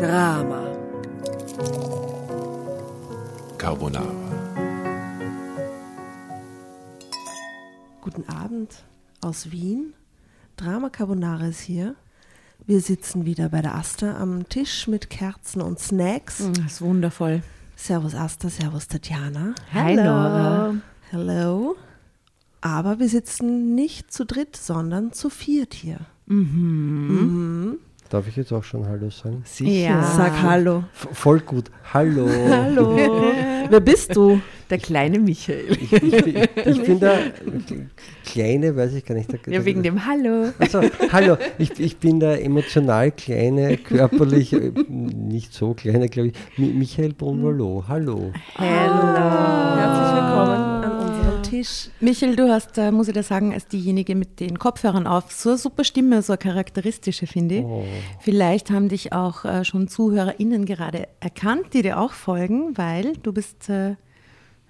Drama. Carbonara. Guten Abend aus Wien. Drama Carbonara ist hier. Wir sitzen wieder bei der Asta am Tisch mit Kerzen und Snacks. Das ist wundervoll. Servus Asta, Servus Tatjana. Hi, Nora. Hello. Aber wir sitzen nicht zu dritt, sondern zu viert hier. Darf ich jetzt auch schon Hallo sagen? Ja. Sag Hallo. V voll gut. Hallo. Hallo. Wer bist du? Der kleine Michael. Ich, ich, bin, ich bin der kleine, weiß ich gar nicht. Der, Ja, wegen dem Hallo. Also, hallo, ich, ich bin der emotional kleine, körperlich äh, nicht so kleine, glaube ich, Mi- Michael Bonvalo. Hallo. Herzlich willkommen an unserem Tisch. Michael, du hast, äh, muss ich dir sagen, als diejenige mit den Kopfhörern auf, so eine super Stimme, so eine charakteristische, finde ich. Oh. Vielleicht haben dich auch äh, schon ZuhörerInnen gerade erkannt, die dir auch folgen, weil du bist äh,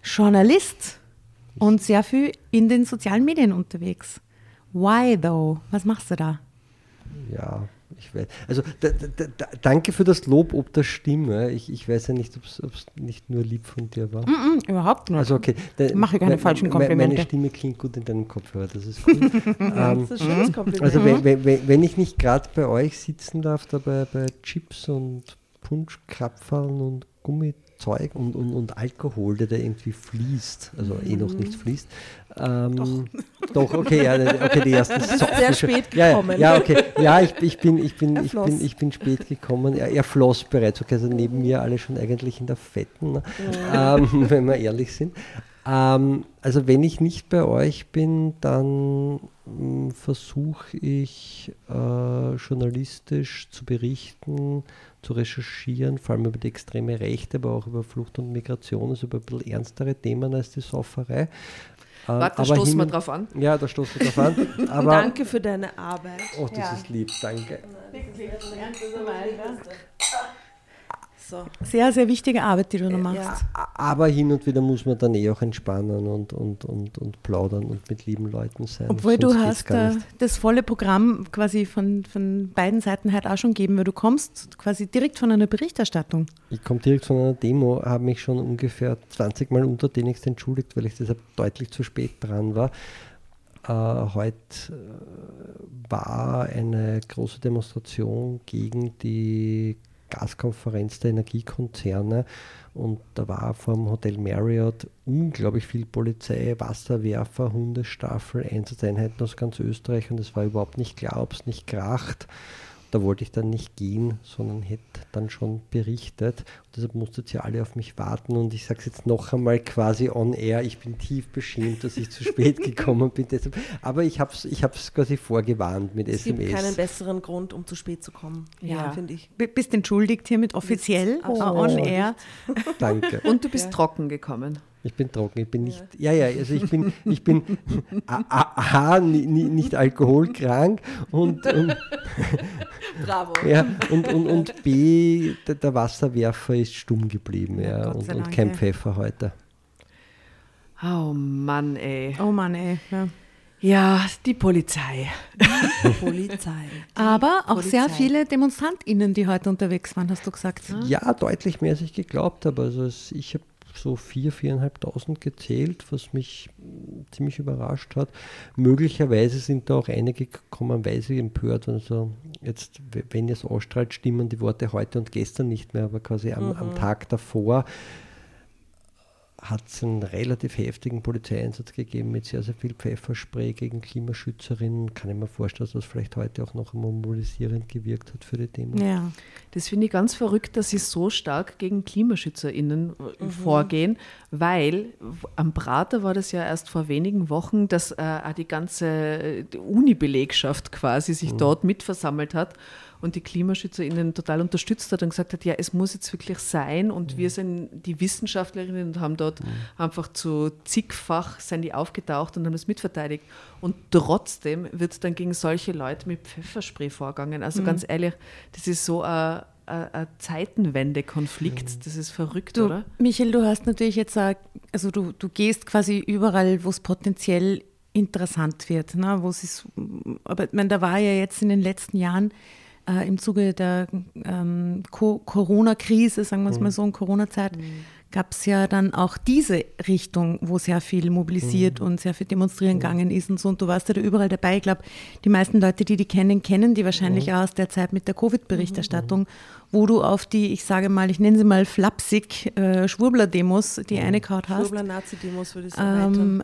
Journalist und sehr viel in den sozialen Medien unterwegs. Why though? Was machst du da? Ja, ich weiß. Also da, da, da, danke für das Lob ob der Stimme. Ich, ich weiß ja nicht, ob es nicht nur lieb von dir war. Hm, überhaupt nicht. Also okay. da- Mache keine falschen me- Komplimente. Meine Stimme klingt gut in deinem Kopfhörer, das ist gut. ähm, Das ist ein schönes Kompliment. also wenn, wenn, wenn ich nicht gerade bei euch sitzen darf, da bei, bei Chips und Punschkrapferln und Gummizeug und, und, und Alkohol, der da irgendwie fließt, also eh noch nicht fließt. Ähm, doch. okay, ja, okay, die ersten bist Soffen sehr spät ja, gekommen. Ja, ja, okay. Ja, ich, ich, bin, ich, bin, ich, bin, ich bin spät gekommen. Er, er floss bereits. Okay, also neben mir alle schon eigentlich in der Fetten, ne? ähm, wenn wir ehrlich sind. Ähm, also wenn ich nicht bei euch bin, dann mh, versuche ich äh, journalistisch zu berichten, zu recherchieren, vor allem über die extreme Rechte, aber auch über Flucht und Migration, also über ein bisschen ernstere Themen als die Sauferei. Äh, Warte, da aber stoßen hin wir drauf an. Ja, da stoßen wir drauf an. Aber, Danke für deine Arbeit. Oh, das ist lieb, danke. So. Sehr, sehr wichtige Arbeit, die du da machst. Ja. Aber hin und wieder muss man dann eh auch entspannen und, und, und, und plaudern und mit lieben Leuten sein. Obwohl du Sonst geht's hast gar äh, nicht. das volle Programm quasi von, von beiden Seiten halt auch schon gegeben, weil du kommst quasi direkt von einer Berichterstattung. Ich komme direkt von einer Demo, habe mich schon ungefähr 20 Mal untertänigst entschuldigt, weil ich deshalb deutlich zu spät dran war. Äh, heute äh, war eine große Demonstration gegen die Gaskonferenz der Energiekonzerne und da war vom Hotel Marriott unglaublich viel Polizei, Wasserwerfer, Hundestaffel, Einsatzeinheiten aus ganz Österreich und es war überhaupt nicht klar, ob es nicht kracht. Da wollte ich dann nicht gehen, sondern hätte dann schon berichtet. Und deshalb musstet ihr alle auf mich warten. Und ich sage es jetzt noch einmal quasi on air. Ich bin tief beschämt, dass ich zu spät gekommen bin. Deshalb. Aber ich habe es ich hab's quasi vorgewarnt mit Es gibt keinen SMS. besseren Grund, um zu spät zu kommen. Ja. finde ich. B bist entschuldigt hiermit offiziell, äh, on air. Danke. Und du bist trocken gekommen. Ich bin trocken, ich bin nicht, ja, ja, also ich bin, ich bin A, A, A, ni- ni- nicht alkoholkrank und, und, Bravo. ja, und, und, und B, der, der Wasserwerfer ist stumm geblieben ja, und, und kein ja. Pfeffer heute. Oh Mann, ey. Oh Mann, ey. Ja. Ja, die Polizei. Polizei. Aber auch sehr Polizei. viele DemonstrantInnen, die heute unterwegs waren, hast du gesagt. Ja, deutlich mehr, als ich geglaubt habe. Also ich habe so 4.000, 4.500 gezählt, was mich ziemlich überrascht hat. Möglicherweise sind da auch einige gekommen, weil sie empört waren. Also jetzt, wenn ihr es ausstrahlt, stimmen die Worte heute und gestern nicht mehr, aber quasi am, am Tag davor hat es einen relativ heftigen Polizeieinsatz gegeben mit sehr, sehr viel Pfefferspray gegen Klimaschützerinnen. Kann ich mir vorstellen, dass das vielleicht heute auch noch mobilisierend gewirkt hat für die Demo. Ja. Das finde ich ganz verrückt, dass sie so stark gegen KlimaschützerInnen äh, vorgehen, weil am Prater war das ja erst vor wenigen Wochen, dass äh, auch die ganze äh, Uni-Belegschaft quasi sich dort mitversammelt hat und die KlimaschützerInnen total unterstützt hat und gesagt hat, ja, es muss jetzt wirklich sein und wir sind die Wissenschaftlerinnen und haben dort einfach zu zigfach sind die aufgetaucht und haben das mitverteidigt. Und trotzdem wird dann gegen solche Leute mit Pfefferspray vorgegangen. Also ganz ehrlich, das ist so ein, ein, ein Zeitenwende-Konflikt. Das ist verrückt, Du, oder? Michael, du hast natürlich jetzt, auch, also du, du gehst quasi überall, wo es potenziell interessant wird, ne? wo es ist, aber ich meine, da war ja jetzt in den letzten Jahren äh, im Zuge der ähm, Corona-Krise, sagen wir es mal so, in Corona-Zeit, mhm gab es ja dann auch diese Richtung, wo sehr viel mobilisiert mhm. und sehr viel demonstrieren mhm. gegangen ist und so. Und du warst ja da überall dabei. Ich glaube, die meisten Leute, die die kennen, kennen die wahrscheinlich mhm. auch aus der Zeit mit der Covid-Berichterstattung, mhm. wo du auf die, ich sage mal, ich nenne sie mal flapsig, äh, Schwurbler-Demos, die mhm. eine kaut hast. Schwurbler-Nazi-Demos würde ich sagen. Ähm,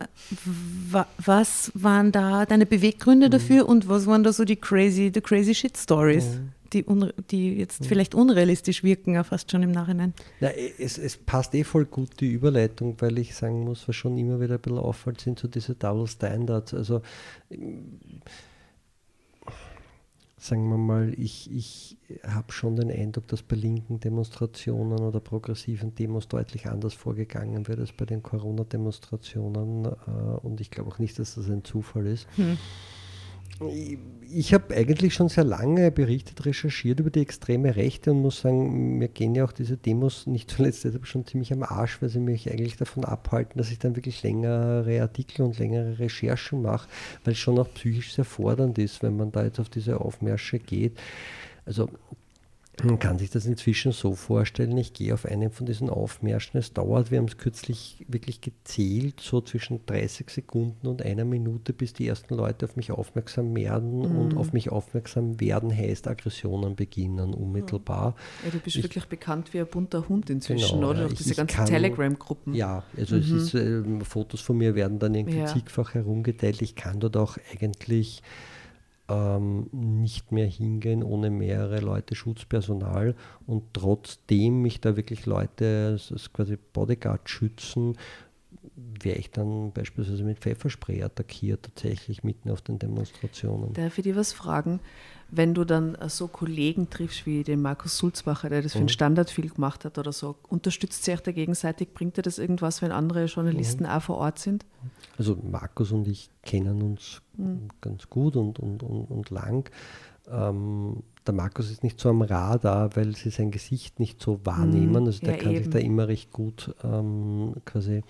was waren da deine Beweggründe mhm. dafür und was waren da so die crazy, the crazy shit stories? Die, die jetzt ja. vielleicht unrealistisch wirken, ja fast schon im Nachhinein. Ja, es, es, passt eh voll gut die Überleitung, weil ich sagen muss, was schon immer wieder ein bisschen auffällt, sind so diese Double Standards. Also sagen wir mal, ich, ich habe schon den Eindruck, dass bei linken Demonstrationen oder progressiven Demos deutlich anders vorgegangen wird als bei den Corona-Demonstrationen. Äh, und ich glaube auch nicht, dass das ein Zufall ist. Hm ich habe eigentlich schon sehr lange berichtet, recherchiert über die extreme Rechte und muss sagen, mir gehen ja auch diese Demos nicht zuletzt schon ziemlich am Arsch, weil sie mich eigentlich davon abhalten, dass ich dann wirklich längere Artikel und längere Recherchen mache, weil es schon auch psychisch sehr fordernd ist, wenn man da jetzt auf diese Aufmärsche geht. Also man kann sich das inzwischen so vorstellen, ich gehe auf einen von diesen Aufmärschen, es dauert, wir haben es kürzlich wirklich gezählt, so zwischen 30 Sekunden und einer Minute, bis die ersten Leute auf mich aufmerksam werden mhm. und auf mich aufmerksam werden heißt Aggressionen beginnen unmittelbar. Ja, du bist ich, wirklich bekannt wie ein bunter Hund inzwischen, genau, oder? Durch diese ganzen Telegram-Gruppen. Ja, also mhm. es ist, äh, Fotos von mir werden dann irgendwie ja. zigfach herumgeteilt, ich kann dort auch eigentlich ähm, nicht mehr hingehen ohne mehrere Leute Schutzpersonal und trotzdem mich da wirklich Leute als, als quasi Bodyguard schützen, wäre ich dann beispielsweise mit Pfefferspray attackiert, tatsächlich mitten auf den Demonstrationen. Darf ich dir was fragen? Wenn du dann so Kollegen triffst wie den Markus Sulzbacher, der das für den mhm. Standard viel gemacht hat oder so, unterstützt sich da gegenseitig? Bringt dir das irgendwas, wenn andere Journalisten mhm. auch vor Ort sind? Also Markus und ich kennen uns mhm. ganz gut und, und, und, und lang. Ähm, der Markus ist nicht so am Radar, weil sie sein Gesicht nicht so wahrnehmen. Mhm. Also der ja, kann eben. sich da immer recht gut ähm, quasi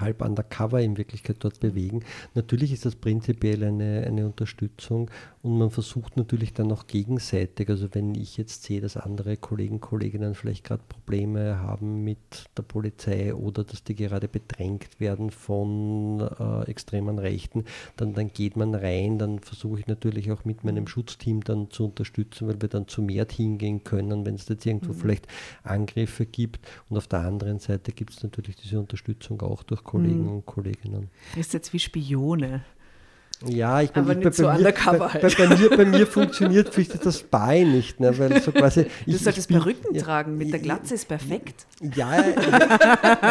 halb undercover in Wirklichkeit dort bewegen. Natürlich ist das prinzipiell eine, eine Unterstützung und man versucht natürlich dann auch gegenseitig, also wenn ich jetzt sehe, dass andere Kollegen, Kolleginnen vielleicht gerade Probleme haben mit der Polizei oder dass die gerade bedrängt werden von äh, extremen Rechten, dann, dann geht man rein, dann versuche ich natürlich auch mit meinem Schutzteam dann zu unterstützen, weil wir dann zu mehr hingehen können, wenn es jetzt irgendwo mhm. vielleicht Angriffe gibt und auf der anderen Seite gibt es natürlich diese Unterstützung auch durch Kollegen mhm. und Kolleginnen. Das ist jetzt wie Spione. Ja, ich meine, bei, so bei, mir, bei, halt. bei, mir, bei mir funktioniert vielleicht das Bein nicht, ne, weil so quasi. Du solltest Perücken ja, tragen, mit der Glatze ist perfekt. Ja,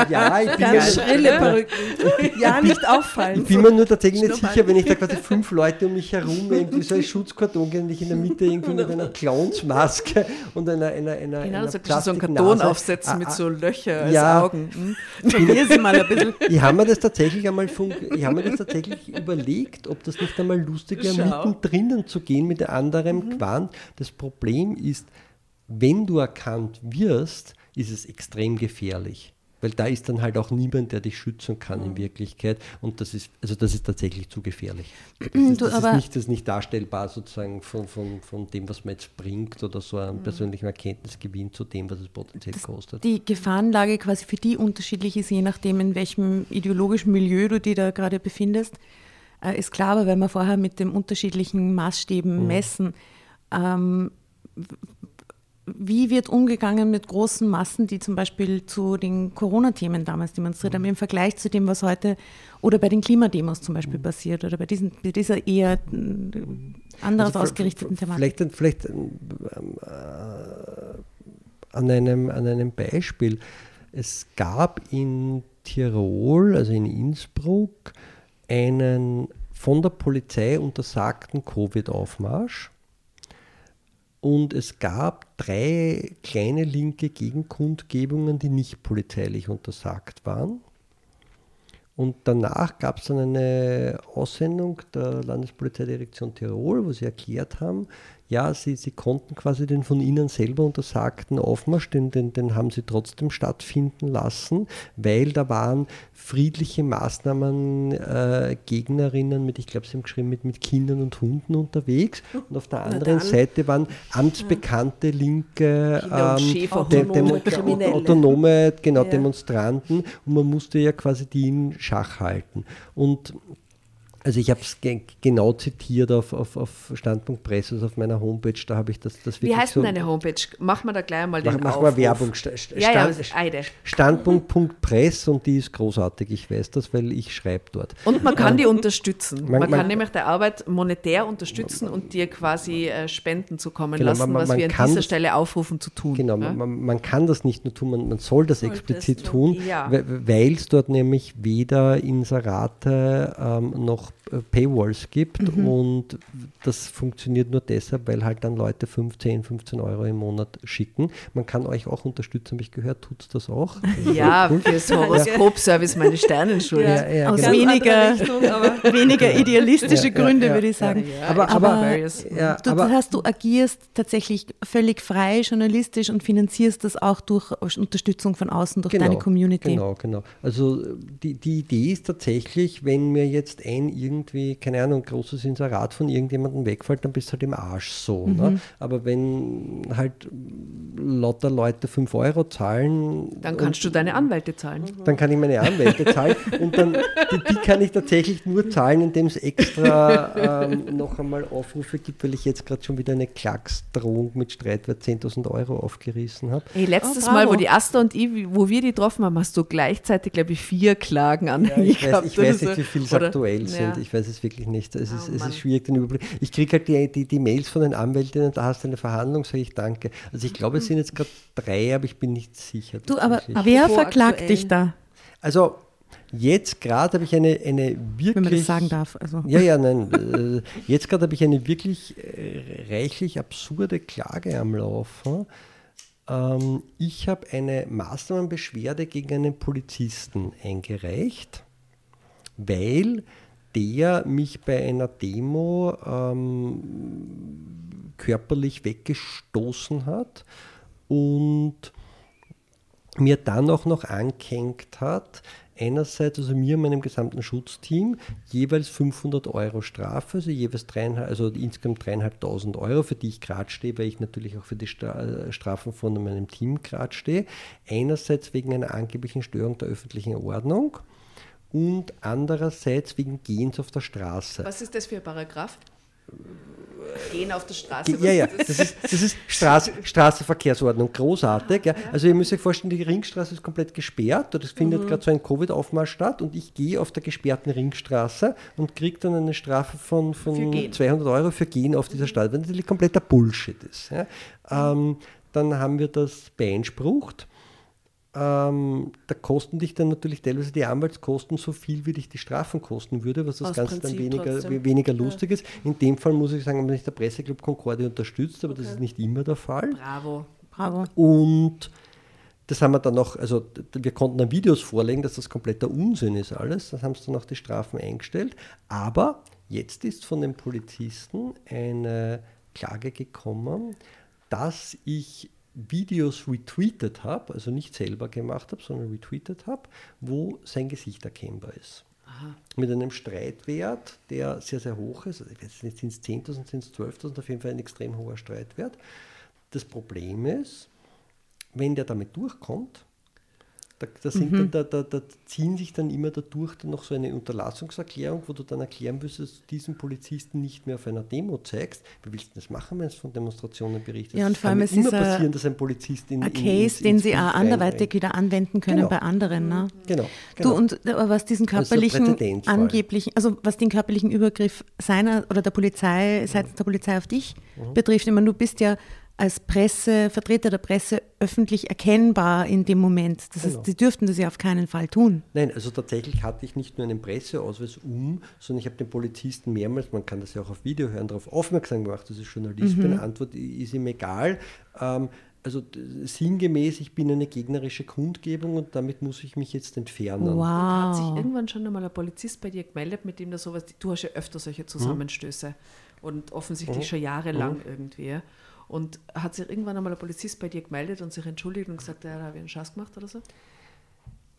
ja, ich bin Ganz schrille Perücken. Ja, nicht auffallen. Ich bin mir nur tatsächlich nicht sicher, wenn ich da quasi fünf Leute um mich herum irgendwie so ein Schutzkarton gehe und ich in der Mitte irgendwie mit einer Clownsmaske und einer einer einer Genau, einer so, so einen Karton aufsetzen ah, mit so Löcher als ja, Augen. Hm? Sie mal ein bisschen. Ich habe mir das tatsächlich einmal ich habe mir das tatsächlich überlegt, ob das nicht einmal lustig wäre, mittendrin zu gehen mit anderem mhm. Quant. Das Problem ist, wenn du erkannt wirst, ist es extrem gefährlich. Weil da ist dann halt auch niemand, der dich schützen kann mhm. in Wirklichkeit. Und das ist, also das ist tatsächlich zu gefährlich. Das, ist, das ist, nicht, das ist nicht darstellbar sozusagen von, von, von dem, was man jetzt bringt oder so einen mhm. persönlichen Erkenntnisgewinn zu dem, was es potenziell das, kostet. Die Gefahrenlage quasi für die unterschiedlich ist, je nachdem, in welchem ideologischen Milieu du dich da gerade befindest. Äh, ist klar, aber wenn wir vorher mit den unterschiedlichen Maßstäben mhm. messen, ähm, wie wird umgegangen mit großen Massen, die zum Beispiel zu den Corona-Themen damals demonstriert haben, mhm. im Vergleich zu dem, was heute oder bei den Klimademos zum Beispiel mhm. passiert oder bei, diesen, bei dieser eher anders also ausgerichteten Thematik? Vielleicht, vielleicht äh, an, einem, an einem Beispiel. Es gab in Tirol, also in Innsbruck, einen von der Polizei untersagten Covid-Aufmarsch. Und es gab drei kleine linke Gegenkundgebungen, die nicht polizeilich untersagt waren. Und danach gab es dann eine Aussendung der Landespolizeidirektion Tirol, wo sie erklärt haben, ja, sie, sie konnten quasi den von ihnen selber untersagten Aufmarsch, den, den, den haben sie trotzdem stattfinden lassen, weil da waren friedliche Maßnahmen äh, Gegnerinnen mit, ich glaube, sie haben geschrieben, mit, mit Kindern und Hunden unterwegs. Und auf der anderen Seite waren amtsbekannte linke ähm, Demo, autonome genau, Ja. Demonstranten und man musste ja quasi die in Schach halten. Und also ich habe es ge genau zitiert auf, auf, auf Standpunkt Presse, also auf meiner Homepage, da habe ich das, das Wie wirklich heißt so... denn deine Homepage? Machen wir da gleich mal Mach, den mach mal Aufruf. Werbung. Sta- sta- Ja, ja, Stand-. Standpunkt.press und die ist großartig, ich weiß das, weil ich schreibe dort. Und man kann die unterstützen. Man- Man, man- kann nämlich der Arbeit monetär unterstützen und dir quasi äh, Spenden zukommen Genau, lassen, man- man- was man wir an dieser das- Stelle aufrufen zu tun. Genau, ja? man, man, man kann das nicht nur tun, man, man soll das explizit es tun, Ja. weil es dort nämlich weder Inserate ähm, noch Paywalls gibt Mhm. und das funktioniert nur deshalb, weil halt dann Leute 15, 15 Euro im Monat schicken. Man kann euch auch unterstützen, habe ich gehört, tut das auch. Ja, fürs Horoskop-Service meine Sternenschuld. Ja, ja, Aus genau. Weniger, Richtung, aber weniger idealistische Ja, Gründe, ja, würde ich sagen. Ja, Aber- aber-. Ja, Du, aber, das heißt, du agierst tatsächlich völlig frei, journalistisch und finanzierst das auch durch Unterstützung von außen, durch deine Community. Genau, genau. Also die, die Idee ist tatsächlich, wenn mir jetzt ein irgendwie, keine Ahnung, großes Inserat von irgendjemandem wegfällt, dann bist du halt im Arsch so. Mhm. Ne? Aber wenn halt lauter Leute 5 Euro zahlen, Dann kannst du deine Anwälte zahlen. dann kann ich meine Anwälte zahlen und dann die, die kann ich tatsächlich nur zahlen, indem es extra ähm, noch einmal Aufrufe gibt, weil ich jetzt gerade schon wieder eine Klagsdrohung mit Streitwert 10.000 Euro aufgerissen habe. Hey, letztes Oh, Mal, wo die Asta und ich, wo wir die getroffen haben, hast du gleichzeitig, glaube ich, vier Klagen an Ja, ich weiß, ich weiß nicht, wie viele es aktuell Ja. sind. Ich weiß es wirklich nicht. Es, ist, Oh es Mann. ist schwierig, den Überblick. Ich kriege halt die, die, die Mails von den Anwältinnen, da hast du eine Verhandlung, sage ich danke. Also ich glaube, es sind jetzt gerade drei, aber ich bin nicht sicher. Du, aber wer verklagt aktuell. dich da, Also jetzt gerade habe ich eine, eine wirklich... wenn man das sagen darf? Also, Ja, ja, nein. äh, Jetzt gerade habe ich eine wirklich äh, reichlich absurde Klage am Laufen. Ähm, ich habe eine Maßnahmenbeschwerde gegen einen Polizisten eingereicht, weil der mich bei einer Demo ähm, körperlich weggestoßen hat und mir dann auch noch angehängt hat, einerseits, also mir und meinem gesamten Schutzteam, jeweils 500 Euro Strafe, also jeweils dreieinhalb, also insgesamt dreieinhalbtausend Euro, für die ich gerade stehe, weil ich natürlich auch für die Stra Strafen von meinem Team gerade stehe. Einerseits wegen einer angeblichen Störung der öffentlichen Ordnung und andererseits wegen Gehens auf der Straße. Was ist das für ein Paragraph? Gehen auf der Straße. Ja, ja, das ist, das ist Straße, Straßenverkehrsordnung, großartig. Ja. Also ihr müsst euch vorstellen, die Ringstraße ist komplett gesperrt und es findet Mhm. gerade so ein Covid-Aufmarsch statt und ich gehe auf der gesperrten Ringstraße und kriege dann eine Strafe von, von Gehen. 200 200 Euro für Gehen auf dieser Straße, was natürlich kompletter Bullshit ist. Ja. Ähm, dann haben wir das beeinsprucht. Ähm, da kosten dich dann natürlich teilweise die Anwaltskosten so viel, wie dich die Strafen kosten würde, was das Aus Ganze dann Prinzip weniger, trotzdem. weniger lustig ist. In dem Fall muss ich sagen, haben mich der Presseclub Concordia unterstützt, aber das ist nicht immer der Fall. Bravo. bravo. Und das haben wir dann noch, also wir konnten dann Videos vorlegen, dass das kompletter Unsinn ist alles. Das haben sie dann auch die Strafen eingestellt. Aber jetzt ist von den Polizisten eine Klage gekommen, dass ich Videos retweetet habe, also nicht selber gemacht habe, sondern retweetet habe, wo sein Gesicht erkennbar ist. Mit einem Streitwert, der sehr, sehr hoch ist. Also ich weiß nicht, sind es 10.000, sind es 12.000, auf jeden Fall ein extrem hoher Streitwert. Das Problem ist, wenn der damit durchkommt, da, da, sind dann, da, da, ziehen sich dann immer dadurch dann noch so eine Unterlassungserklärung, wo du dann erklären müsstest, dass du diesen Polizisten nicht mehr auf einer Demo zeigst. Wie willst du das machen, wenn es von Demonstrationen berichtet? Ja, und vor allem, es immer ist passieren, dass ein Polizist in, Ein in, Case, ins- den ins sie auch anderweitig wieder anwenden können Genau. bei anderen. Ne? Genau. Du genau. und äh, was diesen ein körperlichen Präzedenzfall. angeblichen, also was den körperlichen Übergriff seiner oder der Polizei, seitens der Polizei auf dich Mhm. betrifft, ich meine, du bist ja als Presse, Vertreter der Presse öffentlich erkennbar in dem Moment. Das Genau. heißt, sie dürften das ja auf keinen Fall tun. Nein, also tatsächlich hatte ich nicht nur einen Presseausweis um, sondern ich habe den Polizisten mehrmals, man kann das ja auch auf Video hören, darauf aufmerksam gemacht, das ist Journalist, Mhm. eine Antwort ist ihm egal. Ähm, also sinngemäß, ich bin eine gegnerische Kundgebung und damit muss ich mich jetzt entfernen. Hat sich Wow. irgendwann schon einmal ein Polizist bei dir gemeldet, mit dem da sowas, du hast ja öfter solche Zusammenstöße. und offensichtlich schon jahrelang irgendwie. Und hat sich irgendwann einmal ein Polizist bei dir gemeldet und sich entschuldigt und gesagt, ja, da habe ich einen Schatz gemacht oder so?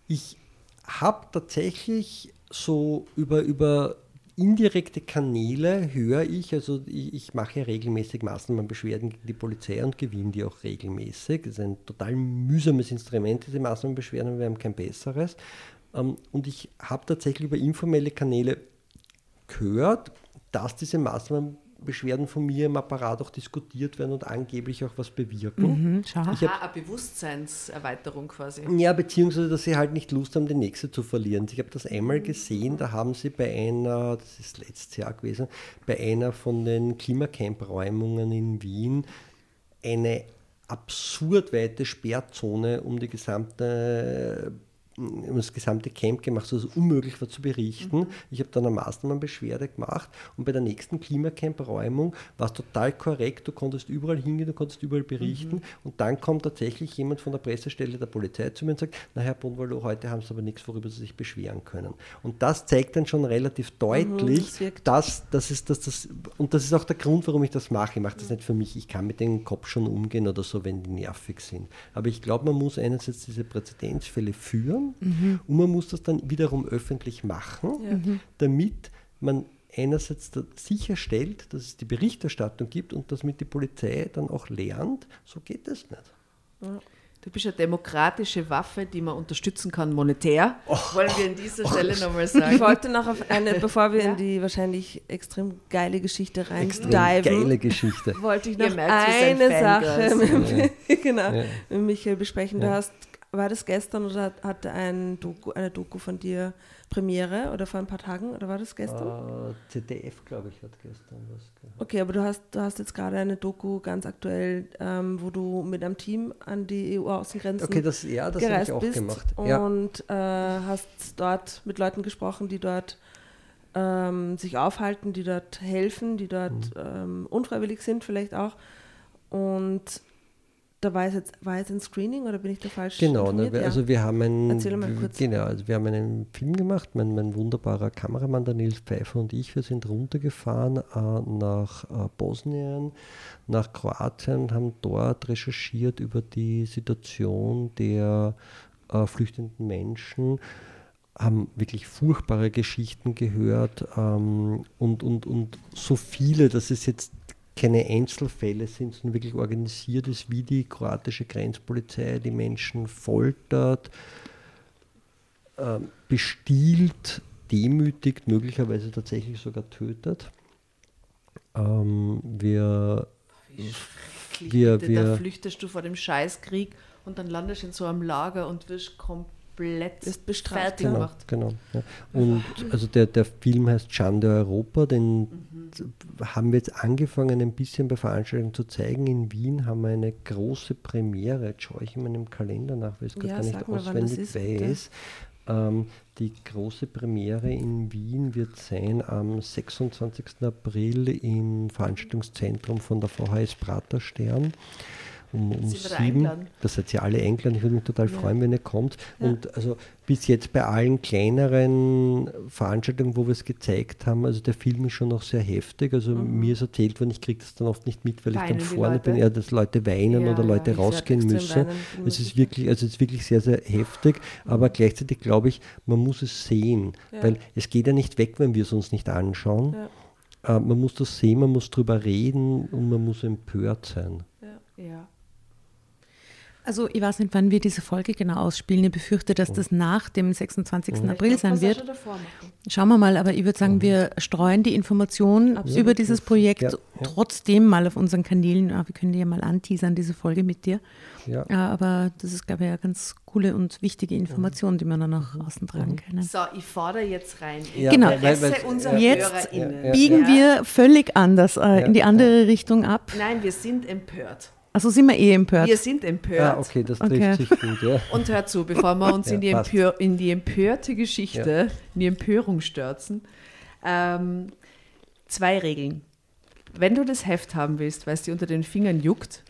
Ich habe tatsächlich so über, über indirekte Kanäle höre ich, also ich, ich mache regelmäßig Maßnahmenbeschwerden gegen die Polizei und gewinne die auch regelmäßig. Das ist ein total mühsames Instrument, diese Maßnahmenbeschwerden, wir haben kein besseres. Ähm, und ich habe tatsächlich über informelle Kanäle gehört, dass diese Maßnahmenbeschwerden von mir im Apparat auch diskutiert werden und angeblich auch was bewirken. Mhm. Ich hab- Ah, eine Bewusstseinserweiterung quasi. Ja, beziehungsweise, dass sie halt nicht Lust haben, die nächste zu verlieren. Ich habe das einmal gesehen, da haben sie bei einer, das ist letztes Jahr gewesen, bei einer von den Klimacamp-Räumungen in Wien eine absurd weite Sperrzone um die gesamte um das gesamte Camp gemacht, so dass es unmöglich war zu berichten. Ich habe dann eine Maßnahmenbeschwerde gemacht und bei der nächsten Klimacamp-Räumung war es total korrekt, du konntest überall hingehen, du konntest überall berichten und dann kommt tatsächlich jemand von der Pressestelle der Polizei zu mir und sagt, na Herr Bonvalo, heute haben Sie aber nichts, worüber Sie sich beschweren können. Und das zeigt dann schon relativ deutlich, das wirkt. dass das ist, dass das, und das ist auch der Grund, warum ich das mache. Ich mache das nicht für mich, ich kann mit dem Kopf schon umgehen oder so, wenn die nervig sind. Aber ich glaube, man muss einerseits diese Präzedenzfälle führen und man muss das dann wiederum öffentlich machen, damit man einerseits sicherstellt, dass es die Berichterstattung gibt und damit die Polizei dann auch lernt, so geht es nicht. Du bist eine demokratische Waffe, die man unterstützen kann monetär. Wollen wir an dieser Stelle nochmal Ich sagen. wollte noch auf eine, bevor wir Ja. in die wahrscheinlich extrem geile Geschichte Extrem reindiven, geile Geschichte. wollte ich noch merkt, eine Sache mit, genau, Ja. mit Michael besprechen. Du Ja. hast, war das gestern oder hat- hatte ein Doku, eine Doku von dir Premiere oder vor ein paar Tagen oder war das gestern? Äh, ZDF, glaube ich, hat gestern was gehabt. Okay, aber du hast, du hast jetzt gerade eine Doku ganz aktuell, ähm, wo du mit einem Team an die EU-Außengrenzen Okay, das, ja, das gereist ich auch bist gemacht. Ja. und äh, hast dort mit Leuten gesprochen, die dort ähm, sich aufhalten, die dort helfen, die dort Mhm. ähm, unfreiwillig sind vielleicht auch. Und da war es jetzt, war jetzt ein Screening oder bin ich da falsch Genau, ne, also wir haben einen. Genau, also wir haben einen Film gemacht, mein, mein wunderbarer Kameramann, der Nils Pfeiffer und ich, wir sind runtergefahren äh, nach äh, Bosnien, nach Kroatien, haben dort recherchiert über die Situation der äh, flüchtenden Menschen, haben wirklich furchtbare Geschichten gehört ähm, und, und, und so viele, dass es jetzt keine Einzelfälle sind, sondern wirklich organisiert ist, wie die kroatische Grenzpolizei die Menschen foltert, ähm, bestiehlt, demütigt, möglicherweise tatsächlich sogar tötet. Ähm, wir, Schrecklich, Wir- bitte, da wir- flüchtest du vor dem Scheißkrieg und dann landest du in so einem Lager und wirst komplett Wirst bestraft, fertig genau, gemacht. genau. Ja. Und also der, der Film heißt Schande Europa, den haben wir jetzt angefangen ein bisschen bei Veranstaltungen zu zeigen. In Wien haben wir eine große Premiere, jetzt schaue ich in meinem Kalender nach, weil ich es gerade Ja, gar nicht mal, auswendig ist, weiß. Ähm, die große Premiere in Wien wird sein am 26. April im Veranstaltungszentrum von der VHS Praterstern. Um, um sieben. Da seid ihr alle eingeladen. Ich würde mich total freuen, wenn ihr kommt. Und also bis jetzt bei allen kleineren Veranstaltungen, wo wir es gezeigt haben, also der Film ist schon noch sehr heftig. Also mir ist erzählt worden, ich kriege das dann oft nicht mit, weil ich Weinen dann die vorne bin, ja, dass Leute weinen Ja, oder Leute ich rausgehen müssen. Es ist wirklich, also es ist wirklich sehr, sehr heftig, aber gleichzeitig glaube ich, man muss es sehen, Ja. weil es geht ja nicht weg, wenn wir es uns nicht anschauen. Ja. Äh, man muss das sehen, man muss drüber reden und man muss empört sein. Ja. Also ich weiß nicht, wann wir diese Folge genau ausspielen. Ich befürchte, dass das nach dem 26. April sein wird. Schauen wir mal, aber ich würde sagen, wir streuen die Information Absolut. über dieses Projekt Ja, ja. trotzdem mal auf unseren Kanälen. Ja, wir können die ja mal anteasern, diese Folge mit dir. Ja. Ja, aber das ist, glaube ich, eine ganz coole und wichtige Information, die wir dann nach außen tragen können. So, ich fahre jetzt rein. Ja, Genau. weil- weil- Interesse weil- unserer Jetzt Biegen Ja. wir völlig anders äh, in die andere Richtung ab. Nein, wir sind empört. Also sind wir eh empört. Wir sind empört. Ah, okay, das trifft Okay. sich gut, ja. Und hör zu, bevor wir uns Ja, in, die. Empör in die empörte Geschichte, in die Empörung stürzen, ähm, zwei Regeln. Wenn du das Heft haben willst, weil es dir unter den Fingern juckt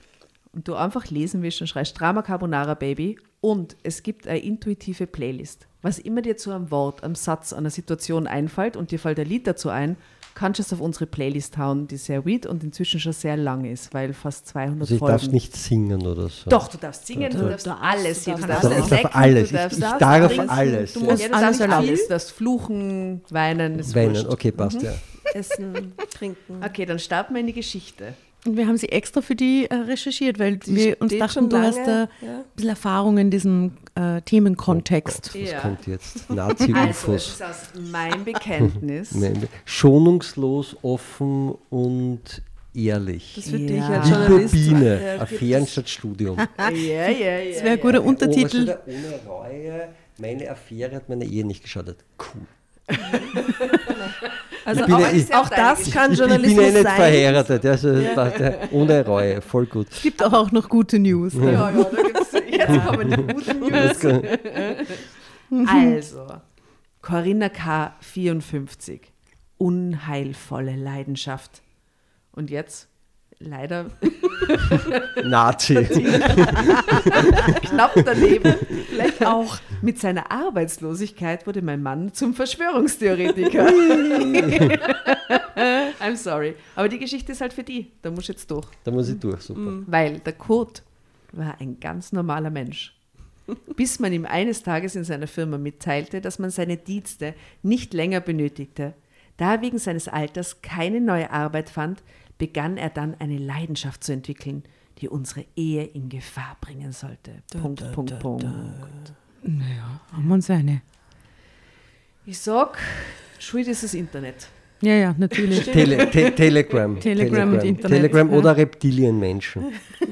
und du einfach lesen willst, dann schreibst Drama Carbonara Baby und es gibt eine intuitive Playlist. Was immer dir zu einem Wort, einem Satz, einer Situation einfällt und dir fällt ein Lied dazu ein, kannst du es auf unsere Playlist hauen, die sehr weird und inzwischen schon sehr lang ist, weil fast 200 Also ich Folgen. darf nicht singen oder so. Doch, du darfst singen, du, Du darfst darfst- alles. du hier. Du darfst darfst alles. Ich darf alles. Du darfst Ich- ich das darf trinken, alles, Du musst Ja, alles alles alles. Du darfst fluchen, weinen, ist Weinen, wurscht. okay, passt, ja. Essen, trinken. Okay, dann starten wir in die Geschichte. Und wir haben sie extra für die äh, recherchiert, weil Die wir uns dachten, schon du hast da ein ja. bisschen Erfahrung in diesem äh, Themenkontext. Oh Gott, was Ja. kommt jetzt? Also, es Nazi-UFOs. ist aus meinem Bekenntnis. Schonungslos, offen und ehrlich. Das für Ja. dich als Liebe Journalist. Biene, äh, Affären statt Studium. Ja, ja, ja. Das wäre ein guter Oh, was Untertitel. steht da? Ohne Reue, meine Affäre hat meine Ehe nicht geschadet. Cool. Also Ich bin auch, ja- ich- auch das kann Ich bin Journalismus ja nicht sein. verheiratet, also der- ohne Reue, voll gut. Es gibt auch noch gute News. Ja, ja, da gibt's, jetzt kommen die guten News. Also, Corinna K. 54. Unheilvolle Leidenschaft. Und jetzt, leider Nazi. knapp daneben, vielleicht auch. Mit seiner Arbeitslosigkeit wurde mein Mann zum Verschwörungstheoretiker. I'm sorry. Aber die Geschichte ist halt für die. Da muss jetzt durch. Da muss ich durch, super. Weil der Kurt war ein ganz normaler Mensch. Bis man ihm eines Tages in seiner Firma mitteilte, dass man seine Dienste nicht länger benötigte. Da er wegen seines Alters keine neue Arbeit fand, begann er dann eine Leidenschaft zu entwickeln, die unsere Ehe in Gefahr bringen sollte. Punkt, Punkt, Punkt. Naja, haben wir uns eine. Ich sag, schuld ist das Internet. Ja, ja, natürlich. Tele te Telegram. Telegram und Internet, Telegram ja. oder Reptilienmenschen.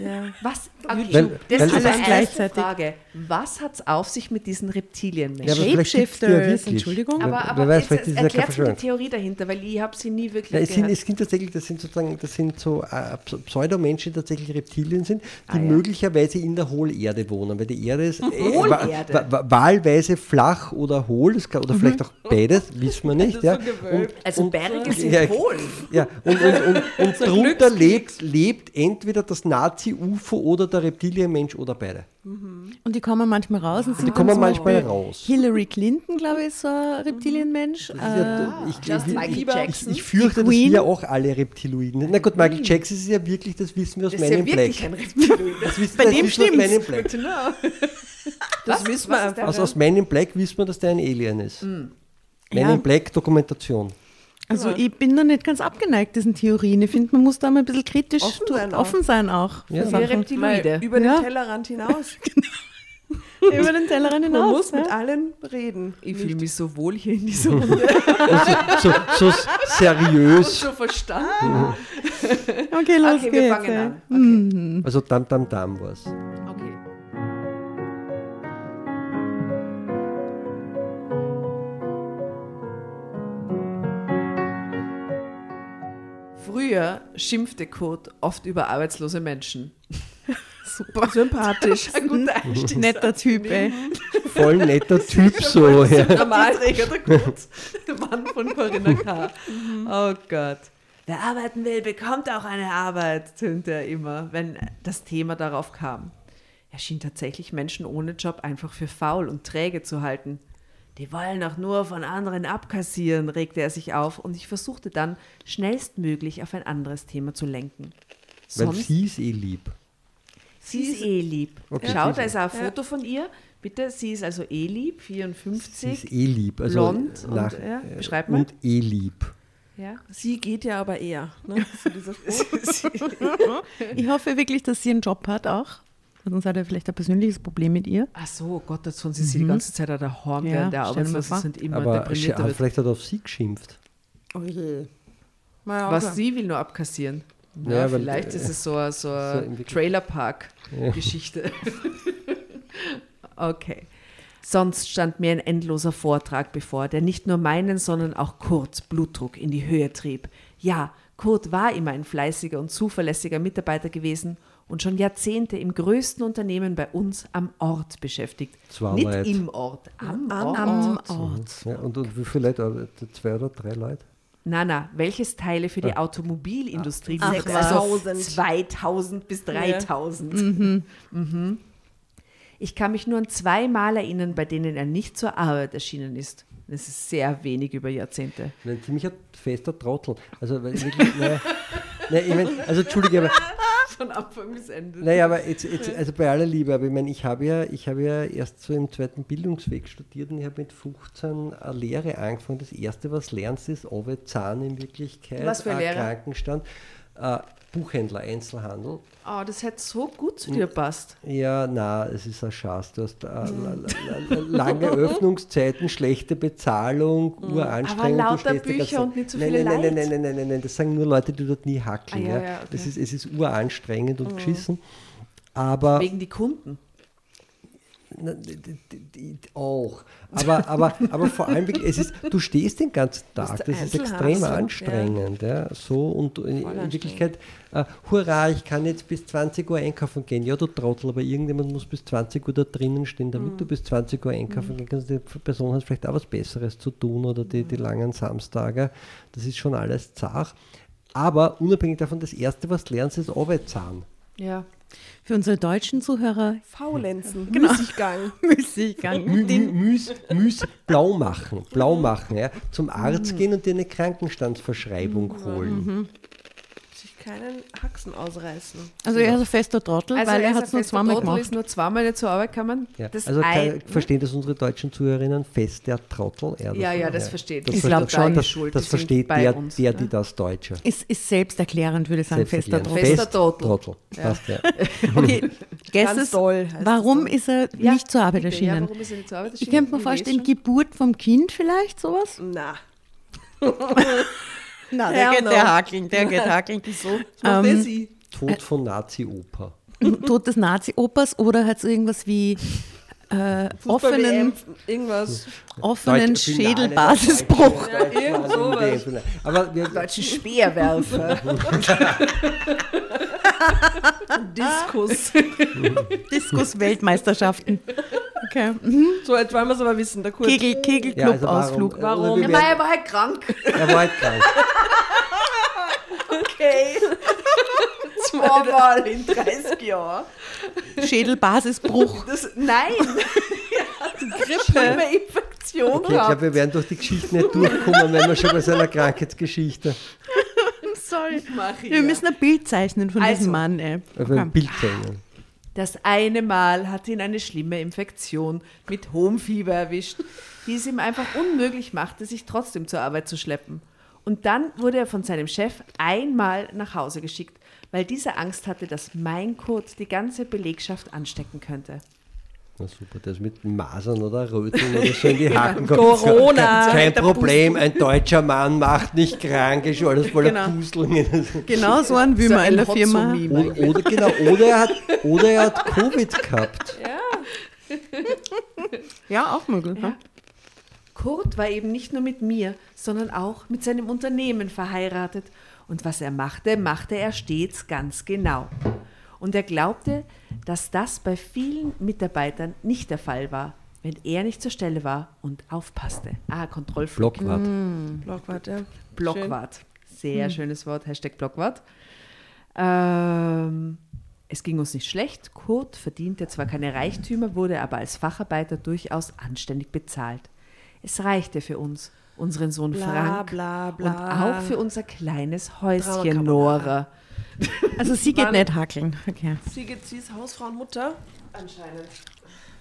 Ja. Was? Okay, das weil- ist erste gleichzeitig. Frage. Was hat es auf sich mit diesen Reptilienmenschen? Ja, aber ja Shapeshifters, wirklich. Entschuldigung. Ja, Aber, wer aber weiß, jetzt, vielleicht ist ja erklärt mir die. Theorie dahinter, weil ich habe sie nie wirklich Ja, es, sind, es sind tatsächlich, das sind sozusagen, das sind so äh, Ps- Pseudomenschen, die tatsächlich Reptilien sind, die Ah, ja. möglicherweise in der Hohlerde wohnen, weil die Erde ist äh, Hohlerde? wa- wa- wahlweise flach oder hohl, das kann, oder vielleicht auch beides, wissen wir nicht. ja. und, also und- Berge sind ja. Ja, und, und, und, und drunter lebt, lebt entweder das Nazi-UFO oder der Reptilienmensch oder beide. Und die kommen manchmal raus und sind Die kommen manchmal Beispiel raus. Hillary Clinton, glaube ich, ist so ein Reptilienmensch. Das ist ja, Äh, ich, ich, Michael ich, Jackson. ich, ich fürchte, dass wir auch alle Reptiloiden sind. Na gut, Michael Jackson ist ja wirklich, das wissen wir aus Das ist ja meinem wirklich Black. ein Reptiloid. Das wissen, Bei das dem wissen wir aus meinem Black. Das wissen wir einfach. Also aus meinem Black wissen wir, dass der ein Alien ist. Hm. Men Ja. in Black Dokumentation. Also ich bin da nicht ganz abgeneigt, diesen Theorien. Ich finde, man muss da mal ein bisschen kritisch Offen sein auch. offen sein auch. Ja. für Reptiloide. über den Ja. Tellerrand hinaus. Über den Tellerrand Man hinaus. muss mit ja. allen reden. Ich fühle mich so wohl hier in dieser Runde. So, so s- seriös. so verstanden. Okay, los Okay, geht's. wir fangen an. Okay. Also Dam Dam Dam war Früher schimpfte Kurt oft über arbeitslose Menschen. Super sympathisch. Ein guter Einstieg. Netter Typ, ey. Voll netter Typ so. Ja. Normalträger der Kurt. Der Mann von Corinna K. Oh Gott. Wer arbeiten will, bekommt auch eine Arbeit, tönte er immer, wenn das Thema darauf kam. Er schien tatsächlich Menschen ohne Job einfach für faul und träge zu halten. Die wollen auch nur von anderen abkassieren, regte er sich auf und ich versuchte dann schnellstmöglich auf ein anderes Thema zu lenken. Weil Sonst sie ist eh lieb. Sie ist eh lieb. Okay, Schau, sie da ist auch ein Foto von ihr. Bitte, sie ist also eh lieb, Sie 54. ist eh lieb. Also blond und, nach, ja, äh, beschreib mal. Und eh lieb. Ja. Sie geht ja aber eher. Ne? Dieser Spruch. Ich hoffe wirklich, dass sie einen Job hat auch. Sonst hat er vielleicht ein persönliches Problem mit ihr. Ach so, oh Gott, jetzt von sie die ganze Zeit an der Horn, Ja, während der stell dir mal arbeitslos vor. ist und immer Aber wird. vielleicht hat er auf sie geschimpft. Oh je. Naja, Was okay. sie will nur abkassieren. Ja, Ja, vielleicht äh, ist es so eine, so so eine Trailerpark-Geschichte. okay. Sonst stand mir ein endloser Vortrag bevor, der nicht nur meinen, sondern auch Kurts Blutdruck in die Höhe trieb. Ja, Kurt war immer ein fleißiger und zuverlässiger Mitarbeiter gewesen und schon Jahrzehnte im größten Unternehmen bei uns am Ort beschäftigt. Zwei Nicht Leute. im Ort, am, Am Ort. Am Ort. Ja, und, und wie viele Leute? arbeiten? Zwei oder drei Leute? Na, na, welches Teile für die Automobilindustrie Ach. Also 6000. 2000 bis 3000. Mhm. Ich kann mich nur an zwei Mal erinnern, bei denen er nicht zur Arbeit erschienen ist. Das ist sehr wenig über Jahrzehnte. Ein ziemlicher fester Trottel. Also, wirklich, naja, naja, ich mein, also Entschuldige, aber Von Anfang bis Ende. Naja, aber jetzt, jetzt, also bei aller Liebe, aber ich meine, ich habe ja, ich habe ja erst so im zweiten Bildungsweg studiert und ich habe mit 15 eine Lehre angefangen. Das erste, was lernst, ist Owe Zahn in Wirklichkeit, Was für Lehre? Krankenstand, äh, Buchhändler, Einzelhandel. Oh, das hätte so gut zu dir passt. Ja, na, es ist ein Schatz. Du hast äh, la- la- la- lange Öffnungszeiten, schlechte Bezahlung, uranstrengend. Aber du lauter Bücher und nicht so nein, viele nein, nein, nein, nein, nein, nein, nein, das sagen nur Leute, die dort nie hackeln. Ah, ja, ja. okay. das ist, es ist uranstrengend und geschissen. Aber Wegen die Kunden. na, die- die- die- auch. Aber, aber, aber vor allem, es ist, du stehst den ganzen Tag. Das ist extrem ja. anstrengend. Ja. So und in, in. Wirklichkeit, äh, hurra, ich kann jetzt bis 20 Uhr einkaufen gehen. Ja, du Trottel, aber irgendjemand muss bis 20 Uhr da drinnen stehen, damit Mhm. du bis 20 Uhr einkaufen gehen kannst. Die Person hat vielleicht auch was Besseres zu tun oder die, Mhm. die langen Samstage. Das ist schon alles zart. Aber unabhängig davon, das Erste, was du lernst, ist Arbeitszahn. Ja. Für unsere deutschen Zuhörer Faulenzen, Genau. Müßiggang. Müßiggang. Mü, mü, müs, müs, blau machen, blau machen, ja. Zum Arzt gehen und dir eine Krankenstandsverschreibung holen. Sich keinen Haxen ausreißen. Also er ist ein fester Trottel, weil er hat es nur fester zweimal Trottel, gemacht. ist nur zweimal nicht zur Arbeit gekommen. Ja. Das also ein, kann, verstehen das unsere deutschen Zuhörerinnen fest, der Trottel? Ja, ja, das versteht. Das Ich ver- glaub das- schon. Das, Schuld, das versteht der, uns, der ne? die das Deutsche. Ist, ist selbsterklärend, würde ich sagen, fester. Trottel. Fester Fest- Trottel. Passt, ja. Okay, Ganz heißt warum ist er Ja, nicht zur Arbeit Ja, erschienen? warum ist er nicht zur Arbeit ich erschienen? könnte mir vorstellen. Geburt vom Kind vielleicht, sowas? Na, Na, der geht- der hakeln, der geht hakeln. wieso? Das macht Ähm, sie. Tod von Nazi-Oper. Tod des Nazi-Opas oder hat es irgendwas wie äh, offenen, Irgendwas. offenen Schädelbasisbruch? Deutsche- irgend sowas. Aber wir, Deutschen Speerwerfer. Diskus. Diskus-Weltmeisterschaften. Okay. Mhm. So etwa wollen wir es aber wissen. Der Kurt. Kegel, ja, also Kegelclub-Ausflug. warum? Warum? Ja, er war halt krank. Er war halt krank. Okay. Zweimal in 30 Jahren. Schädelbasisbruch. Das, nein. Grippe. Schlimme Infektion Okay, ich glaube, wir werden durch die Geschichte nicht durchkommen, wenn wir schon bei seiner Krankheitsgeschichte Sorry. Maria. Wir müssen ein Bild zeichnen von Also, diesem Mann. Ey. Okay. ein Bild zeigen. Das eine Mal hat ihn eine schlimme Infektion mit hohem Fieber erwischt, die es ihm einfach unmöglich machte, sich trotzdem zur Arbeit zu schleppen. Und dann wurde er von seinem Chef einmal nach Hause geschickt, weil dieser Angst hatte, dass mein Kurt die ganze Belegschaft anstecken könnte. Na super, das mit Masern oder Röteln oder so in die Hacken kommt. Corona. Kein Problem, ein deutscher Mann macht nicht krank, ist schon alles voller Genau. Puzeln. Genau so einen will So man in ein der Firma. Oder, oder, genau, oder, er hat, oder er hat Covid gehabt. Ja, auch möglich. ne? Kurt war eben nicht nur mit mir, sondern auch mit seinem Unternehmen verheiratet. Und was er machte, machte er stets ganz genau. Und er glaubte, dass das bei vielen Mitarbeitern nicht der Fall war, wenn er nicht zur Stelle war und aufpasste. Ah, Kontrollflug. Blockwart. Blockwart, ja. Blockwart. Sehr schönes Wort, Hashtag Blockwart. Ähm, es ging uns nicht schlecht. Kurt verdiente zwar keine Reichtümer, wurde aber als Facharbeiter durchaus anständig bezahlt. Es reichte für uns, unseren Sohn Bla, Frank bla, und bla. auch für unser kleines Häuschen. Nora. Also sie geht nicht hackeln. Okay. Sie, geht, sie ist Hausfrau und Mutter. Anscheinend.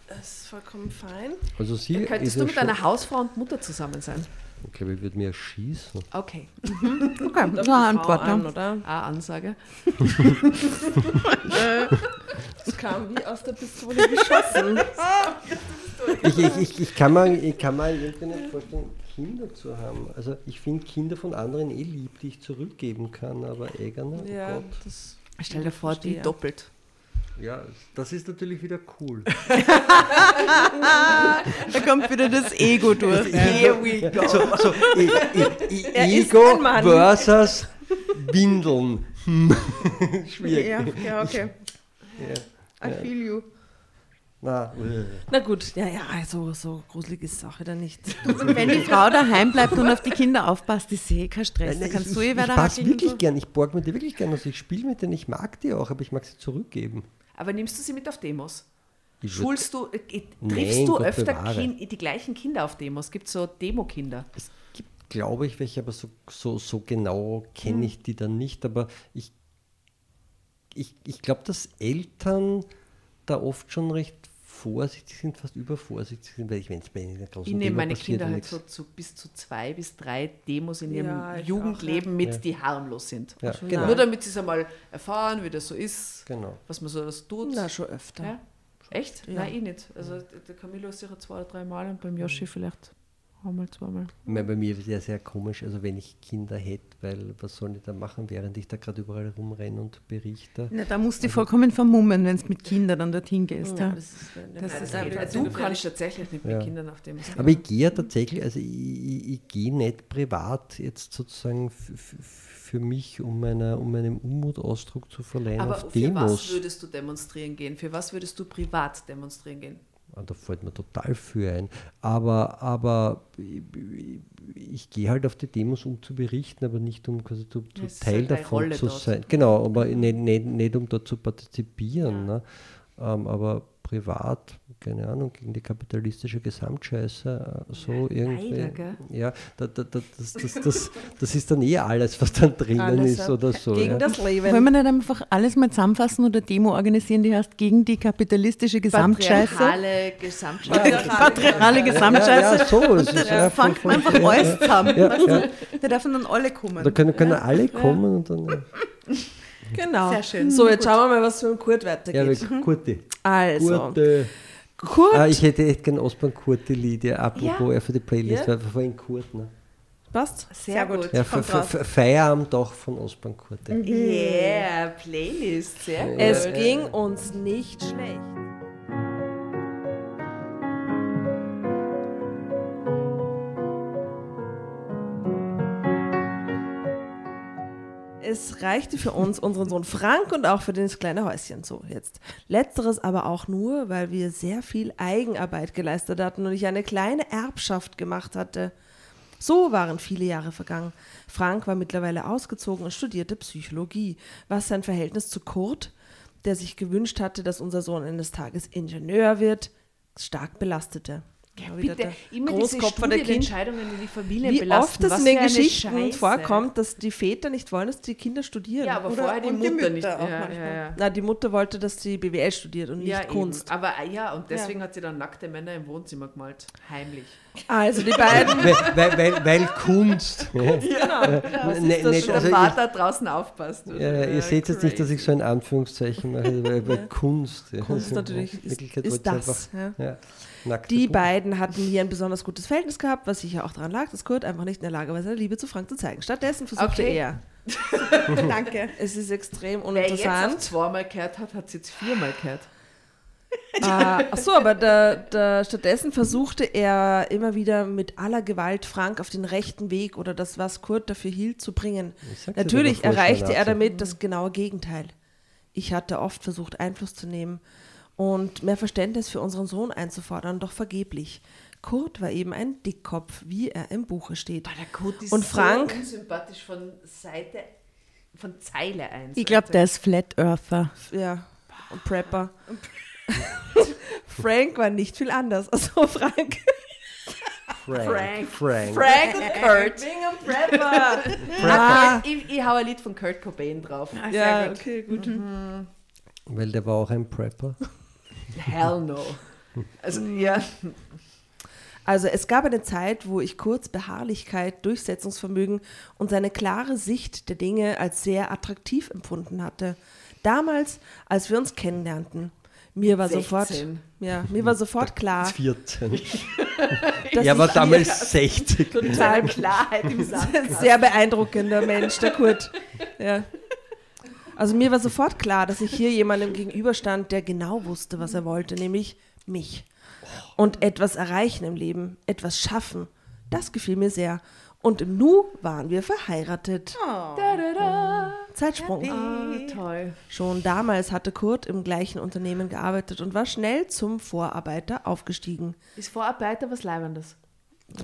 Das ist vollkommen fein. Also sie ist Könntest ja du mit schon, einer Hausfrau und Mutter zusammen sein? Ich glaube, ich würde mir schießen. Okay. Okay, Auf so eine Antwort. an, Ja. oder? Ah, Ansage. Das kam wie aus der Pistole geschossen. Ich, ich, ich, ich, kann mir, ich kann mir irgendwie nicht vorstellen, Kinder zu haben. Also ich finde Kinder von anderen eh lieb, die ich zurückgeben kann, aber eigene, oh ja, Gott. das Stell dir vor, die doppelt. Ja, das ist natürlich wieder cool. Da kommt wieder das Ego durch. Here we go. So, so I, Er ist Ego versus Windeln. Schwierig. Ja, ja, okay. Ja. I feel you. Na, äh. Na gut, ja, ja, also so gruselig ist die Sache dann nicht. Und wenn die Frau daheim bleibt und auf die Kinder aufpasst, ist eh kein Stress. Da Nein, kannst ich, du eh ich, ich passe wirklich so. gern, ich borg mit dir wirklich gern. Also ich spiele mit denen, ich mag die auch, aber ich mag sie zurückgeben. Aber nimmst du sie mit auf Demos? Schulst du, äh, triffst Nein, du Gott öfter bewahre. kin die gleichen Kinder auf Demos? Gibt es so Demo-Kinder? Es gibt, glaube ich, welche, aber so, so, so genau kenne Hm. ich die dann nicht. Aber ich, ich, ich glaube, dass Eltern da oft schon recht vorsichtig sind, fast übervorsichtig sind, weil ich, wenn es bei einer großen Ich nehme Demo meine Kinder ja halt so zu, bis zu zwei bis drei Demos in ihrem Ja, ich Jugendleben mit, Ja. die harmlos sind. Ja, genau. Nur damit sie es einmal erfahren, wie das so ist, Genau. was man so das tut. Na, schon öfter. Ja? Echt? Ja. Nein, ich nicht. Also der Camilo ist sicher zwei oder drei Mal und beim Yoshi vielleicht einmal, zweimal. Ich meine, bei mir wäre es sehr komisch, also wenn ich Kinder hätte, weil was soll ich da machen, während ich da gerade überall rumrenne und berichte? Na, da musst du dich vollkommen vermummen, wenn du mit Kindern dann dorthin gehst. Ja. Das ist, Das Das ist Also, du kannst tatsächlich nicht mit Ja. Kindern auf gehen. Aber ich gehe ja tatsächlich, also ich, ich, ich gehe nicht privat jetzt sozusagen für mich, um, meiner, um meinem Unmutausdruck zu verleihen Aber auf für Demos. was würdest du demonstrieren gehen? Für was würdest du privat demonstrieren gehen? Ah, Da fällt mir total für ein. Aber, aber ich, ich, gehe halt auf die Demos, um zu berichten, aber nicht um quasi zu, zu Teil halt davon zu dort. sein. Genau, aber nicht, nicht, nicht um dort zu partizipieren. Ja. Ne? Ähm, aber privat, keine Ahnung, gegen die kapitalistische Gesamtscheiße, äh, so irgendwie. Leider, gell? Ja, da, da, da, das, das, das, das ist dann eh alles, was dann drinnen Alles, ist ja. oder so. Gegen ja. das Leben. Wollen wir nicht einfach alles mal zusammenfassen oder Demo organisieren, die heißt gegen die kapitalistische Gesamtscheiße? Patriarchale Gesamtscheiße. Patriarchale ja, Gesamtscheiße. ja, so. Es ist Da einfach, fängt man einfach alles zusammen. Ja, ja. Da dürfen dann alle kommen. Da können, können alle kommen und dann. Genau. Sehr schön. So, jetzt schauen wir mal, was mit dem Kurt Ja, weitergeht. aber Kurti. also, Kurte. Kurt, Ah, ich hätte echt gern Osman Kurti Lied, ja, apropos ja. für die Playlist, Ja. weil vorhin Kurt. Ne? passt? Sehr gut. Ja, Feierabend doch von Osman Kurti. Yeah, Playlist, sehr gut. Es Ja. ging uns nicht schlecht. Es reichte für uns, unseren Sohn Frank und auch für das kleine Häuschen so jetzt. Letzteres aber auch nur, weil wir sehr viel Eigenarbeit geleistet hatten und ich eine kleine Erbschaft gemacht hatte. So waren viele Jahre vergangen. Frank war mittlerweile ausgezogen und studierte Psychologie, was sein Verhältnis zu Kurt, der sich gewünscht hatte, dass unser Sohn eines Tages Ingenieur wird, stark belastete. Ja, Bitte, der immer diese Großkopfer der Kind. Studienentscheidungen, die die Familien Wie belasten. oft das in den Geschichten Scheiße. vorkommt, dass die Väter nicht wollen, dass die Kinder studieren. Ja, aber Oder- vorher die Mutter Mütter nicht. auch Ja, manchmal. ja, ja. Na, die Mutter wollte, dass sie BWL studiert und nicht ja, Kunst. Eben. Aber äh, ja, und deswegen hat sie dann nackte Männer im Wohnzimmer gemalt. Heimlich. Also die beiden. weil, weil, weil, weil Kunst. Ja. genau. Ne- ist nicht- das also Der ihr, Vater draußen aufpasst. ja, ihr seht jetzt nicht, dass ich so ein Anführungszeichen mache, weil, weil Kunst. Ja. Kunst natürlich ist, ich das. Ja. Nackte Die Buben. beiden hatten hier ein besonders gutes Verhältnis gehabt, was sicher auch daran lag, dass Kurt einfach nicht in der Lage war, seine Liebe zu Frank zu zeigen. Stattdessen versuchte Okay. er. Danke. Es ist extrem Wer jetzt uninteressant. zweimal gehört hat, hat es jetzt viermal gehört. äh, ach so, aber da, da, stattdessen versuchte er immer wieder mit aller Gewalt Frank auf den rechten Weg oder das, was Kurt dafür hielt, zu bringen. Natürlich erreichte er damit das genaue Gegenteil. Ich hatte oft versucht, Einfluss zu nehmen und mehr Verständnis für unseren Sohn einzufordern, doch vergeblich. Kurt war eben ein Dickkopf, wie er im Buche steht. der Code ist Und Frank? so unsympathisch von Seite, von Zeile 1. Ich glaube, der ist Flat Earther. Ja, und Prepper. Frank war nicht viel anders. Also Frank. Frank. Frank. Frank. Frank und Kurt. Being a Prepper. Ah, ich, ich hau ein Lied von Kurt Cobain drauf. ja, okay, gut. Weil der war auch ein Prepper. Hell no. Also, ja. Also es gab eine Zeit, wo ich Kurz Beharrlichkeit, Durchsetzungsvermögen und seine klare Sicht der Dinge als sehr attraktiv empfunden hatte. Damals, als wir uns kennenlernten. Mir war sofort, 16. ja, mir war sofort klar, 14. dass Er war damals 60. total Klarheit im Sand. sehr beeindruckender Mensch, der Kurt. Ja. Also mir war sofort klar, dass ich hier jemandem gegenüberstand, der genau wusste, was er wollte, nämlich mich. Und etwas erreichen im Leben, etwas schaffen. Das gefiel mir sehr. Und im Nu waren wir verheiratet. Da, da, da. Zeitsprung. Ah, toll. Schon damals hatte Kurt im gleichen Unternehmen gearbeitet und war schnell zum Vorarbeiter aufgestiegen. Ist Vorarbeiter was Leibendes?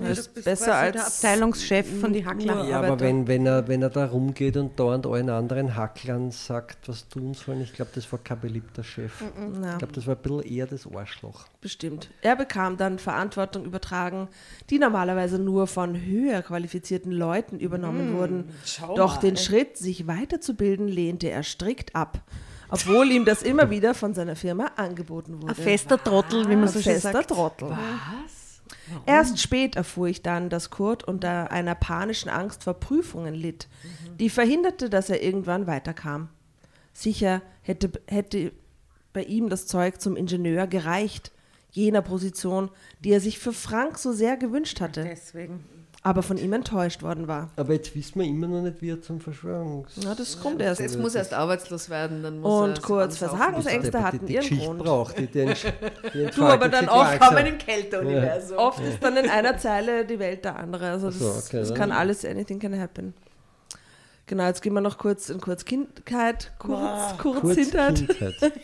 Das ist besser als der Abteilungschef von die Hackler. Ja, aber wenn, wenn, er, wenn er da rumgeht und dauernd allen anderen Hacklern sagt, was tun sollen, ich glaube, das war kein beliebter Chef. Ja. Ich glaube, das war ein bisschen eher das Arschloch. Bestimmt. Er bekam dann Verantwortung übertragen, die normalerweise nur von höher qualifizierten Leuten übernommen wurden. Doch den Schritt, sich weiterzubilden, lehnte er strikt ab, obwohl ihm das immer wieder von seiner Firma angeboten wurde. Ein fester Trottel, wie man so Ein schön fester sagt. Trottel. Erst spät erfuhr ich dann, dass Kurt unter einer panischen Angst vor Prüfungen litt, die verhinderte, dass er irgendwann weiterkam. Sicher hätte, hätte bei ihm das Zeug zum Ingenieur gereicht, jener Position, die er sich für Frank so sehr gewünscht hatte, Deswegen. Aber von ihm enttäuscht worden war. Aber jetzt wissen wir immer noch nicht, wie er zum Verschwörungs... Na, das kommt erst. Jetzt muss er erst arbeitslos werden, dann muss er Und sich kurz. Versagensängste Die- hatten die ihren Geschichte Grund. braucht, die den, die Du, aber dann oft Willkommen im Kälteuniversum. Oft ist dann in einer Zeile die Welt der andere. Also das, so, okay, das kann alles, anything can happen. Genau, jetzt gehen wir noch kurz in kurz Kindheit, kurz, kurz, Kurz Kindheit. Kindheit.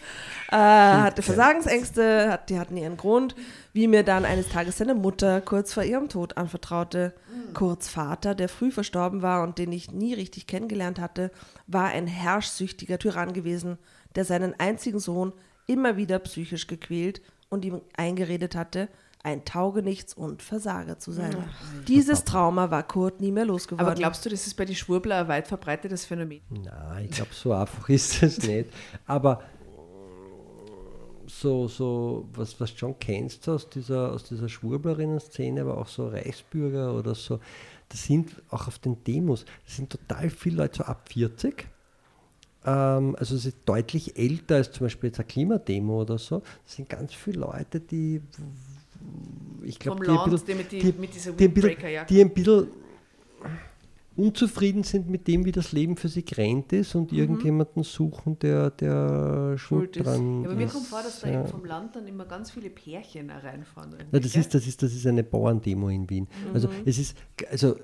Äh, hatte Versagensängste, hat, die hatten ihren Grund, wie mir dann eines Tages seine Mutter kurz vor ihrem Tod anvertraute. Kurz Vater, der früh verstorben war und den ich nie richtig kennengelernt hatte, war ein herrschsüchtiger Tyrann gewesen, der seinen einzigen Sohn immer wieder psychisch gequält und ihm eingeredet hatte, ein Taugenichts und Versager zu sein. Dieses Trauma war Kurt nie mehr losgeworden. Aber glaubst du, das ist bei den Schwurbler ein weit verbreitetes Phänomen? Nein, ich glaube, so einfach ist es nicht. Aber so, so was, was du schon kennst aus dieser, aus dieser Schwurblerinnen-Szene, aber auch so Reichsbürger oder so, das sind auch auf den Demos, das sind total viele Leute so ab 40. Ähm, also es ist deutlich älter als zum Beispiel jetzt eine Klimademo oder so. Das sind ganz viele Leute, die ich glaube, Vom die, ein Land, bisschen- die die- mit dieser die, ein bisschen- die ein bisschen unzufrieden sind mit dem, wie das Leben für sie gerannt ist und irgendjemanden suchen, der, der schuld Schuld ist. dran Ja, aber mir ist. kommt vor, dass da ja. eben vom Land dann immer ganz viele Pärchen reinfahren. Ja, das, ist, das, ist, das ist eine Bauerndemo in Wien. Also, es ist, also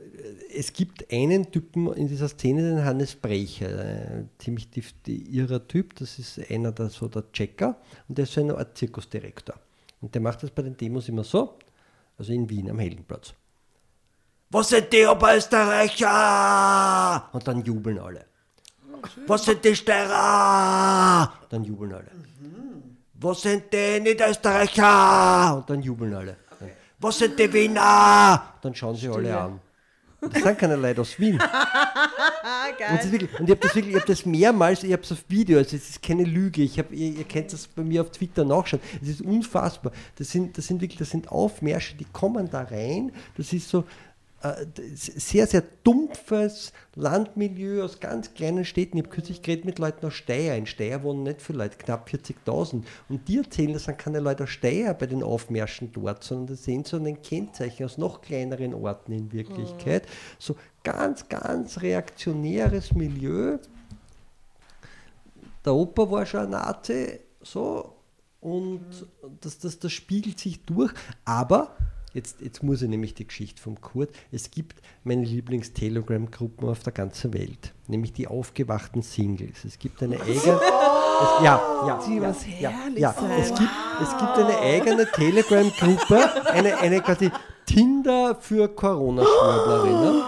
es gibt einen Typen in dieser Szene, den Hannes Brecher, äh, ziemlich die, irrer Typ, das ist einer der, so der Checker und der ist so eine Art Zirkusdirektor. Und der macht das bei den Demos immer so, also in Wien am Heldenplatz. Was sind die Oberösterreicher? Und dann jubeln alle. Was sind die Steirer? Dann jubeln alle. Was sind die Niederösterreicher? Und dann jubeln alle. Was sind die Wiener? Dann schauen sie alle an. Das sind keine Leute aus Wien. Und, wirklich, und ich habe das wirklich, ich habe das mehrmals, ich habe es auf Video, also es ist keine Lüge. Ich hab, ihr, ihr könnt das bei mir auf Twitter nachschauen. Es ist unfassbar. Das sind, das sind wirklich, das sind Aufmärsche, die kommen da rein. Das ist so sehr, sehr dumpfes Landmilieu aus ganz kleinen Städten. Ich habe kürzlich geredet mit Leuten aus Steyr. In Steyr wohnen nicht viele Leute, knapp 40.000. Und die erzählen, das sind keine Leute aus Steyr bei den Aufmärschen dort, sondern das sind so ein Kennzeichen aus noch kleineren Orten in Wirklichkeit. So ganz, ganz reaktionäres Milieu. Der Opa war schon ein Nazi, so, und das, das, das spiegelt sich durch. Aber, jetzt, jetzt muss ich nämlich die Geschichte vom Kurt, es gibt meine Lieblings-Telegram-Gruppen auf der ganzen Welt, nämlich die aufgewachten Singles. Es gibt eine eigene... Es, ja, ja, Die ja, was ja, ja. Es, gibt, es gibt eine eigene Telegram-Gruppe, eine, eine quasi Tinder für Corona-Schwurblerinnen.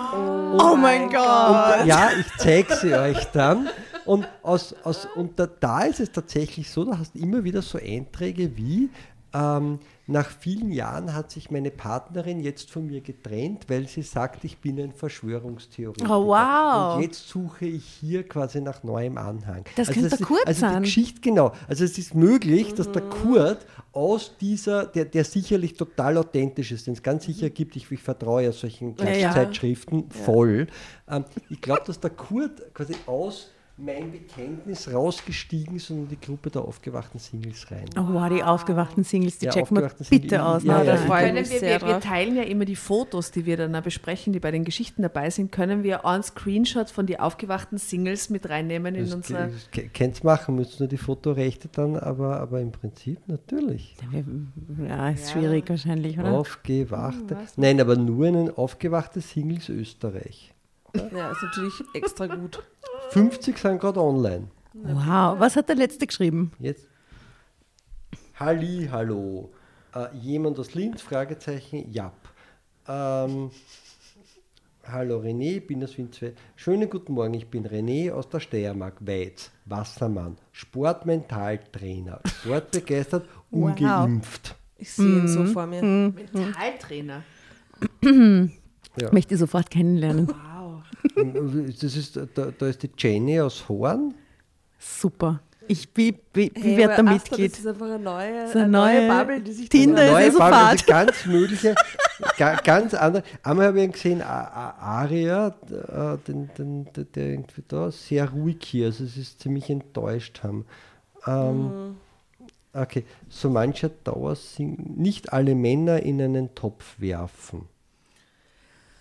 Oh mein Gott! Ja, ich zeige sie euch dann. Und, aus, aus, und da, da ist es tatsächlich so, da hast du immer wieder so Einträge wie, ähm, nach vielen Jahren hat sich meine Partnerin jetzt von mir getrennt, weil sie sagt, ich bin ein Verschwörungstheoretiker. Oh, wow. Und jetzt suche ich hier quasi nach neuem Anhang. Das könnte der ist- Kurt also sein. Die Geschichte, genau. Also es ist möglich, dass der Kurt aus dieser, der, der sicherlich total authentisch ist, den es ganz sicher gibt, ich, ich vertraue ja solchen Ja, ja. Zeitschriften voll. Ähm, ich glaube, dass der Kurt quasi aus mein Bekenntnis rausgestiegen in die Gruppe der aufgewachten Singles rein. Oh, wow, die aufgewachten Singles, die Ja, checken wir Singles. bitte aus. Ja, ja, Können mich wir, wir, wir teilen ja immer die Fotos, die wir dann besprechen, die bei den Geschichten dabei sind. Können wir einen Screenshot von die aufgewachten Singles mit reinnehmen in Das unsere. könnt ihr machen, müsst nur die Fotorechte dann, aber, aber im Prinzip natürlich. Ja, ist schwierig wahrscheinlich, oder? Aufgewachte. Nein, aber nur ein aufgewachtes Singles Österreich. Ja, ist natürlich extra gut. 50 sind gerade online. Wow, was hat der Letzte geschrieben? Jetzt. Halli, hallo. Äh, jemand aus Linz? Fragezeichen. Jap. Ähm, hallo René, ich bin aus Wien 2. Schönen guten Morgen, ich bin René aus der Steiermark, Weiz, Wassermann, Sportmentaltrainer, sportbegeistert, Wow. ungeimpft. Ich sehe ihn so vor mir. Mentaltrainer. Ja. Ich möchte sofort kennenlernen. Das ist, da, da ist die Jenny aus Horn. Super. Ich wie, wie, wie Hey, wird da Mitglied? Das ist einfach eine neue, So eine eine neue neue Bubble, die sich Tinder- da Da ist eh so Bubble, fad. also ganz mögliche, ga, ganz andere. Einmal habe ich gesehen, A- A- Aria, äh, den, den, der, der irgendwie da sehr ruhig hier, also es ist ziemlich enttäuscht haben. Ähm, Okay, so mancher Dauer sind nicht alle Männer in einen Topf werfen.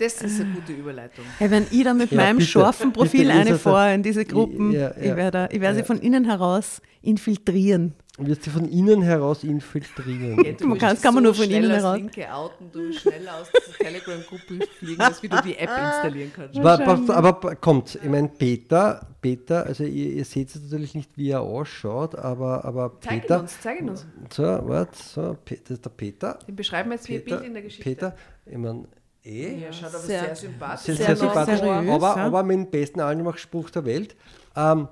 Das ist eine gute Überleitung. Hey, wenn ich da mit Ja, meinem bitte, scharfen Profil eine vor in diese Gruppen, Ja, ja, ich werde ich werd sie von innen heraus infiltrieren. Wird sie von innen heraus infiltrieren. Ja, du Man kann- kann man so nur von innen heraus. Linke outen, du willst schnell aus dieser Telegram-Gruppe fliegen, als wie du die App installieren kannst. Aber, aber, kommt, ich meine, Peter, Peter, also ihr, ihr seht jetzt natürlich nicht, wie er ausschaut, aber, aber Zeig ihn Peter, uns, zeig ihn uns. so, warte, so, das ist der Peter. Den beschreiben wir jetzt wie ein Peter, Bild in der Geschichte. Peter, ich meine, eh, Ja, schaut aber Sehr- sehr, sympathisch sehr, sehr sehr sympathisch, seriös, aber, ja. aber mit dem besten Anmachspruch der Welt. Ähm,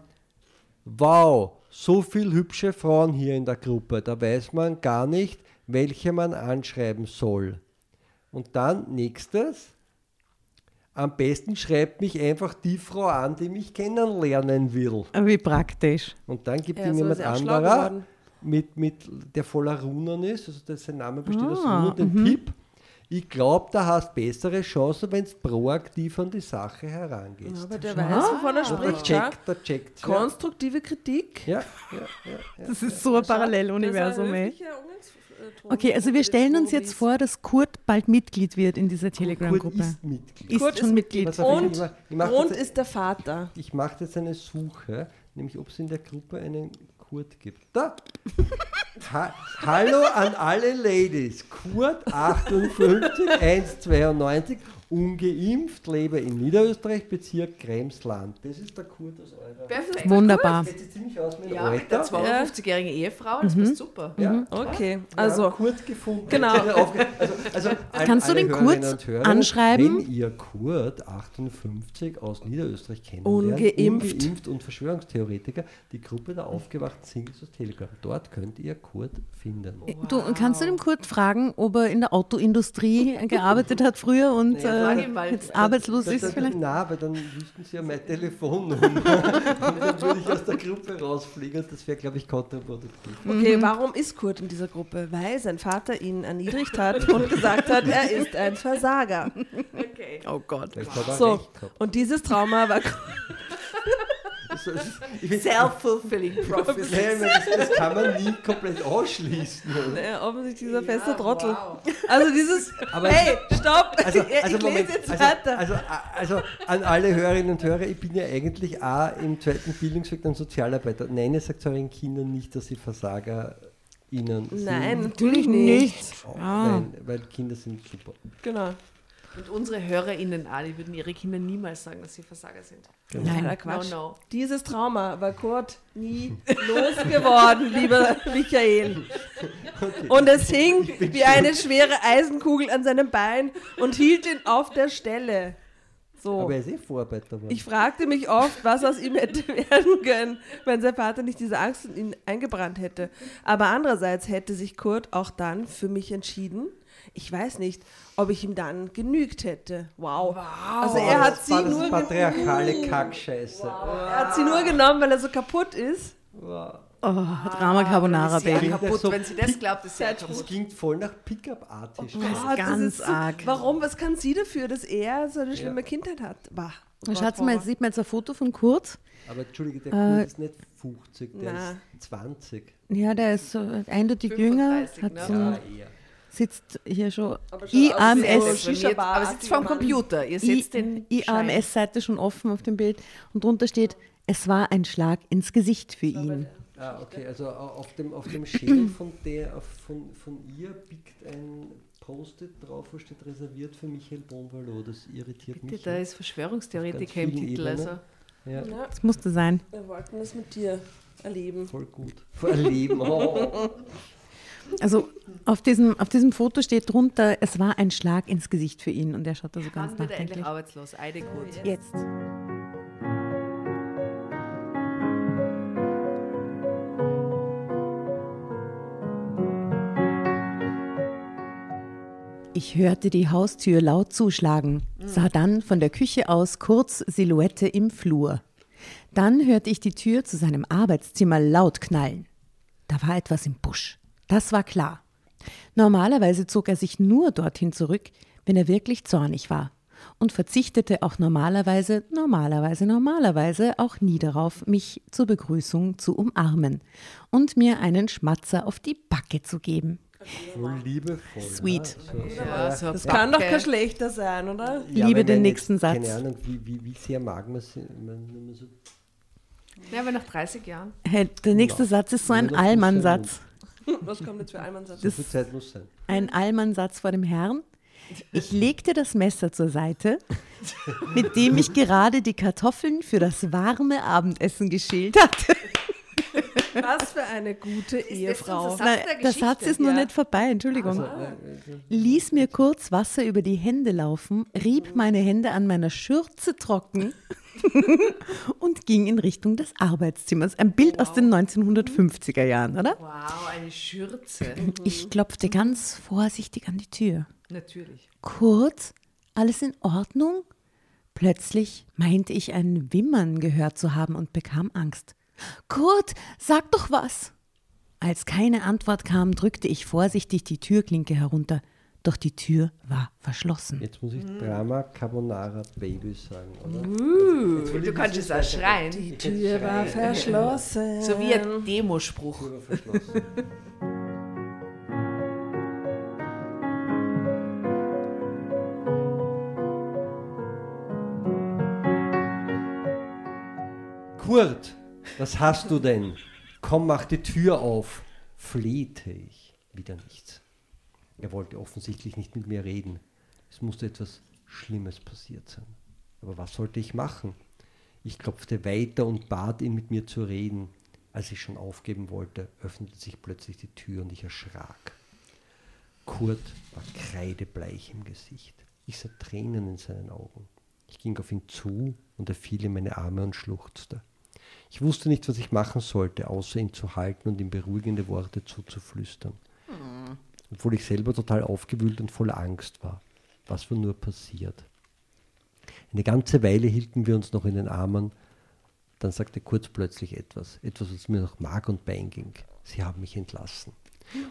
wow, so viele hübsche Frauen hier in der Gruppe, da weiß man gar nicht, welche man anschreiben soll. Und dann nächstes, am besten schreibt mich einfach die Frau an, die mich kennenlernen will. Wie praktisch. Und dann gibt Ja, ihm so jemand er anderer, mit, mit, der voller Runen ist, also sein Name besteht aus Ah, Runen, den Tipp. Ich glaube, da hast bessere Chancen, wenn du proaktiv an die Sache herangehst. Aber der weiß, wovon er Und der spricht. Ja? checkt, der checkt. Ja, Konstruktive Kritik. ja, ja, ja, ja. Das ist so ein Paralleluniversum, ey. Umgangston Okay, also wir stellen uns jetzt vor, dass Kurt bald Mitglied wird in dieser Kurt Telegram-Gruppe. ist Mitglied. Ist Kurt schon ist Mitglied. Pass auf, Und ich mach- ich mach Grund jetzt- ist der Vater. Ich mache jetzt eine Suche, nämlich ob es in der Gruppe einen Kurt gibt. Da! Ha Hallo an alle Ladies. Kurt 58 192, ungeimpft, lebe in Niederösterreich, Bezirk Kremsland. Das ist der Kurt aus eurer. Perfekt. Wunderbar. Jetzt sieht ziemlich aus mit Ja, mit der Alter. 52-jährigen Ehefrau, das passt super. Ja, Okay, wir haben also Kurt gefunden. Genau. Also, also an Kannst du alle den Kurt anschreiben? Wenn ihr Kurt 58 aus Niederösterreich kennenlernt, Ungeimpft. ungeimpft und Verschwörungstheoretiker, die Gruppe der aufgewachten Singles aus Telegram. Dort könnt ihr Kurt finden. Du, kannst du dem Kurt fragen, ob er in der Autoindustrie gearbeitet hat früher und frag äh, jetzt arbeitslos Da- da- ist da- vielleicht? Nein, weil dann wüssten sie ja meine Telefonnummer. und dann würde ich aus der Gruppe rausfliegen und das wäre, glaube ich, kontraproduktiv. Okay, Mhm. warum ist Kurt in dieser Gruppe? Weil sein Vater ihn erniedrigt hat und gesagt hat, er ist ein Versager. Okay. Oh Gott. So, und dieses Trauma war Also, es ist- ich find- Self-fulfilling prophecy. Ich das, das kann man nie komplett ausschließen. oder? offensichtlich dieser feste Ja, Trottel. wow. Also dieses, Aber- hey, stopp, Also, ich also lese Moment, jetzt also, weiter. also, also an alle Hörerinnen und Hörer, ich bin ja eigentlich auch im zweiten Bildungsweg dann Sozialarbeiter. Nein, ihr sagt euren Kindern nicht, dass sie Versager ihnen Nein, sind. natürlich nicht. Oh, Ah. Nein, weil Kinder sind super. Genau. Und unsere HörerInnen, die würden ihre Kinder niemals sagen, dass sie Versager sind. Totaler Nein. Quatsch. No, no. Dieses Trauma war Kurt nie losgeworden, lieber Michael. Und es hing wie eine schwere Eisenkugel an seinem Bein und hielt ihn auf der Stelle. So. Aber er ist eh Vorarbeiter. geworden. Ich fragte mich oft, was aus ihm hätte werden können, wenn sein Vater nicht diese Angst in ihn eingebrannt hätte. Aber andererseits hätte sich Kurt auch dann für mich entschieden. Ich weiß nicht, ob ich ihm dann genügt hätte. Wow. Also er hat das sie war das nur patriarchale Kackscheiße. er hat sie nur genommen, weil er so kaputt ist. Wow. Oh, Drama Carbonara, Baby. kaputt, so wenn sie das glaubt, ist sehr Das kaputt. klingt voll nach Pickup-Artisch. Gott, das ganz ist so, arg. Warum? Was kann sie dafür, dass er so eine schlimme Kindheit hat? Bah. Schatz, mal, jetzt sieht man jetzt ein Foto von Kurt. Aber entschuldige, der Äh, Kurt ist nicht 50, der na. ist 20. Ja, der ist so eindeutig jünger, 35, hat ne? so, Ja, eher. Sitzt hier schon Aber schon IAMS, Shisha-Bar- aber sitzt vor dem Computer. Ihr seht den. IAMS-Seite schon offen auf dem Bild und drunter steht, es war ein Schlag ins Gesicht für ihn. Ah, okay, also au- auf dem, auf dem Schädel von, der, auf- von, von ihr biegt ein Post-it drauf, wo steht reserviert für Michael Bonvalo. Das irritiert Bitte, mich. da ist Verschwörungstheoretiker im Titel. Ebenen. Also. ja, Ja, Das musste sein. wir wollten das mit dir erleben. voll gut. Verleben. Oh. Also auf diesem, auf diesem Foto steht drunter, es war ein Schlag ins Gesicht für ihn und er schaut da so ganz er endlich nachdenklich. arbeitslos? Eidekot. Jetzt. Ich hörte die Haustür laut zuschlagen, sah dann von der Küche aus kurz Silhouette im Flur. Dann hörte ich die Tür zu seinem Arbeitszimmer laut knallen. Da war etwas im Busch. Das war klar. Normalerweise zog er sich nur dorthin zurück, wenn er wirklich zornig war und verzichtete auch normalerweise, normalerweise, normalerweise auch nie darauf, mich zur Begrüßung zu umarmen und mir einen Schmatzer auf die Backe zu geben. Voll liebevoll. Sweet. Ne? So, Ja, so Das kann doch kein schlechter sein, oder? Ja, Liebe den nächsten jetzt, Satz. Keine Ahnung, wie, wie, wie sehr mag man es. Man, man so, Ja, aber nach 30 Jahren. Hey, der nächste Ja. Satz ist so ein. Allmann-Satz. Was kommt jetzt für Allmannsatz? so viel Zeit muss sein. Ein Allmann-Satz vor dem Herrn. Ich legte das Messer zur Seite, mit dem ich gerade die Kartoffeln für das warme Abendessen geschält hatte. Was für eine gute Ehefrau. Satz? Nein, der Satz ist noch ja. nicht vorbei, Entschuldigung. Ließ mir kurz Wasser über die Hände laufen, rieb meine Hände an meiner Schürze trocken und ging in Richtung des Arbeitszimmers. Ein Bild aus den 1950er Jahren, oder? Wow, eine Schürze. Ich klopfte ganz vorsichtig an die Tür. Natürlich. Kurz, alles in Ordnung? Plötzlich meinte ich ein Wimmern gehört zu haben und bekam Angst. Kurt, sag doch was! Als keine Antwort kam, drückte ich vorsichtig die Türklinke herunter, doch die Tür war verschlossen. Jetzt muss ich Drama Carbonara Baby sagen, oder? Du kannst es auch schreien. Die Tür war verschlossen. So wie ein Demospruch. Tür war verschlossen. Kurt, was hast du denn? Komm, mach die Tür auf, flehte ich. Wieder nichts. Er wollte offensichtlich nicht mit mir reden. Es musste etwas Schlimmes passiert sein. Aber was sollte ich machen? Ich klopfte weiter und bat ihn, mit mir zu reden. Als ich schon aufgeben wollte, öffnete sich plötzlich die Tür und ich erschrak. Kurt war kreidebleich im Gesicht. Ich sah Tränen in seinen Augen. Ich ging auf ihn zu und er fiel in meine Arme und schluchzte. Ich wusste nicht, was ich machen sollte, außer ihn zu halten und ihm beruhigende Worte zuzuflüstern. Obwohl ich selber total aufgewühlt und voller Angst war. Was war nur passiert? Eine ganze Weile hielten wir uns noch in den Armen. Dann sagte Kurz plötzlich etwas, etwas, was mir nach Mark und Bein ging. Sie haben mich entlassen.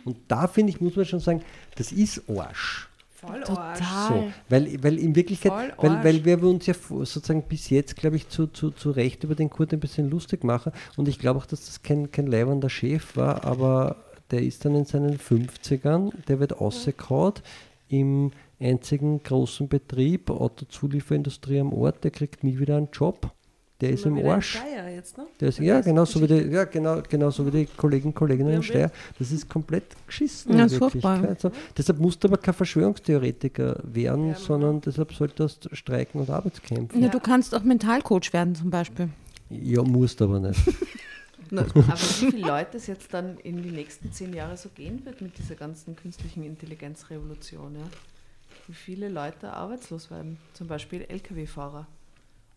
Und da finde ich, muss man schon sagen, das ist Arsch. Voll Total. So, weil, weil in Wirklichkeit, weil, Arsch. weil wir uns ja sozusagen bis jetzt, glaube ich, zu, zu, zu Recht über den Kurt ein bisschen lustig machen. Und ich glaube auch, dass das kein, kein leibender Chef war, aber der ist dann in seinen 50ern, der wird ausgekaut im einzigen großen Betrieb, Autozulieferindustrie am Ort, der kriegt nie wieder einen Job. Der ist im Arsch. Jetzt, ne? Der ist, ja, genau so wie die, ja, genau, genau so wie die Kollegen Kolleginnen Ja, in. Steyr. Das ist komplett geschissen. Ja, in ist furchtbar. Wirklichkeit. So, deshalb musst du aber kein Verschwörungstheoretiker werden, Ja, sondern deshalb solltest du streiken und Arbeitskämpfen. Ja, du kannst auch Mentalcoach werden zum Beispiel. Ja, musst aber nicht. Aber wie viele Leute es jetzt dann in die nächsten zehn Jahre so gehen wird mit dieser ganzen künstlichen Intelligenzrevolution, ja? Wie viele Leute arbeitslos werden, zum Beispiel Lkw-Fahrer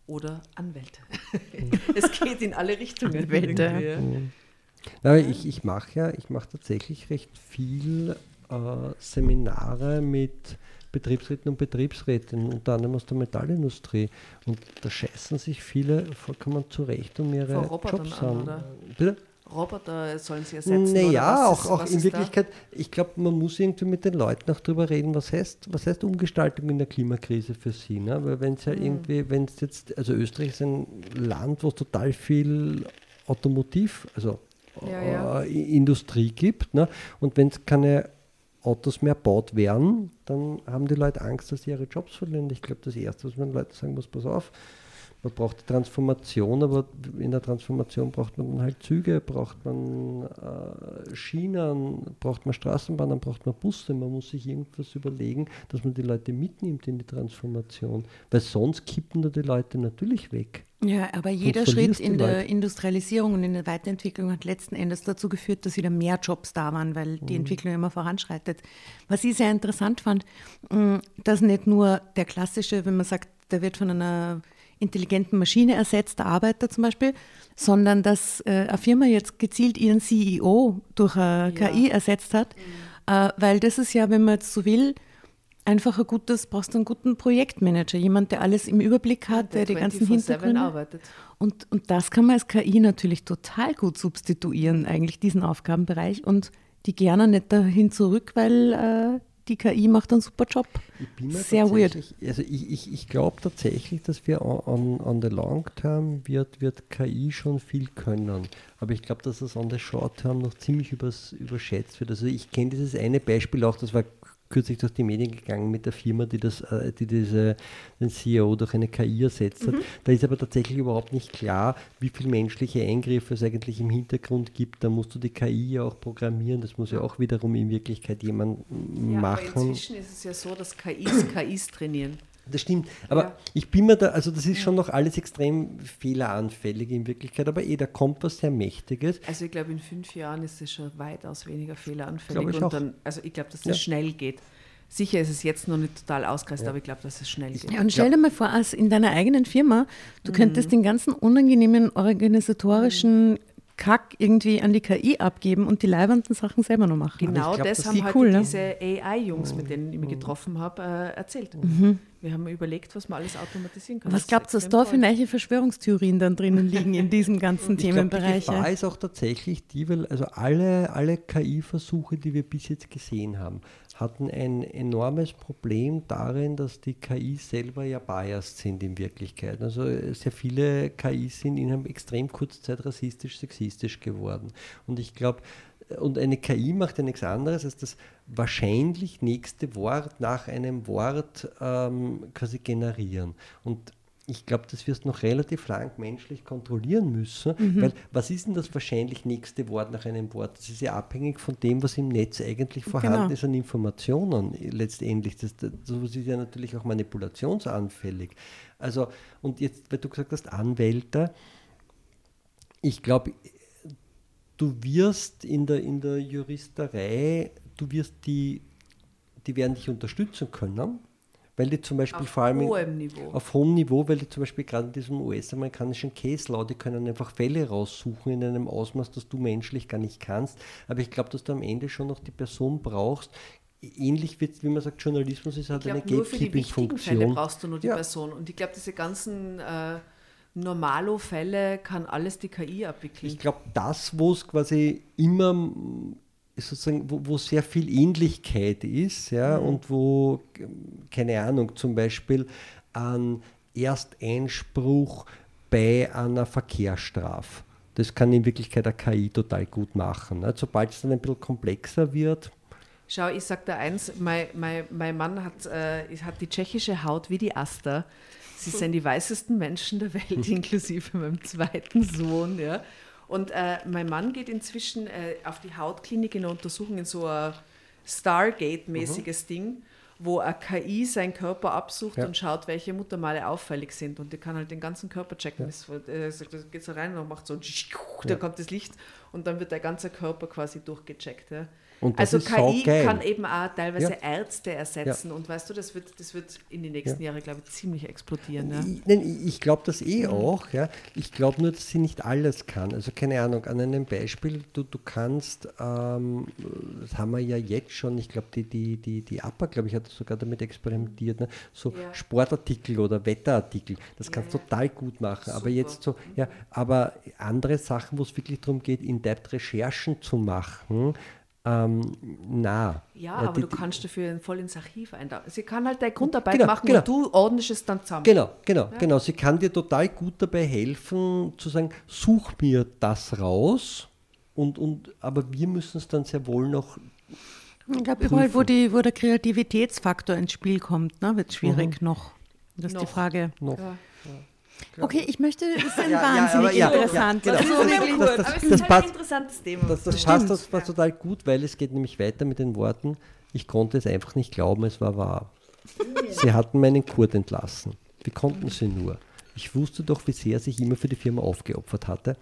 oder Anwälte. es geht in alle Richtungen. Anwälte. Aber ich, ich mache ja, ich mache tatsächlich recht viel äh, Seminare mit Betriebsräten und Betriebsrätinnen, unter anderem aus der Metallindustrie. Und da scheißen sich viele vollkommen zurecht um ihre Jobs an, oder? Bitte? Roboter sollen sie ersetzen. oder Naja, auch, ist- auch in Wirklichkeit, ich glaube, man muss irgendwie mit den Leuten auch drüber reden, was heißt, was heißt Umgestaltung in der Klimakrise für sie. Ne? Weil wenn es Mhm. ja irgendwie, wenn es jetzt, also Österreich ist ein Land, wo es total viel Automotiv, also Ja, ja. Äh, Industrie gibt. Ne? Und wenn es keine Autos mehr baut werden, dann haben die Leute Angst, dass sie ihre Jobs verlieren. Ich glaube, das Erste, was man den Leuten sagen muss, pass auf, Man braucht die Transformation, aber in der Transformation braucht man dann halt Züge, braucht man äh, Schienen, braucht man Straßenbahnen, braucht man Busse. Man muss sich irgendwas überlegen, dass man die Leute mitnimmt in die Transformation. Weil sonst kippen da die Leute natürlich weg. Ja, aber jeder Schritt in der Leute. Industrialisierung und in der Weiterentwicklung hat letzten Endes dazu geführt, dass wieder mehr Jobs da waren, weil die mhm. Entwicklung immer voranschreitet. Was ich sehr interessant fand, mm, dass nicht nur der klassische, wenn man sagt, der wird von einer intelligenten Maschine ersetzt, der Arbeiter zum Beispiel, sondern dass äh, eine Firma jetzt gezielt ihren CEO durch eine ja. KI ersetzt hat, mhm. äh, weil das ist ja, wenn man jetzt so will, einfach ein gutes, brauchst du einen guten Projektmanager, jemand, der alles im Überblick hat, der, der die ganzen Hintergründe arbeitet. Und, und das kann man als KI natürlich total gut substituieren, eigentlich diesen Aufgabenbereich und die gerne nicht dahin zurück, weil äh, die KI macht einen super Job. Sehr weird. Also ich, ich, ich glaube tatsächlich, dass wir on, on the long term wird, wird KI schon viel können. Aber ich glaube, dass das on the short term noch ziemlich übers, überschätzt wird. Also ich kenne dieses eine Beispiel auch, das war kürzlich durch die Medien gegangen mit der Firma, die, das, äh, die diese, den CEO durch eine KI ersetzt hat. Mhm. Da ist aber tatsächlich überhaupt nicht klar, wie viele menschliche Eingriffe es eigentlich im Hintergrund gibt. Da musst du die KI ja auch programmieren. Das muss ja auch wiederum in Wirklichkeit jemand ja, machen. Aber inzwischen ist es ja so, dass KIs KIs trainieren. Das stimmt. Aber ja. ich bin mir da, also das ist schon noch alles extrem fehleranfällig in Wirklichkeit, aber eh, da kommt was sehr Mächtiges. Also ich glaube, in fünf Jahren ist es schon weitaus weniger fehleranfällig. Ich und dann, also ich glaube, dass das ja. schnell geht. Sicher ist es jetzt noch nicht total ausgereift, ja. aber ich glaube, dass es schnell geht. Ja, und stell dir mal vor, als in deiner eigenen Firma, du mhm. könntest den ganzen unangenehmen organisatorischen mhm. Kack irgendwie an die KI abgeben und die leibenden Sachen selber noch machen. Genau glaub, das, das haben halt cool, ne? diese AI-Jungs, mit denen ich mich getroffen habe, äh, erzählt. Mhm. Wir haben überlegt, was man alles automatisieren kann. Was glaubt ihr, dass da für neue Verschwörungstheorien dann drinnen liegen in diesem ganzen Themenbereich? Die Gefahr ist auch tatsächlich die, weil also alle, alle KI-Versuche, die wir bis jetzt gesehen haben, hatten ein enormes Problem darin, dass die KIs selber ja biased sind in Wirklichkeit. Also sehr viele KIs sind in einer extrem kurzen Zeit rassistisch, sexistisch geworden. Und ich glaube, und eine KI macht ja nichts anderes, als das wahrscheinlich nächste Wort nach einem Wort ähm, quasi generieren. Und ich glaube, das wirst du noch relativ lang menschlich kontrollieren müssen, mhm. weil was ist denn das wahrscheinlich nächste Wort nach einem Wort? Das ist ja abhängig von dem, was im Netz eigentlich vorhanden genau. ist an Informationen letztendlich. Das, das, das ist ja natürlich auch manipulationsanfällig. Also, und jetzt, weil du gesagt hast, Anwälte, ich glaube, du wirst in der, in der Juristerei, du wirst die, die werden dich unterstützen können weil die zum Beispiel auf vor allem hohem Niveau. auf hohem Niveau, weil die zum Beispiel gerade in diesem US-amerikanischen Case Law, die können einfach Fälle raussuchen in einem Ausmaß, das du menschlich gar nicht kannst. Aber ich glaube, dass du am Ende schon noch die Person brauchst. Ähnlich wird, wie man sagt, Journalismus ist halt glaub, eine Gatekeeping-Funktion. Fälle brauchst du nur die ja. Person. Und ich glaube, diese ganzen äh, Normalo-Fälle kann alles die KI abwickeln. Ich glaube, das, wo es quasi immer sozusagen, wo, wo, sehr viel Ähnlichkeit ist, ja, mhm. und wo, keine Ahnung, zum Beispiel ein Ersteinspruch bei einer Verkehrsstrafe. Das kann in Wirklichkeit eine KI total gut machen. Ne? Sobald es dann ein bisschen komplexer wird. Schau, ich sage da eins, mein, mein, mein Mann hat, äh, hat die tschechische Haut wie die Aster. Sie sind die weißesten Menschen der Welt, inklusive meinem zweiten Sohn. Ja. Und äh, mein Mann geht inzwischen äh, auf die Hautklinik in der Untersuchung in so ein Stargate-mäßiges mhm. Ding, wo eine KI seinen Körper absucht ja. und schaut, welche Muttermale auffällig sind. Und die kann halt den ganzen Körper checken. Ja. Äh, da geht so rein und macht so, da ja. kommt das Licht und dann wird der ganze Körper quasi durchgecheckt. Ja also KI kann eben auch teilweise ja. Ärzte ersetzen ja. und weißt du, das wird, das wird in den nächsten ja. Jahren, glaube ich, ziemlich explodieren. Ja. Ich, ich glaube das eh mhm. auch. Ja. Ich glaube nur, dass sie nicht alles kann. Also keine Ahnung, an einem Beispiel, du, du kannst, ähm, das haben wir ja jetzt schon, ich glaube, die, die, die, die APA, glaube ich, hat sogar damit experimentiert, ne? so Sportartikel oder Wetterartikel, das kannst du total gut machen. Super. Aber jetzt so, ja, aber andere Sachen, wo es wirklich darum geht, in-depth Recherchen zu machen, ähm, na. Ja, aber die, du kannst dafür voll ins Archiv einladen. Sie kann halt deine Grundarbeit genau, machen genau. und du ordnest es dann zusammen. Genau, genau, ja. genau. Sie kann dir total gut dabei helfen, zu sagen, such mir das raus. Und, und, aber wir müssen es dann sehr wohl noch. Ich glaube, überall, wo, die, wo der Kreativitätsfaktor ins Spiel kommt, ne, wird es schwierig mhm. noch. Das ist noch. die Frage. Noch. Ja. Okay, ich möchte, es ist ja, wahnsinnig ja, ja, interessant. genau. Das ist Das ist wirklich, gut. das- Aber es das ist halt passt- ein interessantes Thema. Das, das, Das passt, das passt total gut, weil es geht nämlich weiter mit den Worten, ich konnte es einfach nicht glauben, es war wahr. Sie hatten meinen Kurt entlassen. Wie konnten sie nur? Ich wusste doch, wie sehr er sich immer für die Firma aufgeopfert hatte.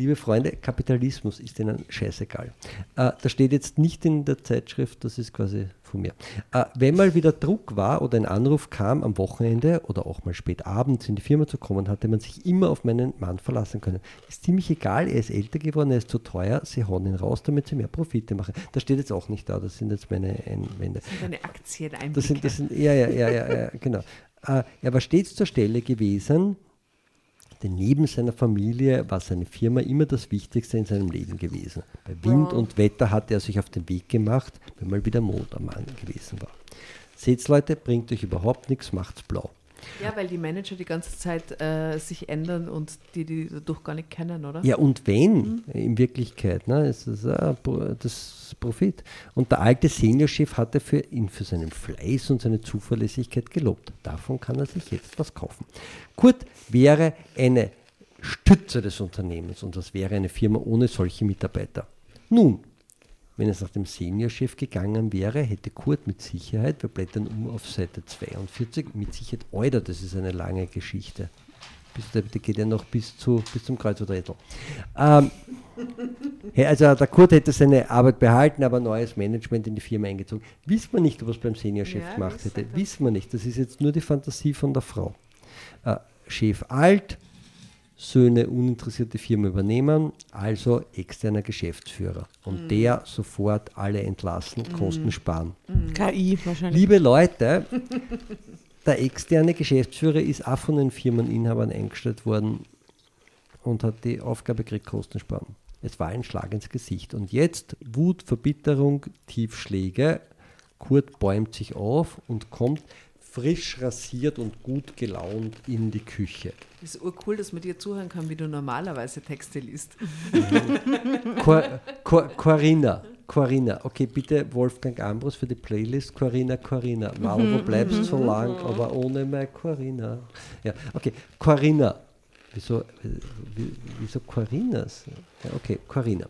Liebe Freunde, Kapitalismus ist ihnen scheißegal. Äh, das steht jetzt nicht in der Zeitschrift, das ist quasi von mir. Äh, wenn mal wieder Druck war oder ein Anruf kam am Wochenende oder auch mal spät abends in die Firma zu kommen, hatte man sich immer auf meinen Mann verlassen können. Ist ziemlich egal, er ist älter geworden, er ist zu teuer, sie hauen ihn raus, damit sie mehr Profite machen. Das steht jetzt auch nicht da, das sind jetzt meine Einwände. Deine Aktieneinblicke. Das sind, das sind, ja, ja, ja, ja, ja genau. Äh, er war stets zur Stelle gewesen, denn neben seiner Familie war seine Firma immer das Wichtigste in seinem Leben gewesen. Bei Wind und Wetter hatte er sich auf den Weg gemacht, wenn mal wieder Mond am Mann gewesen war. Seht's Leute, bringt euch überhaupt nichts, macht's blau. Ja, weil die Manager die ganze Zeit äh, sich ändern und die die dadurch gar nicht kennen, oder? Ja, und wenn, in Wirklichkeit, ne, ist das, äh, Pro- das Profit. Und der alte Seniorchef hatte für ihn für seinen Fleiß und seine Zuverlässigkeit gelobt. Davon kann er sich jetzt was kaufen. Kurt wäre eine Stütze des Unternehmens und das wäre eine Firma ohne solche Mitarbeiter. Nun, wenn es nach dem Seniorchef gegangen wäre, hätte Kurt mit Sicherheit, wir blättern um auf Seite 42, mit Sicherheit, Euder, das ist eine lange Geschichte. Bis, der geht ja noch bis, zu, bis zum Kreuzworträtsel. Ähm, also der Kurt hätte seine Arbeit behalten, aber neues Management in die Firma eingezogen. Wissen wir nicht, es beim Seniorchef Ja, gemacht hätte. Wissen wir nicht. Das ist jetzt nur die Fantasie von der Frau. Äh, Chef alt, Söhne uninteressierte Firma übernehmen, also externer Geschäftsführer. Und Mhm. der sofort alle entlassen, Kosten sparen. KI wahrscheinlich. Liebe Leute, der externe Geschäftsführer ist auch von den Firmeninhabern eingestellt worden und hat die Aufgabe gekriegt, Kosten sparen. Es war ein Schlag ins Gesicht. Und jetzt Wut, Verbitterung, Tiefschläge. Kurt bäumt sich auf und kommt frisch rasiert und gut gelaunt in die Küche. Das ist urcool, dass man dir zuhören kann, wie du normalerweise Texte liest. Cor Cor Corinna, Corinna, okay, bitte Wolfgang Ambros für die Playlist. Corinna, Corinna. Mal, wo bleibst so lang, aber ohne meine Corinna. Ja, okay, Corinna. Wieso, wie- wieso Corinnas? Ja, okay, Corinna.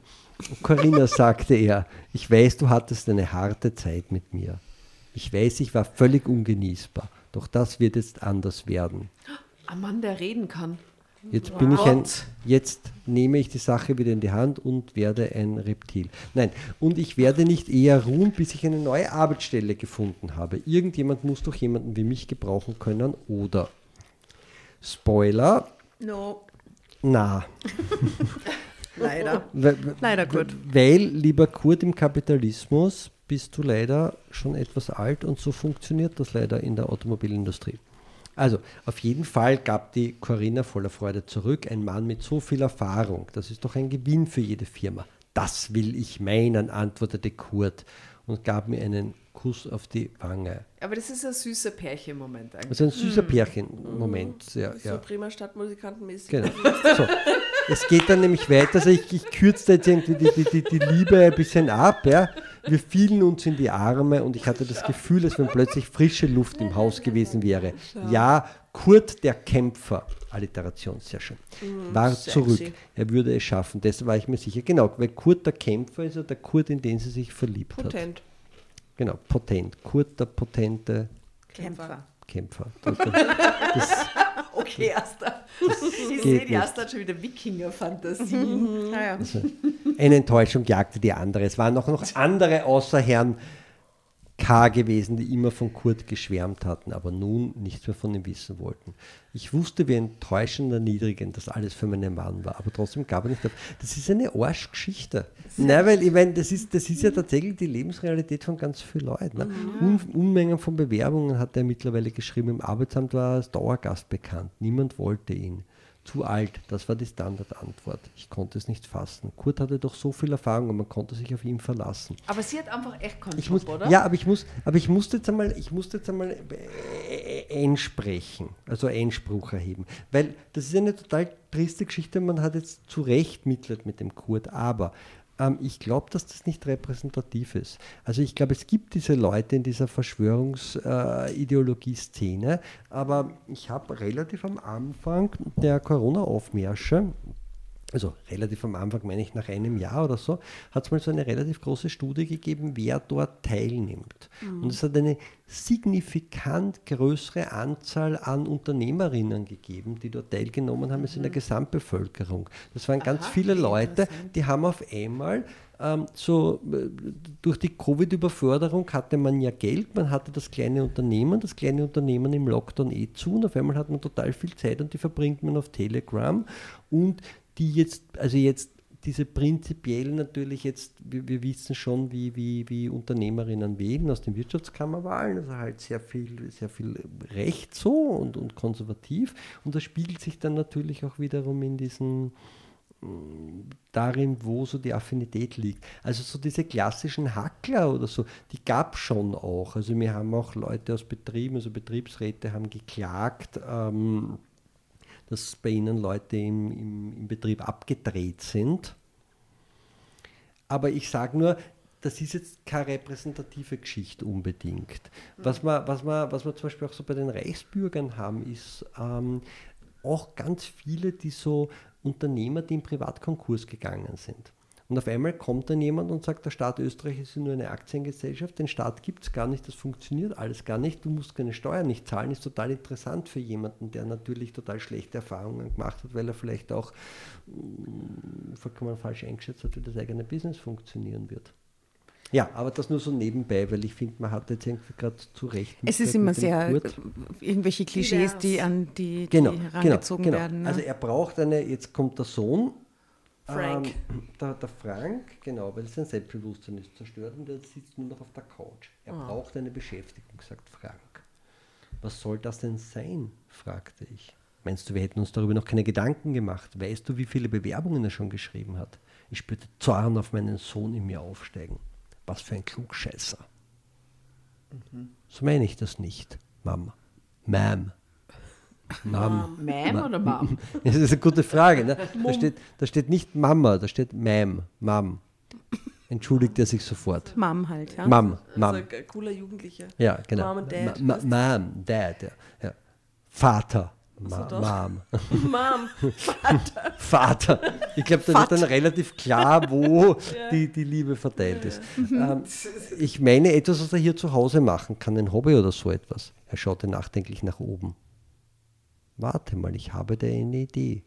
Corinna sagte er, ich weiß, du hattest eine harte Zeit mit mir. Ich weiß, ich war völlig ungenießbar. Doch das wird jetzt anders werden. Ein Mann, der reden kann. Jetzt bin ich ein, jetzt nehme ich die Sache wieder in die Hand und werde ein Reptil. Nein, und ich werde nicht eher ruhen, bis ich eine neue Arbeitsstelle gefunden habe. Irgendjemand muss doch jemanden wie mich gebrauchen können oder Spoiler, No, na. leider. Leider gut. Weil, lieber Kurt, im Kapitalismus bist du leider schon etwas alt und so funktioniert das leider in der Automobilindustrie. Also, auf jeden Fall gab die Corinna voller Freude zurück. Ein Mann mit so viel Erfahrung, das ist doch ein Gewinn für jede Firma. Das will ich meinen, antwortete Kurt und gab mir einen Kuss auf die Wange. Aber das ist ein süßer Pärchenmoment eigentlich. Also ein süßer Pärchen-Moment. Ja, So ja. prima Stadtmusikantenmäßig. Genau. So. Es geht dann nämlich weiter. Also ich, ich kürze jetzt irgendwie die, die, die, die Liebe ein bisschen ab. Ja. Wir fielen uns in die Arme und ich hatte das Gefühl, als wenn plötzlich frische Luft im Haus gewesen wäre. Ja, Kurt der Kämpfer, Alliteration, sehr schön, war sexy. zurück. Er würde es schaffen, dessen war ich mir sicher. Genau, weil Kurt der Kämpfer ist ja der Kurt, in den sie sich verliebt hat. Potent. Genau, potent. Kurt der potente Kämpfer. Kämpfer. Das, das, Okay, Asta. Ich sehe, die. Asta hat schon wieder Wikinger-Fantasie. Naja. Also, eine Enttäuschung jagte die andere. Es waren auch noch andere außer Herrn K. gewesen, die immer von Kurt geschwärmt hatten, aber nun nichts mehr von ihm wissen wollten. Ich wusste, wie enttäuschend erniedrigend das alles für meinen Mann war, aber trotzdem gab er nicht auf. Das ist eine Arschgeschichte. Nein, weil ich meine, das ist, das ist ja tatsächlich die Lebensrealität von ganz vielen Leuten. Ne? Un, Unmengen von Bewerbungen hat er mittlerweile geschrieben. Im Arbeitsamt war er als Dauergast bekannt. Niemand wollte ihn. Zu alt, das war die Standardantwort. Ich konnte es nicht fassen. Kurt hatte doch so viel Erfahrung und man konnte sich auf ihn verlassen. Aber sie hat einfach echt keinen Ich Job, muss, oder? ja, aber ich muss, aber ich musste jetzt einmal, ich musste jetzt einmal äh, einsprechen, also Einspruch erheben, weil das ist eine total triste Geschichte. Man hat jetzt zu Recht Mitleid mit dem Kurt, aber Ähm, ich glaube, dass das nicht repräsentativ ist. Also ich glaube, es gibt diese Leute in dieser Verschwörungsideologie-Szene, äh, aber ich habe relativ am Anfang der Corona-Aufmärsche, also relativ am Anfang, meine ich nach einem Jahr oder so, hat es mal so eine relativ große Studie gegeben, wer dort teilnimmt. Mhm. Und es hat eine signifikant größere Anzahl an Unternehmerinnen gegeben, die dort teilgenommen haben, als in der mhm. Gesamtbevölkerung. Das waren ganz Aha, viele Leute, die haben auf einmal ähm, so äh, durch die Covid-Überforderung hatte man ja Geld, man hatte das kleine Unternehmen, das kleine Unternehmen im Lockdown eh zu und auf einmal hat man total viel Zeit und die verbringt man auf Telegram und die jetzt, also jetzt diese prinzipiell natürlich jetzt, wir, wir, wissen schon, wie, wie, wie Unternehmerinnen wählen aus den Wirtschaftskammerwahlen, also halt sehr viel, sehr viel Recht so und, und konservativ. Und das spiegelt sich dann natürlich auch wiederum in diesen mm, darin, wo so die Affinität liegt. Also so diese klassischen Hackler oder so, die gab es schon auch. Also wir haben auch Leute aus Betrieben, also Betriebsräte haben geklagt, ähm, dass bei Ihnen Leute im, im, im Betrieb abgedreht sind. Aber ich sage nur, das ist jetzt keine repräsentative Geschichte unbedingt. Was wir, was, wir, was wir zum Beispiel auch so bei den Reichsbürgern haben, ist ähm, auch ganz viele, die so Unternehmer, die im Privatkonkurs gegangen sind. Und auf einmal kommt dann jemand und sagt, der Staat Österreich ist nur eine Aktiengesellschaft, den Staat gibt es gar nicht, das funktioniert alles gar nicht, du musst keine Steuern nicht zahlen, ist total interessant für jemanden, der natürlich total schlechte Erfahrungen gemacht hat, weil er vielleicht auch mm, vollkommen falsch eingeschätzt hat, wie das eigene Business funktionieren wird. Ja, aber das nur so nebenbei, weil ich finde, man hat jetzt irgendwie gerade zu Recht. Es ist immer sehr Kurt. irgendwelche Klischees, die an die, die genau, herangezogen genau, genau. werden. Ne? Also er braucht eine, jetzt kommt der Sohn Frank. Ähm, der, der, Frank, genau, weil sein Selbstbewusstsein ist zerstört und er sitzt nur noch auf der Couch. Er oh. braucht eine Beschäftigung, sagt Frank. Was soll das denn sein? fragte ich. Meinst du, wir hätten uns darüber noch keine Gedanken gemacht? Weißt du, wie viele Bewerbungen er schon geschrieben hat? Ich spürte Zorn auf meinen Sohn in mir aufsteigen. Was für ein Klugscheißer. Mhm. So meine ich das nicht, Mama. Ma'am. Mom. Ma'am oder Mom? Das ist eine gute Frage. Ne? Da, steht, da steht nicht Mama, da steht Ma'am, Mom. Entschuldigt er sich sofort. Mom halt, ja. Mom, Mom. Also ein cooler Jugendlicher. Ja, genau. Mom und Dad. Ma, ma, Mom, Dad, ja. ja. Vater. Ma, so Mom. Mom. Vater. Vater. Ich glaube, da ist dann relativ klar, wo ja. die, die Liebe verteilt ist. Ähm, ich meine etwas, was er hier zu Hause machen kann, ein Hobby oder so etwas. Er schaute nachdenklich nach oben. Warte mal, ich habe da eine Idee.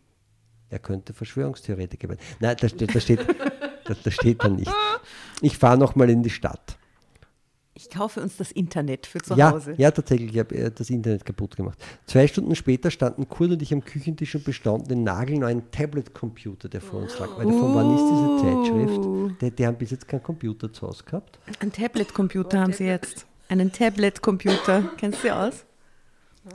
Er könnte Verschwörungstheoretiker werden. Nein, da steht, da steht, da, da steht da nicht. Ich fahre nochmal in die Stadt. Ich kaufe uns das Internet für zu ja, Hause. Ja, tatsächlich, ich habe äh, das Internet kaputt gemacht. Zwei Stunden später standen Kurt und ich am Küchentisch und bestanden den nagelneuen Tablet-Computer, der vor uns lag. Weil uh. von wann ist diese Zeitschrift? Die, die, haben bis jetzt keinen Computer zu Hause gehabt. Ein Tablet-Computer haben sie jetzt. Einen Tablet-Computer. Kennst du sie aus?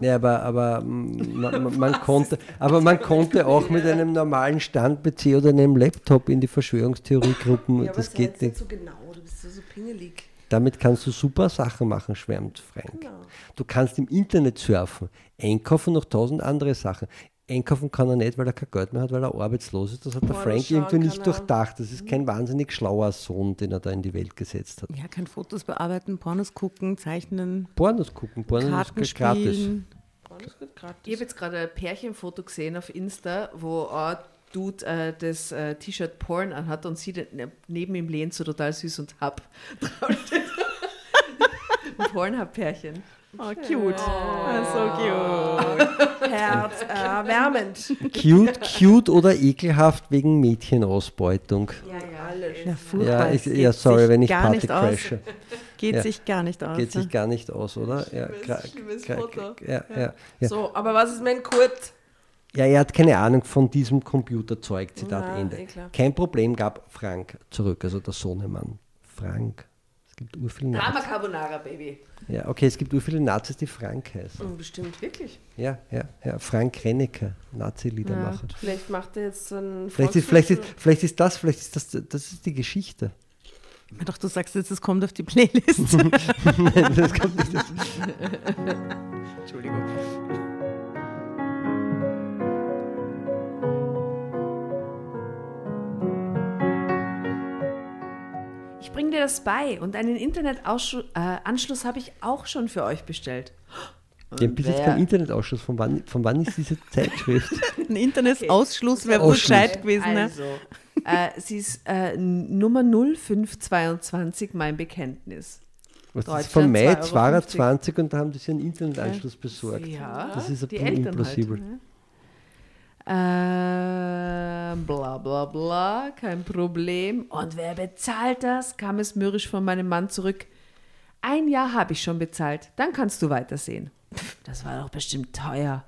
Ja, aber, aber man, man konnte, aber man konnte auch mit einem normalen Stand-PC oder einem Laptop in die Verschwörungstheoriegruppen. Ja, das geht nicht. so genau, du bist so, so pingelig. Damit kannst du super Sachen machen, schwärmt Frank. Genau. Du kannst im Internet surfen, einkaufen noch tausend andere Sachen. Einkaufen kann er nicht, weil er kein Geld mehr hat, weil er arbeitslos ist. Das hat der Frank irgendwie nicht durchdacht. Das ist kein mhm. wahnsinnig schlauer Sohn, den er da in die Welt gesetzt hat. Ja, kein Fotos bearbeiten, Pornos gucken, zeichnen. Pornos gucken, Pornos Karten ist gratis. Pornos gratis. Ich habe jetzt gerade ein Pärchenfoto gesehen auf Insta, wo ein Dude äh, das äh, T-Shirt Porn anhat und sie neben ihm lehnt, so total süß und hab. ein Pornhub-Pärchen. Oh, cute. Oh. So cute. Herzerwärmend. Äh, cute, cute oder ekelhaft wegen Mädchenausbeutung. Ja, ja, alles. Ja, furchtbar. Ja, ich, ja sorry, wenn ich Party crashe. Geht ja. sich gar nicht aus. Geht ne? sich gar nicht aus, oder? Ja, schlimmes, schlimmes Foto. Ja, ja. Ja, So, aber was ist mein Kurt? Ja, er hat keine Ahnung von diesem Computerzeug, Zitat Ende. Eh Kein Problem gab Frank zurück, also der Sohnemann. Frank. Es gibt urviele Drama Carbonara, Baby. Ja, okay, es gibt ur viele Nazis, die Frank heißen. Oh, bestimmt, wirklich. Ja, ja, ja. Frank Rennecker, Nazi-Liedermacher. Ja, vielleicht macht er jetzt so ein. Vielleicht ist, vielleicht, ist, vielleicht ist das, vielleicht ist das, das ist die Geschichte. Doch, du sagst jetzt, es kommt auf die Playlist. Nein, das kommt nicht. Entschuldigung. Ich bringe dir das bei und einen Internetanschluss äh, habe ich auch schon für euch bestellt. Die haben bis jetzt keinen Internetausschuss. Von wann, von wann ist diese Zeitschrift? Ein Internetausschluss wäre wohl gescheit gewesen. Ne? Also, äh, sie ist äh, Nummer 0522, mein Bekenntnis. Was ist von Mai 2,50 Euro. 22 und da haben die sich einen Internetanschluss besorgt. Ja, Das ist ein bisschen unplausibel. Halt, ne? Äh, bla bla bla, kein Problem. Und wer bezahlt das? kam es mürrisch von meinem Mann zurück. Ein Jahr habe ich schon bezahlt, dann kannst du weitersehen. Das war doch bestimmt teuer.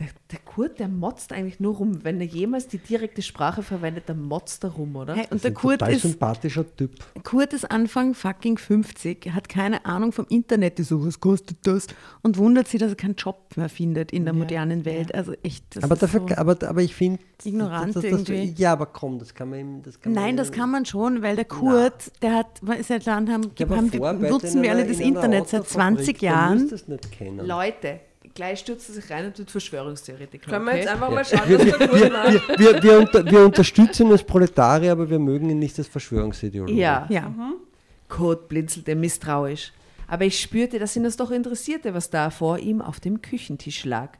Der, der Kurt, der motzt eigentlich nur rum. Wenn er jemals die direkte Sprache verwendet, dann motzt er rum, oder? Hey, und Das der ist ein Kurt total ist, sympathischer Typ. Kurt ist Anfang fucking 50, hat keine Ahnung vom Internet, ist so, was kostet das? Und wundert sich, dass er keinen Job mehr findet in der modernen Welt. Also echt, das Aber, ist dafür, so. aber, aber ich finde. Ignorant irgendwie. Ja, aber komm, das kann man ihm. Das kann Nein, man das kann man schon, weil der Kurt, der hat, seit haben, Ja, haben Vorarbeiter nutzen wir alle das Internet seit Autofabrik, 20 der Jahren. muss das nicht kennen. Leute, gleich stürzt er sich rein und wird Verschwörungstheoretiker. Können wir okay? jetzt einfach mal schauen, Wir, was wir, wir, wir, wir, unter, wir unterstützen das Proletarier, aber wir mögen ihn nicht als Verschwörungsideologen. Ja. Ja. Kurt blinzelte misstrauisch. Aber ich spürte, dass ihn das doch interessierte, was da vor ihm auf dem Küchentisch lag.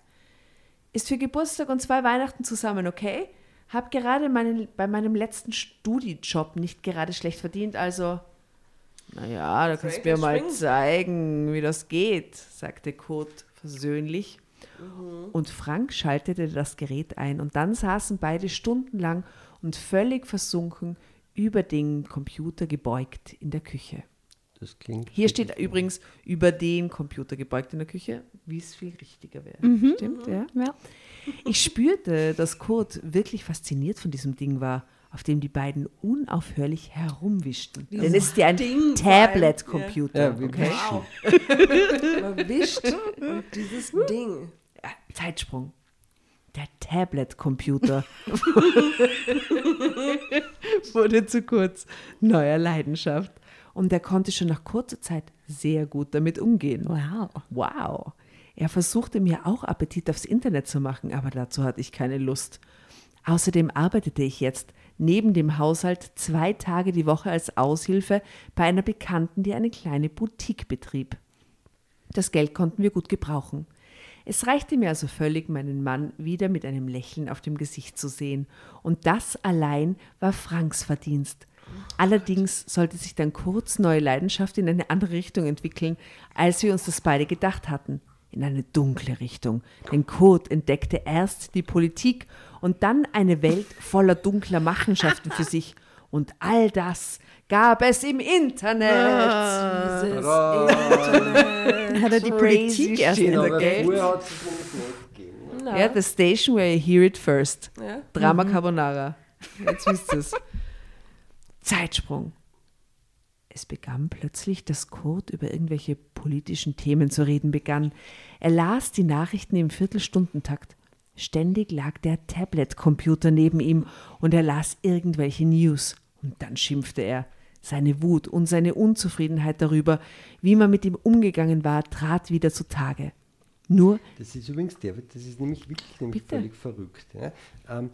Ist für Geburtstag und zwei Weihnachten zusammen, okay? Hab gerade meinen, bei meinem letzten Studijob nicht gerade schlecht verdient, also. Naja, da kannst du mir mal schwingen? zeigen, wie das geht, sagte Kurt versöhnlich. Und Frank schaltete das Gerät ein und dann saßen beide stundenlang und völlig versunken über den Computer gebeugt in der Küche. Das klingt. Hier steht übrigens über den Computer gebeugt in der Küche, wie es viel richtiger wäre. Mhm. Stimmt, ja? Ja. Ich spürte, dass Kurt wirklich fasziniert von diesem Ding war, auf dem die beiden unaufhörlich herumwischten. Denn es ist ja ein Ding Tablet-Computer. Ja, wie okay? Wow. Man wischt und dieses Ding. Ja, Zeitsprung. Der Tablet-Computer wurde zu kurz neuer Leidenschaft. Und er konnte schon nach kurzer Zeit sehr gut damit umgehen. Wow. Wow. Er versuchte mir auch Appetit aufs Internet zu machen, aber dazu hatte ich keine Lust. Außerdem arbeitete ich jetzt neben dem Haushalt zwei Tage die Woche als Aushilfe bei einer Bekannten, die eine kleine Boutique betrieb. Das Geld konnten wir gut gebrauchen. Es reichte mir also völlig, meinen Mann wieder mit einem Lächeln auf dem Gesicht zu sehen. Und das allein war Franks Verdienst. Allerdings sollte sich dann kurz neue Leidenschaft in eine andere Richtung entwickeln, als wir uns das beide gedacht hatten. In eine dunkle Richtung. Denn Kurt entdeckte erst die Politik und dann eine Welt voller dunkler Machenschaften für sich. Und all das gab es im Internet. Dieses Internet. Hat er die Politik erst shit, entdeckt? ne? Ja, the station where you hear it first. Ja. Drama Carbonara. Jetzt wisst ihr es. Zeitsprung. Es begann plötzlich, dass Kurt über irgendwelche politischen Themen zu reden begann. Er las die Nachrichten im Viertelstundentakt. Ständig lag der Tablet-Computer neben ihm und er las irgendwelche News. Und dann schimpfte er. Seine Wut und seine Unzufriedenheit darüber, wie man mit ihm umgegangen war, trat wieder zutage. Nur Das ist übrigens der, das ist nämlich wirklich nämlich Bitte. völlig verrückt. Ja. Ähm,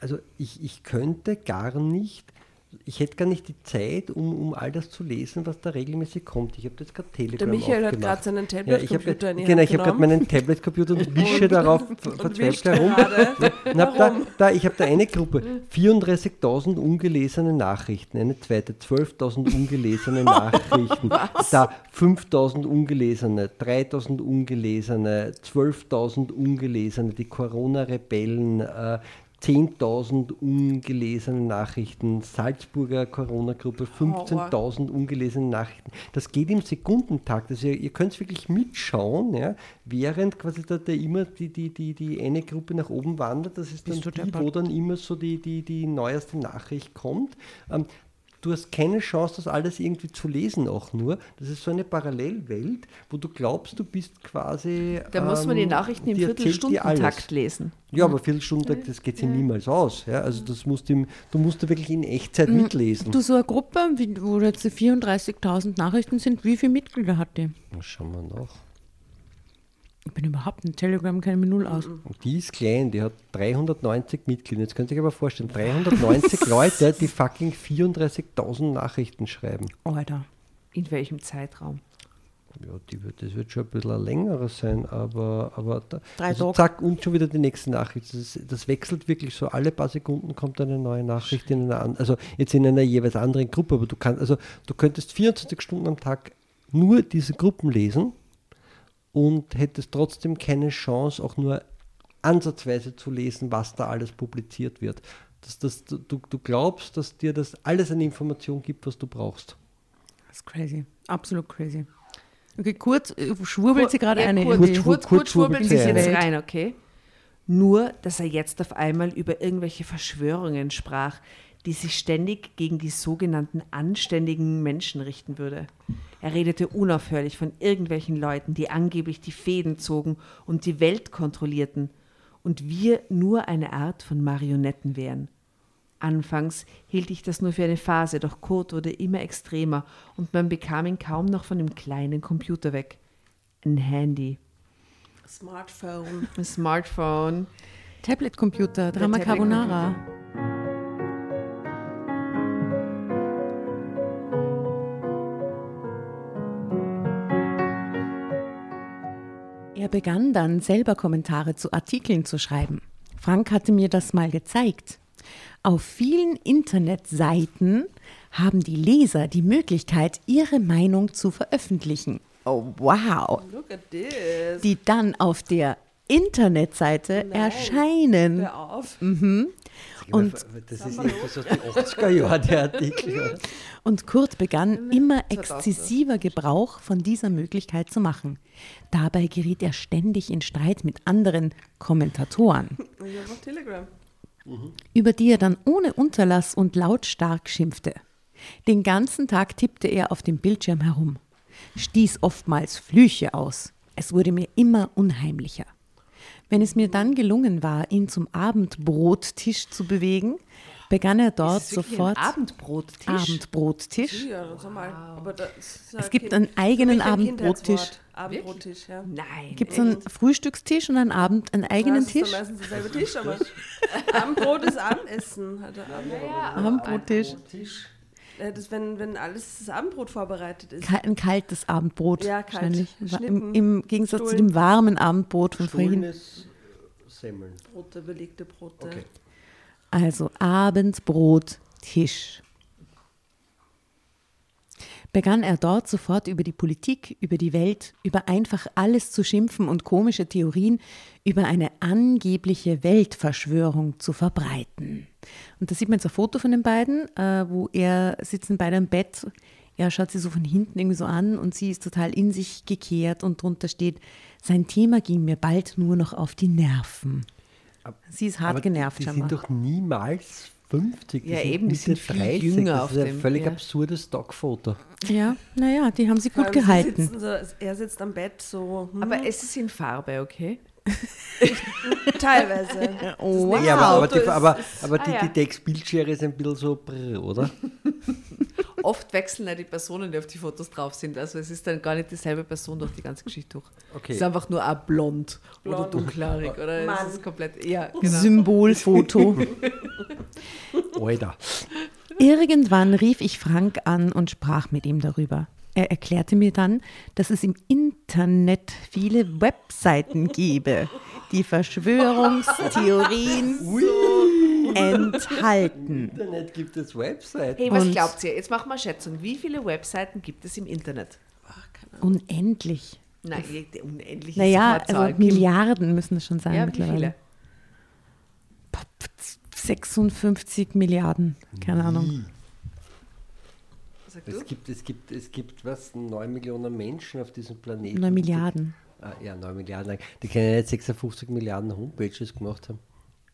also ich, ich könnte gar nicht, ich hätte gar nicht die Zeit, um, um all das zu lesen, was da regelmäßig kommt. Ich habe jetzt gerade Telegram Der Michael hat aufgemacht. gerade seinen Ja, ich Tablet-Computer habe in die genau, Hand ich habe gerade meinen Tablet-Computer und wische darauf und verzweifelt wischt herum. hab da, da, ich habe da eine Gruppe, 34.000 ungelesene Nachrichten, eine zweite 12.000 ungelesene Nachrichten, da 5.000 ungelesene, 3.000 ungelesene, 12.000 ungelesene, die Corona-Rebellen, äh, 10.000 ungelesene Nachrichten, Salzburger Corona-Gruppe, 15.000 ungelesene Nachrichten. Das geht im Sekundentakt. Also ihr, ihr könnt wirklich mitschauen, ja, während quasi da, da immer die, die, die, die eine Gruppe nach oben wandert. Das ist dann Bist die, wo dann immer so die, die, die neueste Nachricht kommt. Ähm, du hast keine Chance, das alles irgendwie zu lesen, auch nur. Das ist so eine Parallelwelt, wo du glaubst, du bist quasi. Da muss man die ähm, Nachrichten im Viertelstundentakt lesen. Ja, aber Viertelstunden, das geht sich niemals aus. Ja? Also das musst du, du musst da wirklich in Echtzeit mitlesen. Du, so eine Gruppe, wo jetzt die 34.000 Nachrichten sind, wie viele Mitglieder hat die? Schauen wir nach. Ich bin überhaupt ein Telegram, kenne mich null aus. Und die ist klein, die hat 390 Mitglieder. Jetzt könnt ihr euch aber vorstellen, 390 Leute, die fucking 34.000 Nachrichten schreiben. Alter. In welchem Zeitraum? Ja, wird, das wird schon ein bisschen ein längeres sein, aber, aber da, also zack, und schon wieder die nächste Nachricht. Das, das wechselt wirklich so. Alle paar Sekunden kommt eine neue Nachricht in einer also jetzt in einer jeweils anderen Gruppe, aber du kannst, also du könntest 24 Stunden am Tag nur diese Gruppen lesen und hättest trotzdem keine Chance, auch nur ansatzweise zu lesen, was da alles publiziert wird. Dass, das, du, du glaubst, dass dir das alles an Information gibt, was du brauchst. Das ist crazy. Absolut crazy. Okay, kurz äh, schwurbelt sie gerade Ja, eine. kurz, Kurz- kurz, kurz schwurbeln Sie jetzt rein, okay? Nur, dass er jetzt auf einmal über irgendwelche Verschwörungen sprach, die sich ständig gegen die sogenannten anständigen Menschen richten würde. Er redete unaufhörlich von irgendwelchen Leuten, die angeblich die Fäden zogen und die Welt kontrollierten und wir nur eine Art von Marionetten wären. Anfangs hielt ich das nur für eine Phase, doch Kurt wurde immer extremer und man bekam ihn kaum noch von dem kleinen Computer weg. Ein Handy, Smartphone. ein Smartphone. Tablet-Computer, Drama Tablet-Computer. Carbonara. Er begann dann selber Kommentare zu Artikeln zu schreiben. Frank hatte mir das mal gezeigt. Auf vielen Internetseiten haben die Leser die Möglichkeit, ihre Meinung zu veröffentlichen. Oh, wow. Look at this. Die dann auf der Internetseite Nein. erscheinen. Hör auf. Und- das ist irgendwas aus den 80er Jahren, der Artikel. Und Kurt begann immer 2000. exzessiver Gebrauch von dieser Möglichkeit zu machen. Dabei geriet er ständig in Streit mit anderen Kommentatoren, Telegram. über die er dann ohne Unterlass und lautstark schimpfte. Den ganzen Tag tippte er auf dem Bildschirm herum, stieß oftmals Flüche aus. Es wurde mir immer unheimlicher. Wenn es mir dann gelungen war, ihn zum Abendbrottisch zu bewegen, begann er dort Ist sofort Ein Abendbrottisch. Abendbrottisch. Ja, sag mal. Aber das ist Es gibt einen eigenen Abendbrottisch. Abendbrottisch, ja. Nein. Gibt es einen Frühstückstisch und einen Abend, einen eigenen das Tisch? ist dann meistens derselbe Tisch, aber Abendbrot ist Abendessen. Hat er Abendbrot. Abendbrottisch. Äh, Das, wenn, wenn alles das Abendbrot vorbereitet ist. Ein kaltes Abendbrot. Ja, kalt. Wahrscheinlich. Wa- Im, Im Gegensatz zu Stullen. dem warmen Abendbrot von vorhin. Semmeln. Brote, belegte Brote. Okay. Also Abendbrot, Tisch. Begann er dort sofort über die Politik, über die Welt, über einfach alles zu schimpfen und komische Theorien über eine angebliche Weltverschwörung zu verbreiten. Und da sieht man jetzt ein Foto von den beiden, äh, wo er sitzen beide am Bett. Er schaut sie so von hinten irgendwie so an und sie ist total in sich gekehrt und drunter steht, sein Thema ging mir bald nur noch auf die Nerven. Sie ist hart Aber genervt die, sind doch niemals 50. Ja, eben, die sind viel jünger Das auf ist ein dem- völlig ja. absurdes Stockfoto. Ja, naja, die haben sie Vor gut gehalten. So, er sitzt am Bett so. Hm, Aber es ist in Farbe, okay? teilweise. Oh, Das Ja, aber, aber, die, aber, aber ah, die, ja. die Textbildschere ist ein bisschen so brr, oder? Oft wechseln ja die Personen, die auf die Fotos drauf sind. Also es ist dann gar nicht dieselbe Person durch die ganze Geschichte durch. Okay. Es ist einfach nur ein blond, oder Blond. dunkelhaarig oder Mann. es ist komplett. Ja, genau. Symbolfoto. Alter. Irgendwann rief ich Frank an und sprach mit ihm darüber. Er erklärte mir dann, dass es im Internet viele Webseiten gebe, die Verschwörungstheorien enthalten. Internet gibt es Websites. Hey, was Und- glaubt ihr? Jetzt machen wir eine Schätzung. Wie viele Webseiten gibt es im Internet? Unendlich. Nein, unendlich ist Naja, also Milliarden müssen es schon sein Ja, wie mittlerweile. viele? 56 Milliarden, keine Ahnung. Was sagst Es du? gibt, es gibt, es gibt was, 9 Millionen Menschen auf diesem Planeten. 9 Milliarden. Ah, ja, 9 Milliarden. Die können jetzt 56 Milliarden Homepages gemacht haben.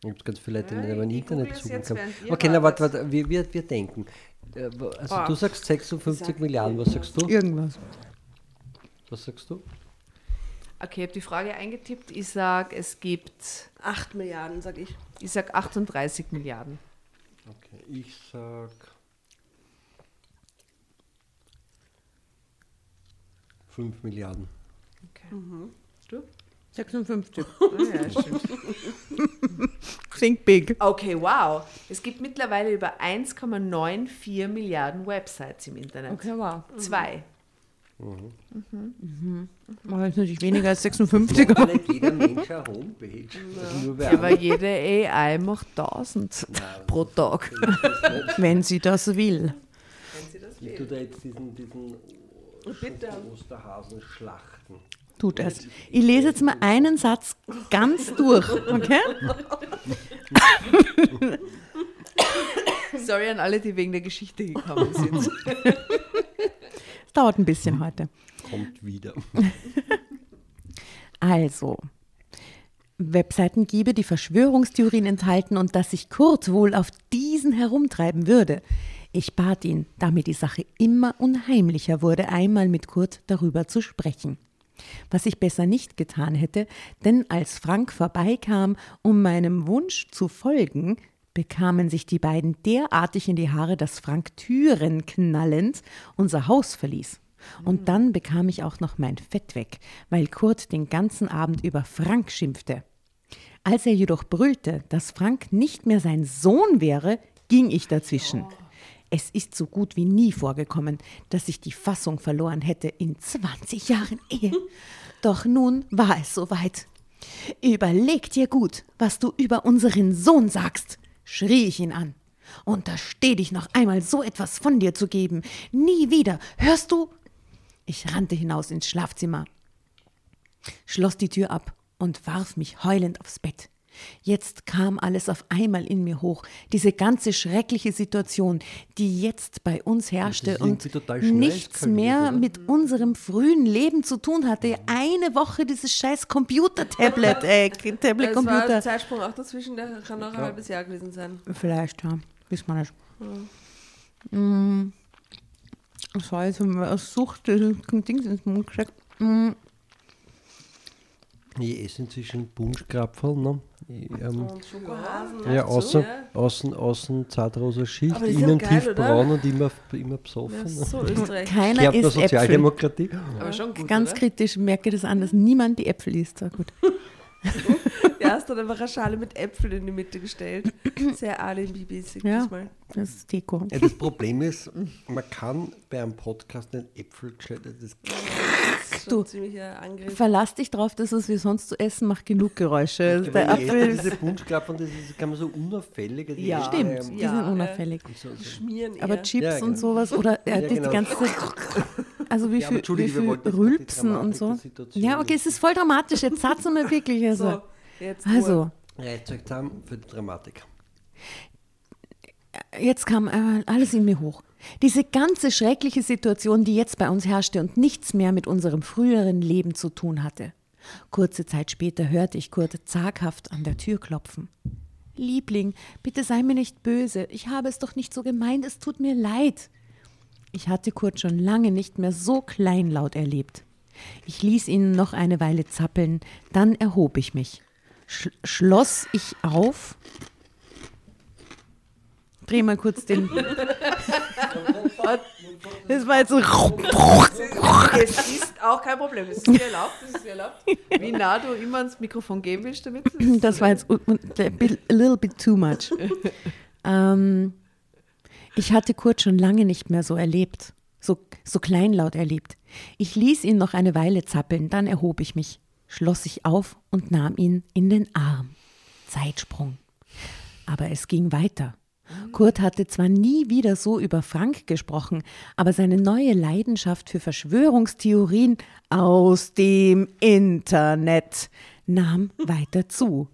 Da gibt ganz viele Leute, die Ja, nicht über Internet es Zugang haben. Okay, na, warte, warte, wir, wir, wir denken. Äh, Also Ah. du sagst 56 Sag Milliarden, was sagst du? Irgendwas. Was sagst du? Okay, ich habe die Frage eingetippt. Ich sage, es gibt, 8 Milliarden, sag ich. ich sage 38 Milliarden. Okay, ich sag 5 Milliarden. Okay. Du? 56. Ja, stimmt. Think big. Okay, wow. Es gibt mittlerweile über 1,94 Milliarden Websites im Internet. Okay, wow. Zwei. Aber das ist natürlich weniger als 56. Hat nicht jeder Mensch eine Homepage. Wer Aber jede AI macht 1000 pro Tag. Wenn sie das will. Siehst du da jetzt diesen, diesen Bitte. Osterhasen schlachten? Tut es. Ich lese jetzt mal einen Satz ganz durch, okay? Sorry an alle, die wegen der Geschichte gekommen sind. Es dauert ein bisschen heute. Kommt wieder. Also, Webseiten gebe, die Verschwörungstheorien enthalten und dass sich Kurt wohl auf diesen herumtreiben würde. Ich bat ihn, da mir die Sache immer unheimlicher wurde, einmal mit Kurt darüber zu sprechen. Was ich besser nicht getan hätte, denn als Frank vorbeikam, um meinem Wunsch zu folgen, bekamen sich die beiden derartig in die Haare, dass Frank Türen knallend unser Haus verließ. Und dann bekam ich auch noch mein Fett weg, weil Kurt den ganzen Abend über Frank schimpfte. Als er jedoch brüllte, dass Frank nicht mehr sein Sohn wäre, ging ich dazwischen. Es ist so gut wie nie vorgekommen, dass ich die Fassung verloren hätte in 20 Jahren Ehe. Doch nun war es soweit. Überleg dir gut, was du über unseren Sohn sagst, schrie ich ihn an. Untersteh dich noch einmal so etwas von dir zu geben. Nie wieder, hörst du? Ich rannte hinaus ins Schlafzimmer, schloss die Tür ab und warf mich heulend aufs Bett. Jetzt kam alles auf einmal in mir hoch, diese ganze schreckliche Situation, die jetzt bei uns herrschte und nichts mehr oder? mit unserem frühen Leben zu tun hatte. Eine Woche dieses scheiß Computer-Tablet, äh, Es war ein Tablet-Computer. Zeitsprung auch dazwischen, der kann noch ein halbes Jahr gewesen sein. Vielleicht, ja. Wissen wir nicht. Mm. Das war jetzt eine Sucht, das Ding ins Mund gesteckt. Mm. Ich esse inzwischen Bunschkrapferl. Ne? Ich, ähm, ja, dazu, außen, ja. außen, außen zartrosa Schicht, innen geil, tiefbraun oder? und immer, immer besoffen. Ja, so Österreich. Keiner Kärntner isst Äpfel. Sozialdemokratie. Aber schon gut, Ganz oder? kritisch merke das an, dass niemand die Äpfel isst. So gut. Ja, hast dann einfach eine Schale mit Äpfeln in die Mitte gestellt. Sehr alibi-mäßig Ja. diesmal. Das ist Deko. Ja, das Problem ist, man kann bei einem Podcast nicht Äpfel gescheit- ist schon Du. Verlass dich drauf, dass was wir sonst zu essen macht genug Geräusche. Ja, Der ich esse Apfel, diese Bunschkrapfen, das ist, kann man so unauffällig. also Ja. stimmt, die Ja, sind äh, unauffällig. so, so. Schmieren Aber eher. Chips Ja, und genau. sowas oder äh, Ja, die genau. ganze also wie Ja, aber viel, wie viel die Rülpsen und so. der Ja, okay, es ist voll dramatisch. Jetzt sag's mal wirklich. Also, So, jetzt also zusammen für die Dramatik. jetzt kam äh, alles in mir hoch. Diese ganze schreckliche Situation, die jetzt bei uns herrschte und nichts mehr mit unserem früheren Leben zu tun hatte. Kurze Zeit später hörte ich Kurt zaghaft an der Tür klopfen. Liebling, bitte sei mir nicht böse. Ich habe es doch nicht so gemeint. Es tut mir leid. Ich hatte Kurt schon lange nicht mehr so kleinlaut erlebt. Ich ließ ihn noch eine Weile zappeln, dann erhob ich mich. Sch schloss ich auf. Dreh mal kurz den. Das war jetzt so. Es ist auch kein Problem. Es ist dir erlaubt. Es ist dir erlaubt. Wie nah du immer ans Mikrofon gehen willst damit. Das war jetzt a little bit too much. ähm, ich hatte Kurt schon lange nicht mehr so erlebt, so, so kleinlaut erlebt. Ich ließ ihn noch eine Weile zappeln, dann erhob ich mich, schloss sich auf und nahm ihn in den Arm. Zeitsprung. Aber es ging weiter. Kurt hatte zwar nie wieder so über Frank gesprochen, aber seine neue Leidenschaft für Verschwörungstheorien aus dem Internet nahm weiter zu.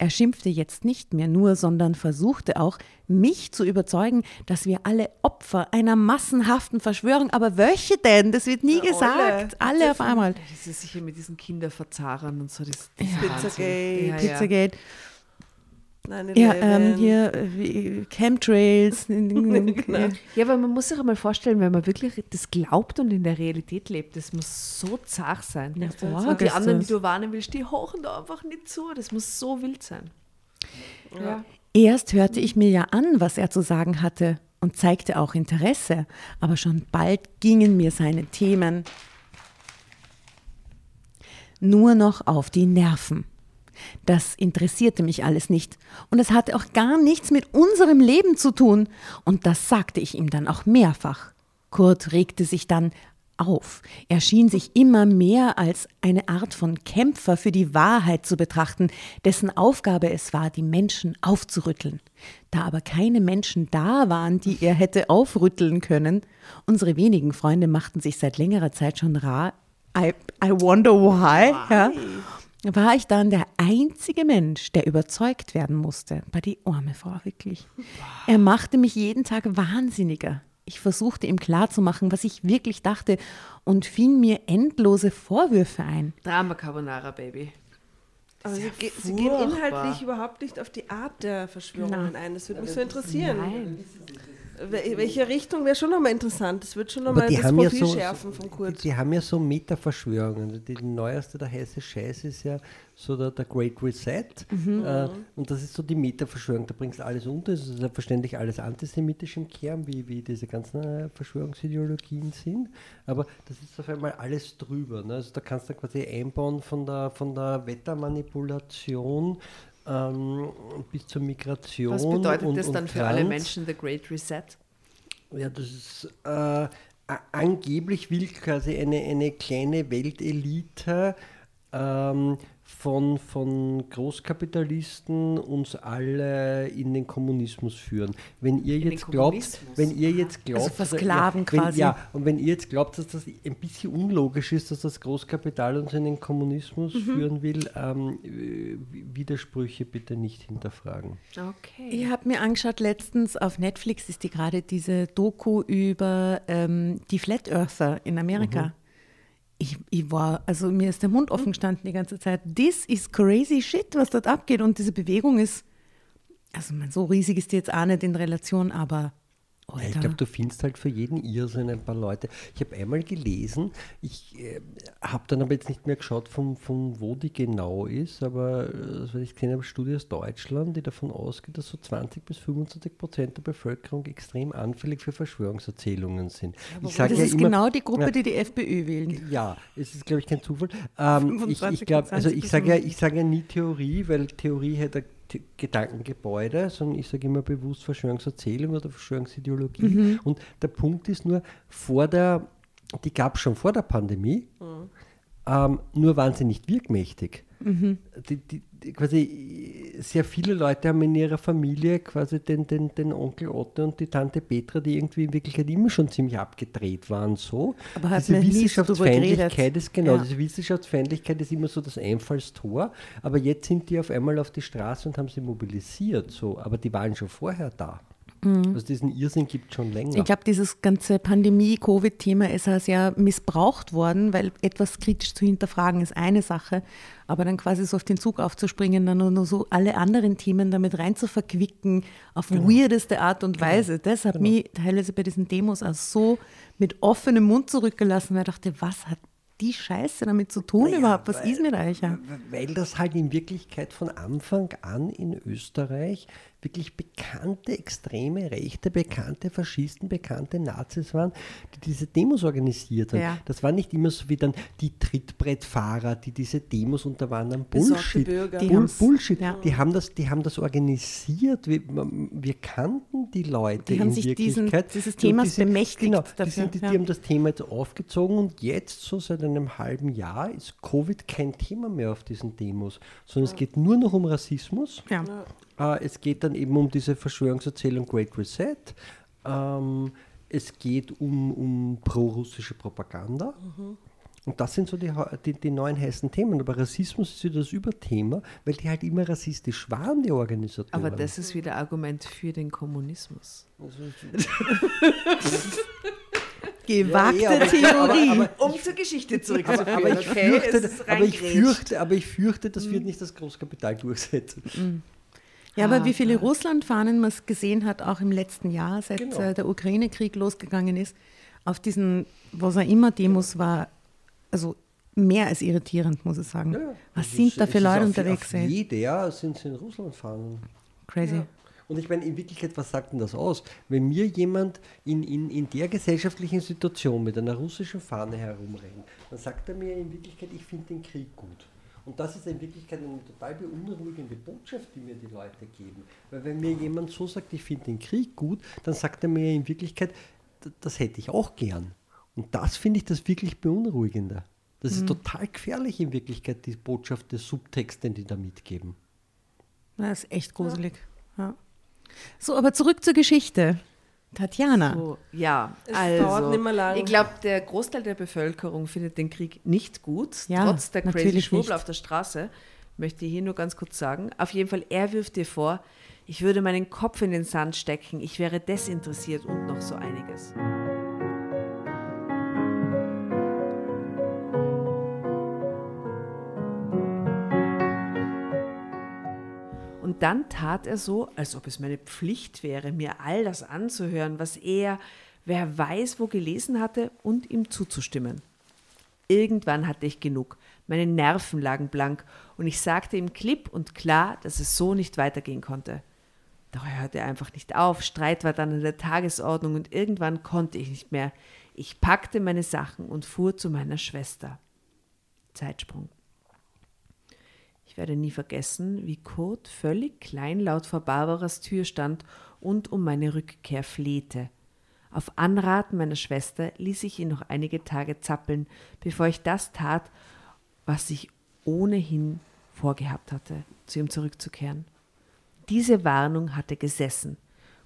Er schimpfte jetzt nicht mehr nur, sondern versuchte auch, mich zu überzeugen, dass wir alle Opfer einer massenhaften Verschwörung, aber welche denn? Das wird nie gesagt. Alle auf einmal. Das ist sicher mit diesen Kinderverzahrern und so. Das, das Pizzagate. Ja, ja. Pizzagate. Ja, ähm, hier äh, Chemtrails. Genau. Ja, aber man muss sich einmal vorstellen, wenn man wirklich das glaubt und in der Realität lebt, das muss so zart sein. Ja, arg die anderen, die du warnen willst, die hochen da einfach nicht zu. Das muss so wild sein. Ja. Erst hörte ich mir ja an, was er zu sagen hatte und zeigte auch Interesse, aber schon bald gingen mir seine Themen nur noch auf die Nerven. Das interessierte mich alles nicht und es hatte auch gar nichts mit unserem Leben zu tun und das sagte ich ihm dann auch mehrfach. Kurt regte sich dann auf. Er schien sich immer mehr als eine Art von Kämpfer für die Wahrheit zu betrachten, dessen Aufgabe es war, die Menschen aufzurütteln. Da aber keine Menschen da waren, die er hätte aufrütteln können, unsere wenigen Freunde machten sich seit längerer Zeit schon rar. I, I wonder why. Ja, war ich dann der einzige Mensch, der überzeugt werden musste. Bei die arme Frau wirklich. Er machte mich jeden Tag wahnsinniger. Ich versuchte ihm klarzumachen, was ich wirklich dachte und fing mir endlose Vorwürfe ein. Drama Carbonara, Baby. Aber sie, ja ge sie gehen inhaltlich überhaupt nicht auf die Art der Verschwörungen ein. Das würde mich so interessieren. Nein. Wel- Welche Richtung wäre schon nochmal interessant? Das wird schon nochmal die das haben ja Profil so, schärfen von die, Kurt. die haben ja so Meta-Verschwörungen. Also Die neueste, der heiße Scheiß ist ja so der, der Great Reset. Mhm. Äh, und das ist so die Meta-Verschwörung. Da bringst du alles unter. Es ist selbstverständlich alles antisemitisch im Kern, wie, wie diese ganzen äh, Verschwörungsideologien sind. Aber das ist auf einmal alles drüber. Ne? Also da kannst du quasi einbauen von der, von der Wettermanipulation ähm, bis zur Migration. Was bedeutet und, das und dann für alle Trans. Menschen, The Great Reset? Ja, das ist äh, angeblich will quasi eine, eine kleine Weltelite ähm, von, von Großkapitalisten uns alle in den Kommunismus führen. Wenn ihr den jetzt glaubt, wenn ihr jetzt glaubt, Also versklaven ja, wenn, quasi. Ja, und wenn ihr jetzt glaubt, dass das ein bisschen unlogisch ist, dass das Großkapital uns in den Kommunismus Mhm. führen will, ähm, äh, Widersprüche bitte nicht hinterfragen. Okay. Ich habe mir angeschaut, letztens auf Netflix ist die gerade diese Doku über ähm, die Flat Earther in Amerika. Ich, ich war, also mir ist der Mund offen gestanden die ganze Zeit. This is crazy shit, was dort abgeht. Und diese Bewegung ist, also so riesig ist die jetzt auch nicht in Relation, aber Ja, ich Alter. glaube, du findest halt für jeden Irrsinn ein paar Leute. Ich habe einmal gelesen, ich äh, habe dann aber jetzt nicht mehr geschaut, von, von wo die genau ist, aber was ich gesehen habe, Studie aus Deutschland, die davon ausgeht, dass so 20 bis 25 Prozent der Bevölkerung extrem anfällig für Verschwörungserzählungen sind. ich sage das ja ist immer, genau die Gruppe, die die FPÖ wählen. ja, es ist, glaube ich, kein Zufall. Ähm, ich 25 ich also ich sage ja, ich sage ja nie Theorie, weil Theorie T- Gedankengebäude, sondern ich sage immer bewusst Verschwörungserzählung oder Verschwörungsideologie. Mhm. Und der Punkt ist nur, vor der, die gab es schon vor der Pandemie, ähm, nur waren sie nicht wirkmächtig. Mhm. Die, die, die, quasi sehr viele Leute haben in ihrer Familie quasi den, den, den Onkel Otto und die Tante Petra, die irgendwie in Wirklichkeit immer schon ziemlich abgedreht waren, so. Aber diese Wissenschaftsfeindlichkeit ist genau, Ja. diese Wissenschaftsfeindlichkeit ist immer so das Einfallstor, aber jetzt sind die auf einmal auf die Straße und haben sie mobilisiert, so, aber die waren schon vorher da. Also diesen Irrsinn gibt es schon länger. Mhm. Ich glaube, dieses ganze Pandemie-Covid-Thema ist ja sehr missbraucht worden, weil etwas kritisch zu hinterfragen ist eine Sache, aber dann quasi so auf den Zug aufzuspringen, dann nur, so alle anderen Themen damit rein zu verquicken, auf Genau. weirdeste Art und Weise. Das hat mich teilweise bei diesen Demos auch so mit offenem Mund zurückgelassen, weil ich dachte, was hat die Scheiße damit zu tun überhaupt? Was ist mit euch? Ja? Weil das halt in Wirklichkeit von Anfang an in Österreich wirklich bekannte extreme Rechte, bekannte Faschisten, bekannte Nazis waren, die diese Demos organisiert haben. Ja. Das war nicht immer so wie dann die Trittbrettfahrer, die diese Demos unter anderem Besorgte Bullshit. Die Bull, Bullshit. ja. Die, haben das, die haben das organisiert. Wir, wir kannten die Leute Die haben in sich diesen- Wirklichkeit. dieses Und Themas die sind- bemächtigt Genau, die, dafür, sind, die, die ja. haben das Thema jetzt aufgezogen und jetzt, so seit einem halben Jahr, ist Covid kein Thema mehr auf diesen Demos, sondern es geht nur noch um Rassismus. Äh, es geht dann eben um diese Verschwörungserzählung Great Reset. Ähm, es geht um, um pro-russische Propaganda. Und das sind so die, die, die neuen heißen Themen. Aber Rassismus ist wieder das Überthema, weil die halt immer rassistisch waren, die Organisatoren. Aber das ist wieder Argument für den Kommunismus. Gewagte Ja, eh, aber- Theorie. aber- Um zur Geschichte zurückzuführen. aber, ich okay? fürchte, aber, ich fürchte, aber ich fürchte, das wird nicht das Großkapital durchsetzen. Ja, aber Ah, wie viele Russlandfahnen man es gesehen hat, auch im letzten Jahr, seit Genau. äh, der Ukraine-Krieg losgegangen ist, auf diesen, was auch immer Demos war, also mehr als irritierend, muss ich sagen. Ja, ja. Was sind ist- da für Leute auf, unterwegs? Auf ey? jeder sind sie in Russland fahren. Crazy. Und ich meine, in Wirklichkeit, was sagt denn das aus? Wenn mir jemand in, in, in der gesellschaftlichen Situation mit einer russischen Fahne herumrennt, dann sagt er mir in Wirklichkeit, ich finde den Krieg gut. Und das ist in Wirklichkeit eine total beunruhigende Botschaft, die mir die Leute geben. Weil wenn mir jemand so sagt, ich finde den Krieg gut, dann sagt er mir in Wirklichkeit, das hätte ich auch gern. Und das finde ich das wirklich beunruhigende. Das ist mhm. total gefährlich in Wirklichkeit, die Botschaft des Subtext, den die da mitgeben. Das ist echt gruselig. Ja. Ja. So, aber zurück zur Geschichte. Tatjana. So, ja, es also, ich glaube, der Großteil der Bevölkerung findet den Krieg nicht gut, ja, trotz der crazy Schwurbel auf der Straße. Möchte ich hier nur ganz kurz sagen. Auf jeden Fall, er wirft dir vor, ich würde meinen Kopf in den Sand stecken, ich wäre desinteressiert und noch so einiges. Dann tat er so, als ob es meine Pflicht wäre, mir all das anzuhören, was er, wer weiß, wo gelesen hatte, und ihm zuzustimmen. Irgendwann hatte ich genug. Meine Nerven lagen blank und ich sagte ihm klipp und klar, dass es so nicht weitergehen konnte. Doch er hörte einfach nicht auf. Streit war dann an der Tagesordnung und irgendwann konnte ich nicht mehr. Ich packte meine Sachen und fuhr zu meiner Schwester. Zeitsprung. Ich werde nie vergessen, wie Kurt völlig kleinlaut vor Barbaras Tür stand und um meine Rückkehr flehte. Auf Anraten meiner Schwester ließ ich ihn noch einige Tage zappeln, bevor ich das tat, was ich ohnehin vorgehabt hatte, zu ihm zurückzukehren. Diese Warnung hatte gesessen.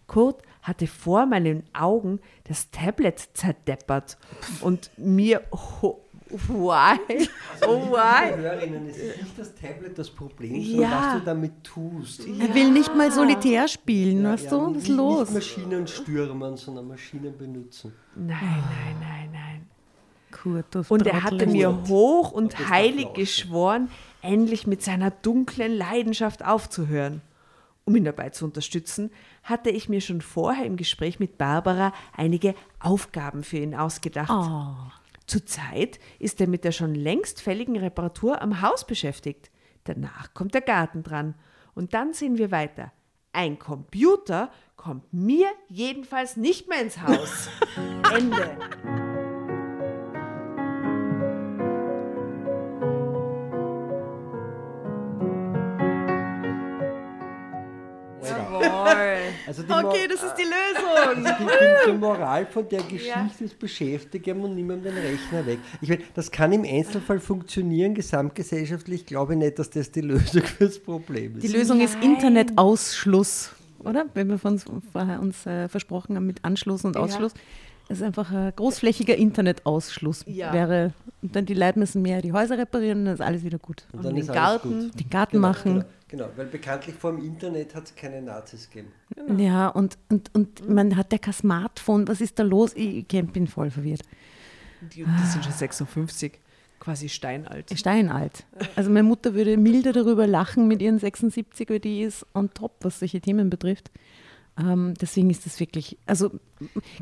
Kurt hatte vor meinen Augen das Tablet zerdeppert und mir Why? Also, oh, why? Hörerinnen, es ist nicht das Tablet das Problem, sondern ja. was du damit tust. Ja. Er will nicht mal solitär spielen, ja, weißt du? Was ist los? Nicht Maschinen stürmen, sondern Maschinen benutzen. Nein, nein, nein, nein. Kurt, und er hatte mir hoch und heilig geschworen, endlich mit seiner dunklen Leidenschaft aufzuhören. Um ihn dabei zu unterstützen, hatte ich mir schon vorher im Gespräch mit Barbara einige Aufgaben für ihn ausgedacht. Oh. Zurzeit ist er mit der schon längst fälligen Reparatur am Haus beschäftigt. Danach kommt der Garten dran. Und dann sehen wir weiter. Ein Computer kommt mir jedenfalls nicht mehr ins Haus. Ende. Also okay, das ist die Lösung. Also die, die, Moral von der Geschichte ja. ist beschäftigen und nimm den Rechner weg. Ich meine, das kann im Einzelfall funktionieren, gesamtgesellschaftlich. Ich glaube nicht, dass das die Lösung fürs Problem ist. Die Lösung Nein. ist Internetausschluss, oder? Wenn wir uns vorher uns äh, versprochen haben mit Anschluss und Ausschluss. Ja. Es ist einfach ein großflächiger Internetausschluss. Ja. Wäre, und dann die Leute müssen mehr die Häuser reparieren dann ist alles wieder gut. Und, und den Garten, gut. den Garten genau, machen. Genau. Genau, weil bekanntlich vor dem Internet hat es keine Nazis gegeben. Genau. Ja, und, und, und man hat ja kein Smartphone. Was ist da los? Ich, ich bin voll verwirrt. Die, die sind schon 56, quasi steinalt. Steinalt. Also meine Mutter würde milder darüber lachen mit ihren 76, weil die ist on top, was solche Themen betrifft. Ähm, deswegen ist das wirklich, also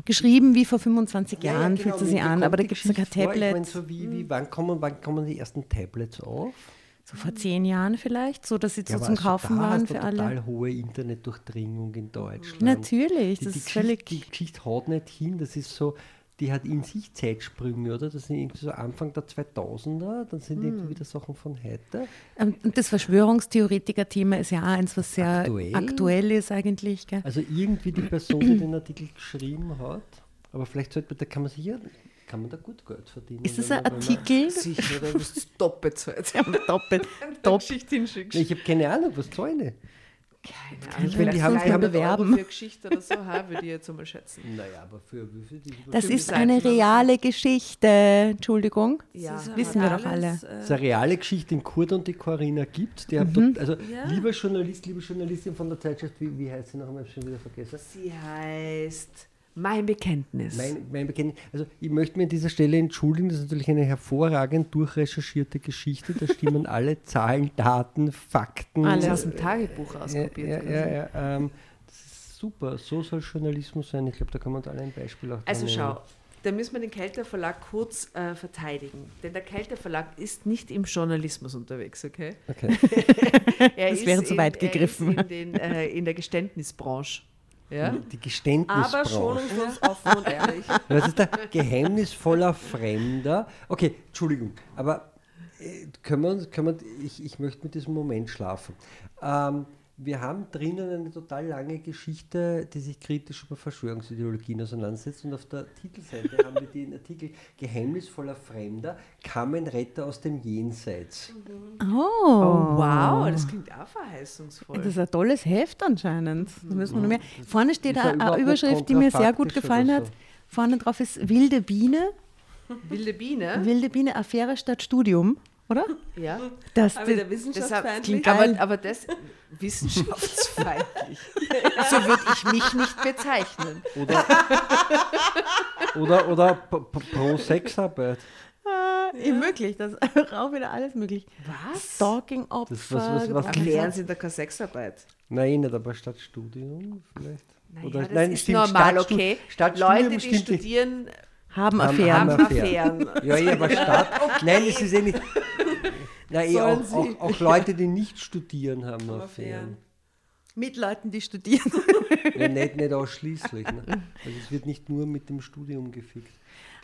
geschrieben wie vor 25 ja, Jahren ja, genau, fühlt sie sich an, aber da gibt es ja kein Tablet. Ich meine, so wie, wie, wann, kommen, wann kommen die ersten Tablets auf? So vor zehn Jahren vielleicht, so dass sie ja, so zum Kaufen waren für alle. total hohe Internetdurchdringung in Deutschland. Natürlich, das die, ist völlig. Die Geschichte haut nicht hin, das ist so, die hat in sich Zeitsprünge, oder? Das sind irgendwie so Anfang der 2000er, dann sind hm. irgendwie wieder Sachen von heute. Ähm, und das Verschwörungstheoretiker-Thema ist ja auch eins, was sehr aktuell, aktuell ist eigentlich. Gell? Also irgendwie die Person, die den Artikel geschrieben hat, aber vielleicht sollte, da kann man sich ja kann man da gut Geld verdienen. Ist das ein Artikel? Sicher, da wirst du doppelt zahlt. doppelt. doppelt. Ich habe keine Ahnung, was zahlen keine Ahnung. Ich die haben, die haben bewerben. Für Geschichte oder so, ha, würde ich jetzt mal schätzen. Naja, aber für wie viel? Die, das ist Seiten eine reale Geschichte. Entschuldigung. Ja. Das wissen wir doch alle. Es ist eine reale Geschichte, den Kurt und die Corinna gibt. Die mhm. dort, also, ja. lieber Journalist, liebe Journalistin von der Zeitschrift, wie, wie heißt sie noch einmal? schon wieder vergessen? Sie heißt. Mein Bekenntnis. Mein, mein, Bekenntnis. Also ich möchte mir an dieser Stelle entschuldigen, das ist natürlich eine hervorragend durchrecherchierte Geschichte. Da stimmen alle Zahlen, Daten, Fakten. Alles aus dem Tagebuch ausprobiert. Ja, ja, ja, ja ähm, das ist super. So soll Journalismus sein. Ich glaube, da kann man uns alle ein Beispiel auch Also schau, da müssen wir den Kelter Verlag kurz äh, verteidigen. Denn der Kelter Verlag ist nicht im Journalismus unterwegs, okay? Okay. Er Das ist wäre zu in, weit er ist gegriffen. In, den, äh, in der Geständnisbranche. Ja? Die Aber Geständnisbranche. schonungslos offen und ehrlich. Was ist der geheimnisvoller Fremder? Okay, Entschuldigung, aber äh, können wir können wir, ich, ich möchte mit diesem Moment schlafen. Ähm, wir haben drinnen eine total lange Geschichte, die sich kritisch über Verschwörungsideologien auseinandersetzt und auf der Titelseite haben wir den Artikel Geheimnisvoller Fremder, kam ein Retter aus dem Jenseits. Oh, Oh, wow, das klingt auch verheißungsvoll. Das ist ein tolles Heft anscheinend. Da müssen wir noch mehr. Vorne steht eine nicht Überschrift, die mir sehr gut gefallen oder hat. so. Vorne drauf ist Wilde Biene. Wilde Biene? Wilde Biene, Affäre statt Studium, oder? Ja. Das, Aber wieder Deshalb, wissenschaftsfeindlich. aber, aber das wissenschaftsfeindlich. so würde ich mich nicht bezeichnen. Oder, oder, oder pro Sexarbeit. äh, möglich, das ist auch wieder alles möglich. Was? Stalking-Opfer. Das, was- was- was- Herzen. Sie da keine Sexarbeit? Nein, nicht, aber statt Studium vielleicht. Naja, Oder- das nein, ist stimmt, normal, Stadtstu- okay. Stadtstudium Leute, die studieren, haben Affären. haben Affären. Affären. Ja, ja, aber Stadt. Nein, es ist eh nicht. Nein, eh auch, sie? auch, auch Leute, die nicht studieren, haben Haben Affären. Mit Leuten, die studieren. Ja, nicht, nicht ausschließlich. Ne? Also es wird nicht nur mit dem Studium gefickt.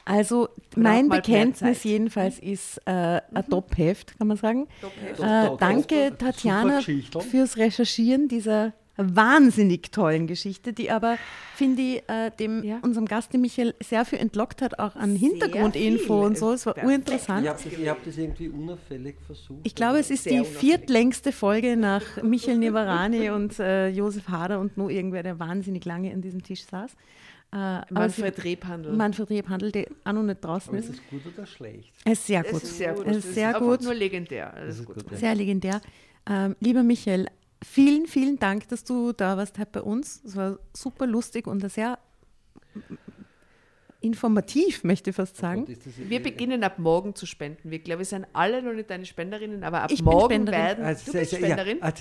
Also mein Bekenntnis jedenfalls ist äh, ein Top-Heft, kann man sagen. Top-Heft. Äh, Top- danke, Top- Tatjana, fürs Recherchieren dieser wahnsinnig tollen Geschichte, die aber, finde ich, äh, dem, Ja. unserem Gast, dem Michael, sehr viel entlockt hat, auch an Hintergrundinfo und so. Es war Perfekt. urinteressant. Ich habe hab das irgendwie unauffällig versucht. Ich glaube, es ist die unauffällig. viertlängste Folge nach Michael Nevarani und äh, Josef Hader und nur irgendwer, der wahnsinnig lange an diesem Tisch saß. Äh, Manfred Rebhandel. Manfred Rebhandel, der auch noch nicht draußen Aber ist ist. das gut oder schlecht? Er ist sehr Es gut. ist sehr gut. Es Es ist sehr gut. nur legendär. Ist gut. Sehr legendär. Ähm, lieber Michael, vielen, vielen Dank, dass du da warst heute bei uns. Es war super lustig und sehr informativ, möchte ich fast sagen. Ist das Wir beginnen ab morgen zu spenden. Wir glaube, wir sind alle noch nicht deine Spenderinnen, aber ab Ich bin morgen Spenderin. werden. Also, du bist Spenderin. Ja,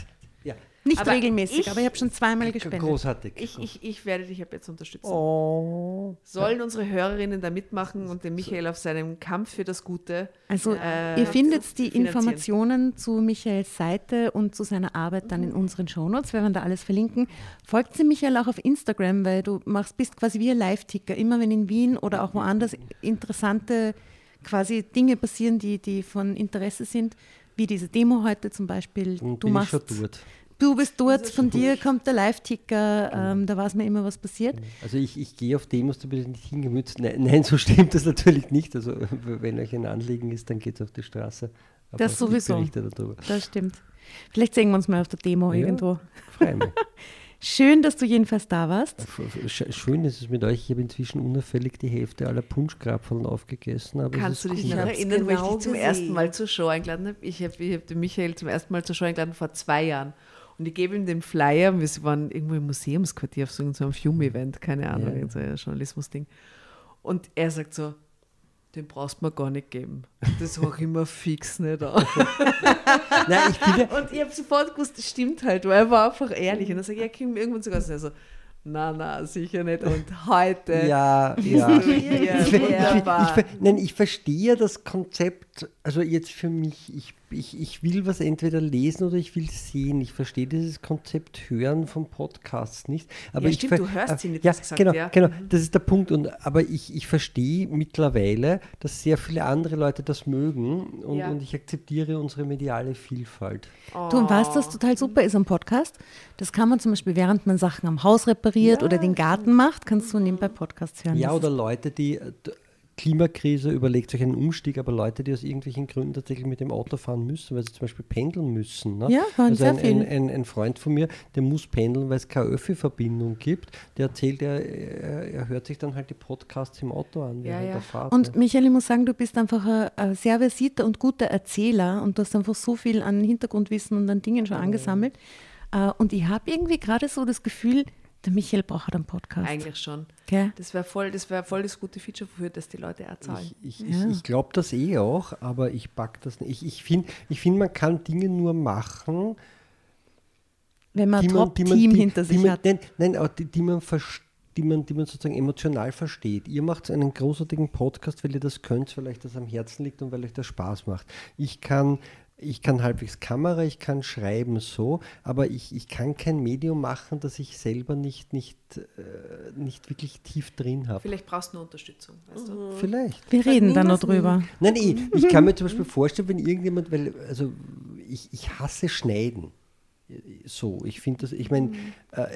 Nicht Aber regelmäßig, ich- aber ich habe schon zweimal gespendet. großartig. Ich, ich, ich werde dich ab jetzt unterstützen. oh. Sollen unsere Hörerinnen da mitmachen und den Michael auf seinem Kampf für das Gute? Also äh, ihr findet die. Informationen zu Michaels Seite und zu seiner Arbeit dann in unseren Shownotes. Wir werden da alles verlinken. Folgt sie Michael auch auf Instagram, weil du machst, bist quasi wie ein Live-Ticker. Immer wenn in Wien oder auch woanders interessante quasi Dinge passieren, die, die von Interesse sind, wie diese Demo heute zum Beispiel. Und du machst. Du bist dort, von dir kommt der Live-Ticker, ähm, da weiß man immer, was passiert. Also ich, ich gehe auf Demos, da bin ich nicht hingemützt. Nein, nein, so stimmt das natürlich nicht. Also wenn euch ein Anliegen ist, dann geht es auf die Straße. Aber Das ich sowieso. Das stimmt. Vielleicht sehen wir uns mal auf der Demo Ja. irgendwo. Schön, dass du jedenfalls da warst. Schön ist es mit euch. Ich habe inzwischen unauffällig die Hälfte aller Punschkrapfen aufgegessen. Aber es Kannst du dich cool. noch erinnern, wo ich genau dich zum gesehen. ersten Mal zur Show eingeladen habe? Ich habe ich hab den Michael zum ersten Mal zur Show eingeladen vor zwei Jahren. Und ich gebe ihm den Flyer, wir waren irgendwo im Museumsquartier auf so einem Fume-Event, keine Ahnung, Ja. so ein Journalismus-Ding. Und er sagt so, den brauchst du mir gar nicht geben. Das habe ich immer fix nicht an. Nein, finde, Und ich habe sofort gewusst, das stimmt halt, weil er war einfach ehrlich. Und dann sage ich, ja, komm irgendwann sogar so, na, na, sicher nicht. Und heute ja, ja. Ich, ich, ich, nein, ich verstehe das Konzept, also jetzt für mich, ich, ich, ich will was entweder lesen oder ich will sehen. Ich verstehe dieses Konzept Hören vom Podcast nicht. Aber Ja, ich stimmt, du hörst sie nicht, Ja, gesagt, genau, ja. Mhm. genau, das ist der Punkt. Und, aber ich, ich verstehe mittlerweile, dass sehr viele andere Leute das mögen und, Ja. und ich akzeptiere unsere mediale Vielfalt. Du, und weißt, was total super ist am Podcast? Das kann man zum Beispiel, während man Sachen am Haus repariert oder den Garten macht, kannst du nebenbei Podcasts hören. Ja, Das oder Leute, die äh, Klimakrise überlegt sich einen Umstieg, aber Leute, die aus irgendwelchen Gründen tatsächlich mit dem Auto fahren müssen, weil sie zum Beispiel pendeln müssen. Ne? Ja, hören also sehr ein, viel. ein, ein, ein Freund von mir, der muss pendeln, weil es keine Öffi-Verbindung gibt, der erzählt, er, er, er hört sich dann halt die Podcasts im Auto an, Ja, während ja. er fährt. Und ne? Michael, ich muss sagen, du bist einfach ein, ein sehr versierter und guter Erzähler und du hast einfach so viel an Hintergrundwissen und an Dingen schon angesammelt. Äh, Und ich habe irgendwie gerade so das Gefühl, der Michael braucht einen Podcast. Eigentlich schon. Gell? Das wäre voll, das wär voll das gute Feature, für das die Leute auch zahlen. Ich, ich, Ja. ich, ich glaube das eh auch, aber ich pack das nicht. Ich, ich finde, ich find, man kann Dinge nur machen, Wenn man ein Top-Team hinter sich man, hat. Nein, nein auch die, die man versteht die man, die man sozusagen emotional versteht. Ihr macht einen großartigen Podcast, weil ihr das könnt, weil euch das am Herzen liegt und weil euch das Spaß macht. Ich kann ich kann halbwegs Kamera, ich kann schreiben so, aber ich, ich kann kein Medium machen, das ich selber nicht, nicht, äh, nicht wirklich tief drin habe. Vielleicht brauchst du eine Unterstützung, weißt du? Vielleicht. Wir reden da noch drüber. Nein, ich, ich kann mir zum Beispiel vorstellen, wenn irgendjemand, weil, also ich, ich hasse Schneiden. So, ich finde das, ich meine, äh,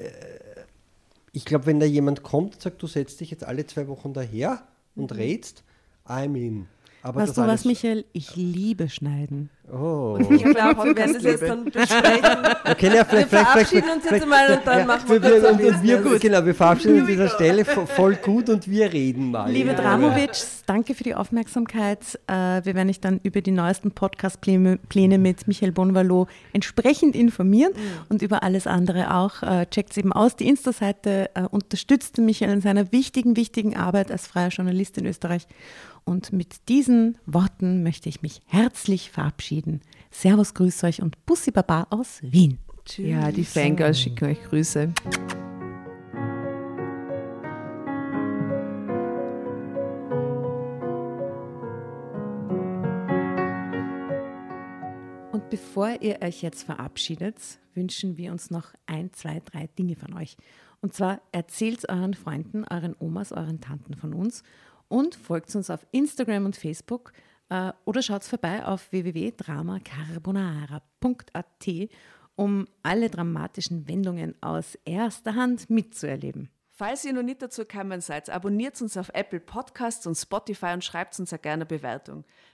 ich glaube, wenn da jemand kommt und sagt, du setzt dich jetzt alle zwei Wochen daher und redst, I'm in. Aber weißt du was, Michael? Ich liebe Schneiden. Oh. Ich glaube, wir werden das jetzt dann besprechen. Okay, ja, vielleicht, Wir verabschieden vielleicht, uns jetzt einmal und dann ja, machen wir wir, und, und wir, Business. Genau, wir verabschieden uns an dieser Stelle vo- voll gut und wir reden mal. Liebe Dramovic, danke für die Aufmerksamkeit. Äh, wir werden euch dann über die neuesten Podcast-Pläne Pläne mit Michael Bonvalo entsprechend informieren und über alles andere auch. Äh, Checkt es eben aus. Die Insta-Seite äh, unterstützt Michael in seiner wichtigen, wichtigen Arbeit als freier Journalist in Österreich. Und mit diesen Worten möchte ich mich herzlich verabschieden. Servus, grüß euch und Bussi Baba aus Wien. Ja, die Fangirls schicken euch Grüße. Und bevor ihr euch jetzt verabschiedet, wünschen wir uns noch ein, zwei, drei Dinge von euch. Und zwar erzählt euren Freunden, euren Omas, euren Tanten von uns und folgt uns auf Instagram und Facebook äh, oder schaut vorbei auf www.dramacarbonara.at, um alle dramatischen Wendungen aus erster Hand mitzuerleben. Falls ihr noch nicht dazu gekommen seid, abonniert uns auf Apple Podcasts und Spotify und schreibt uns auch gerne eine Bewertung.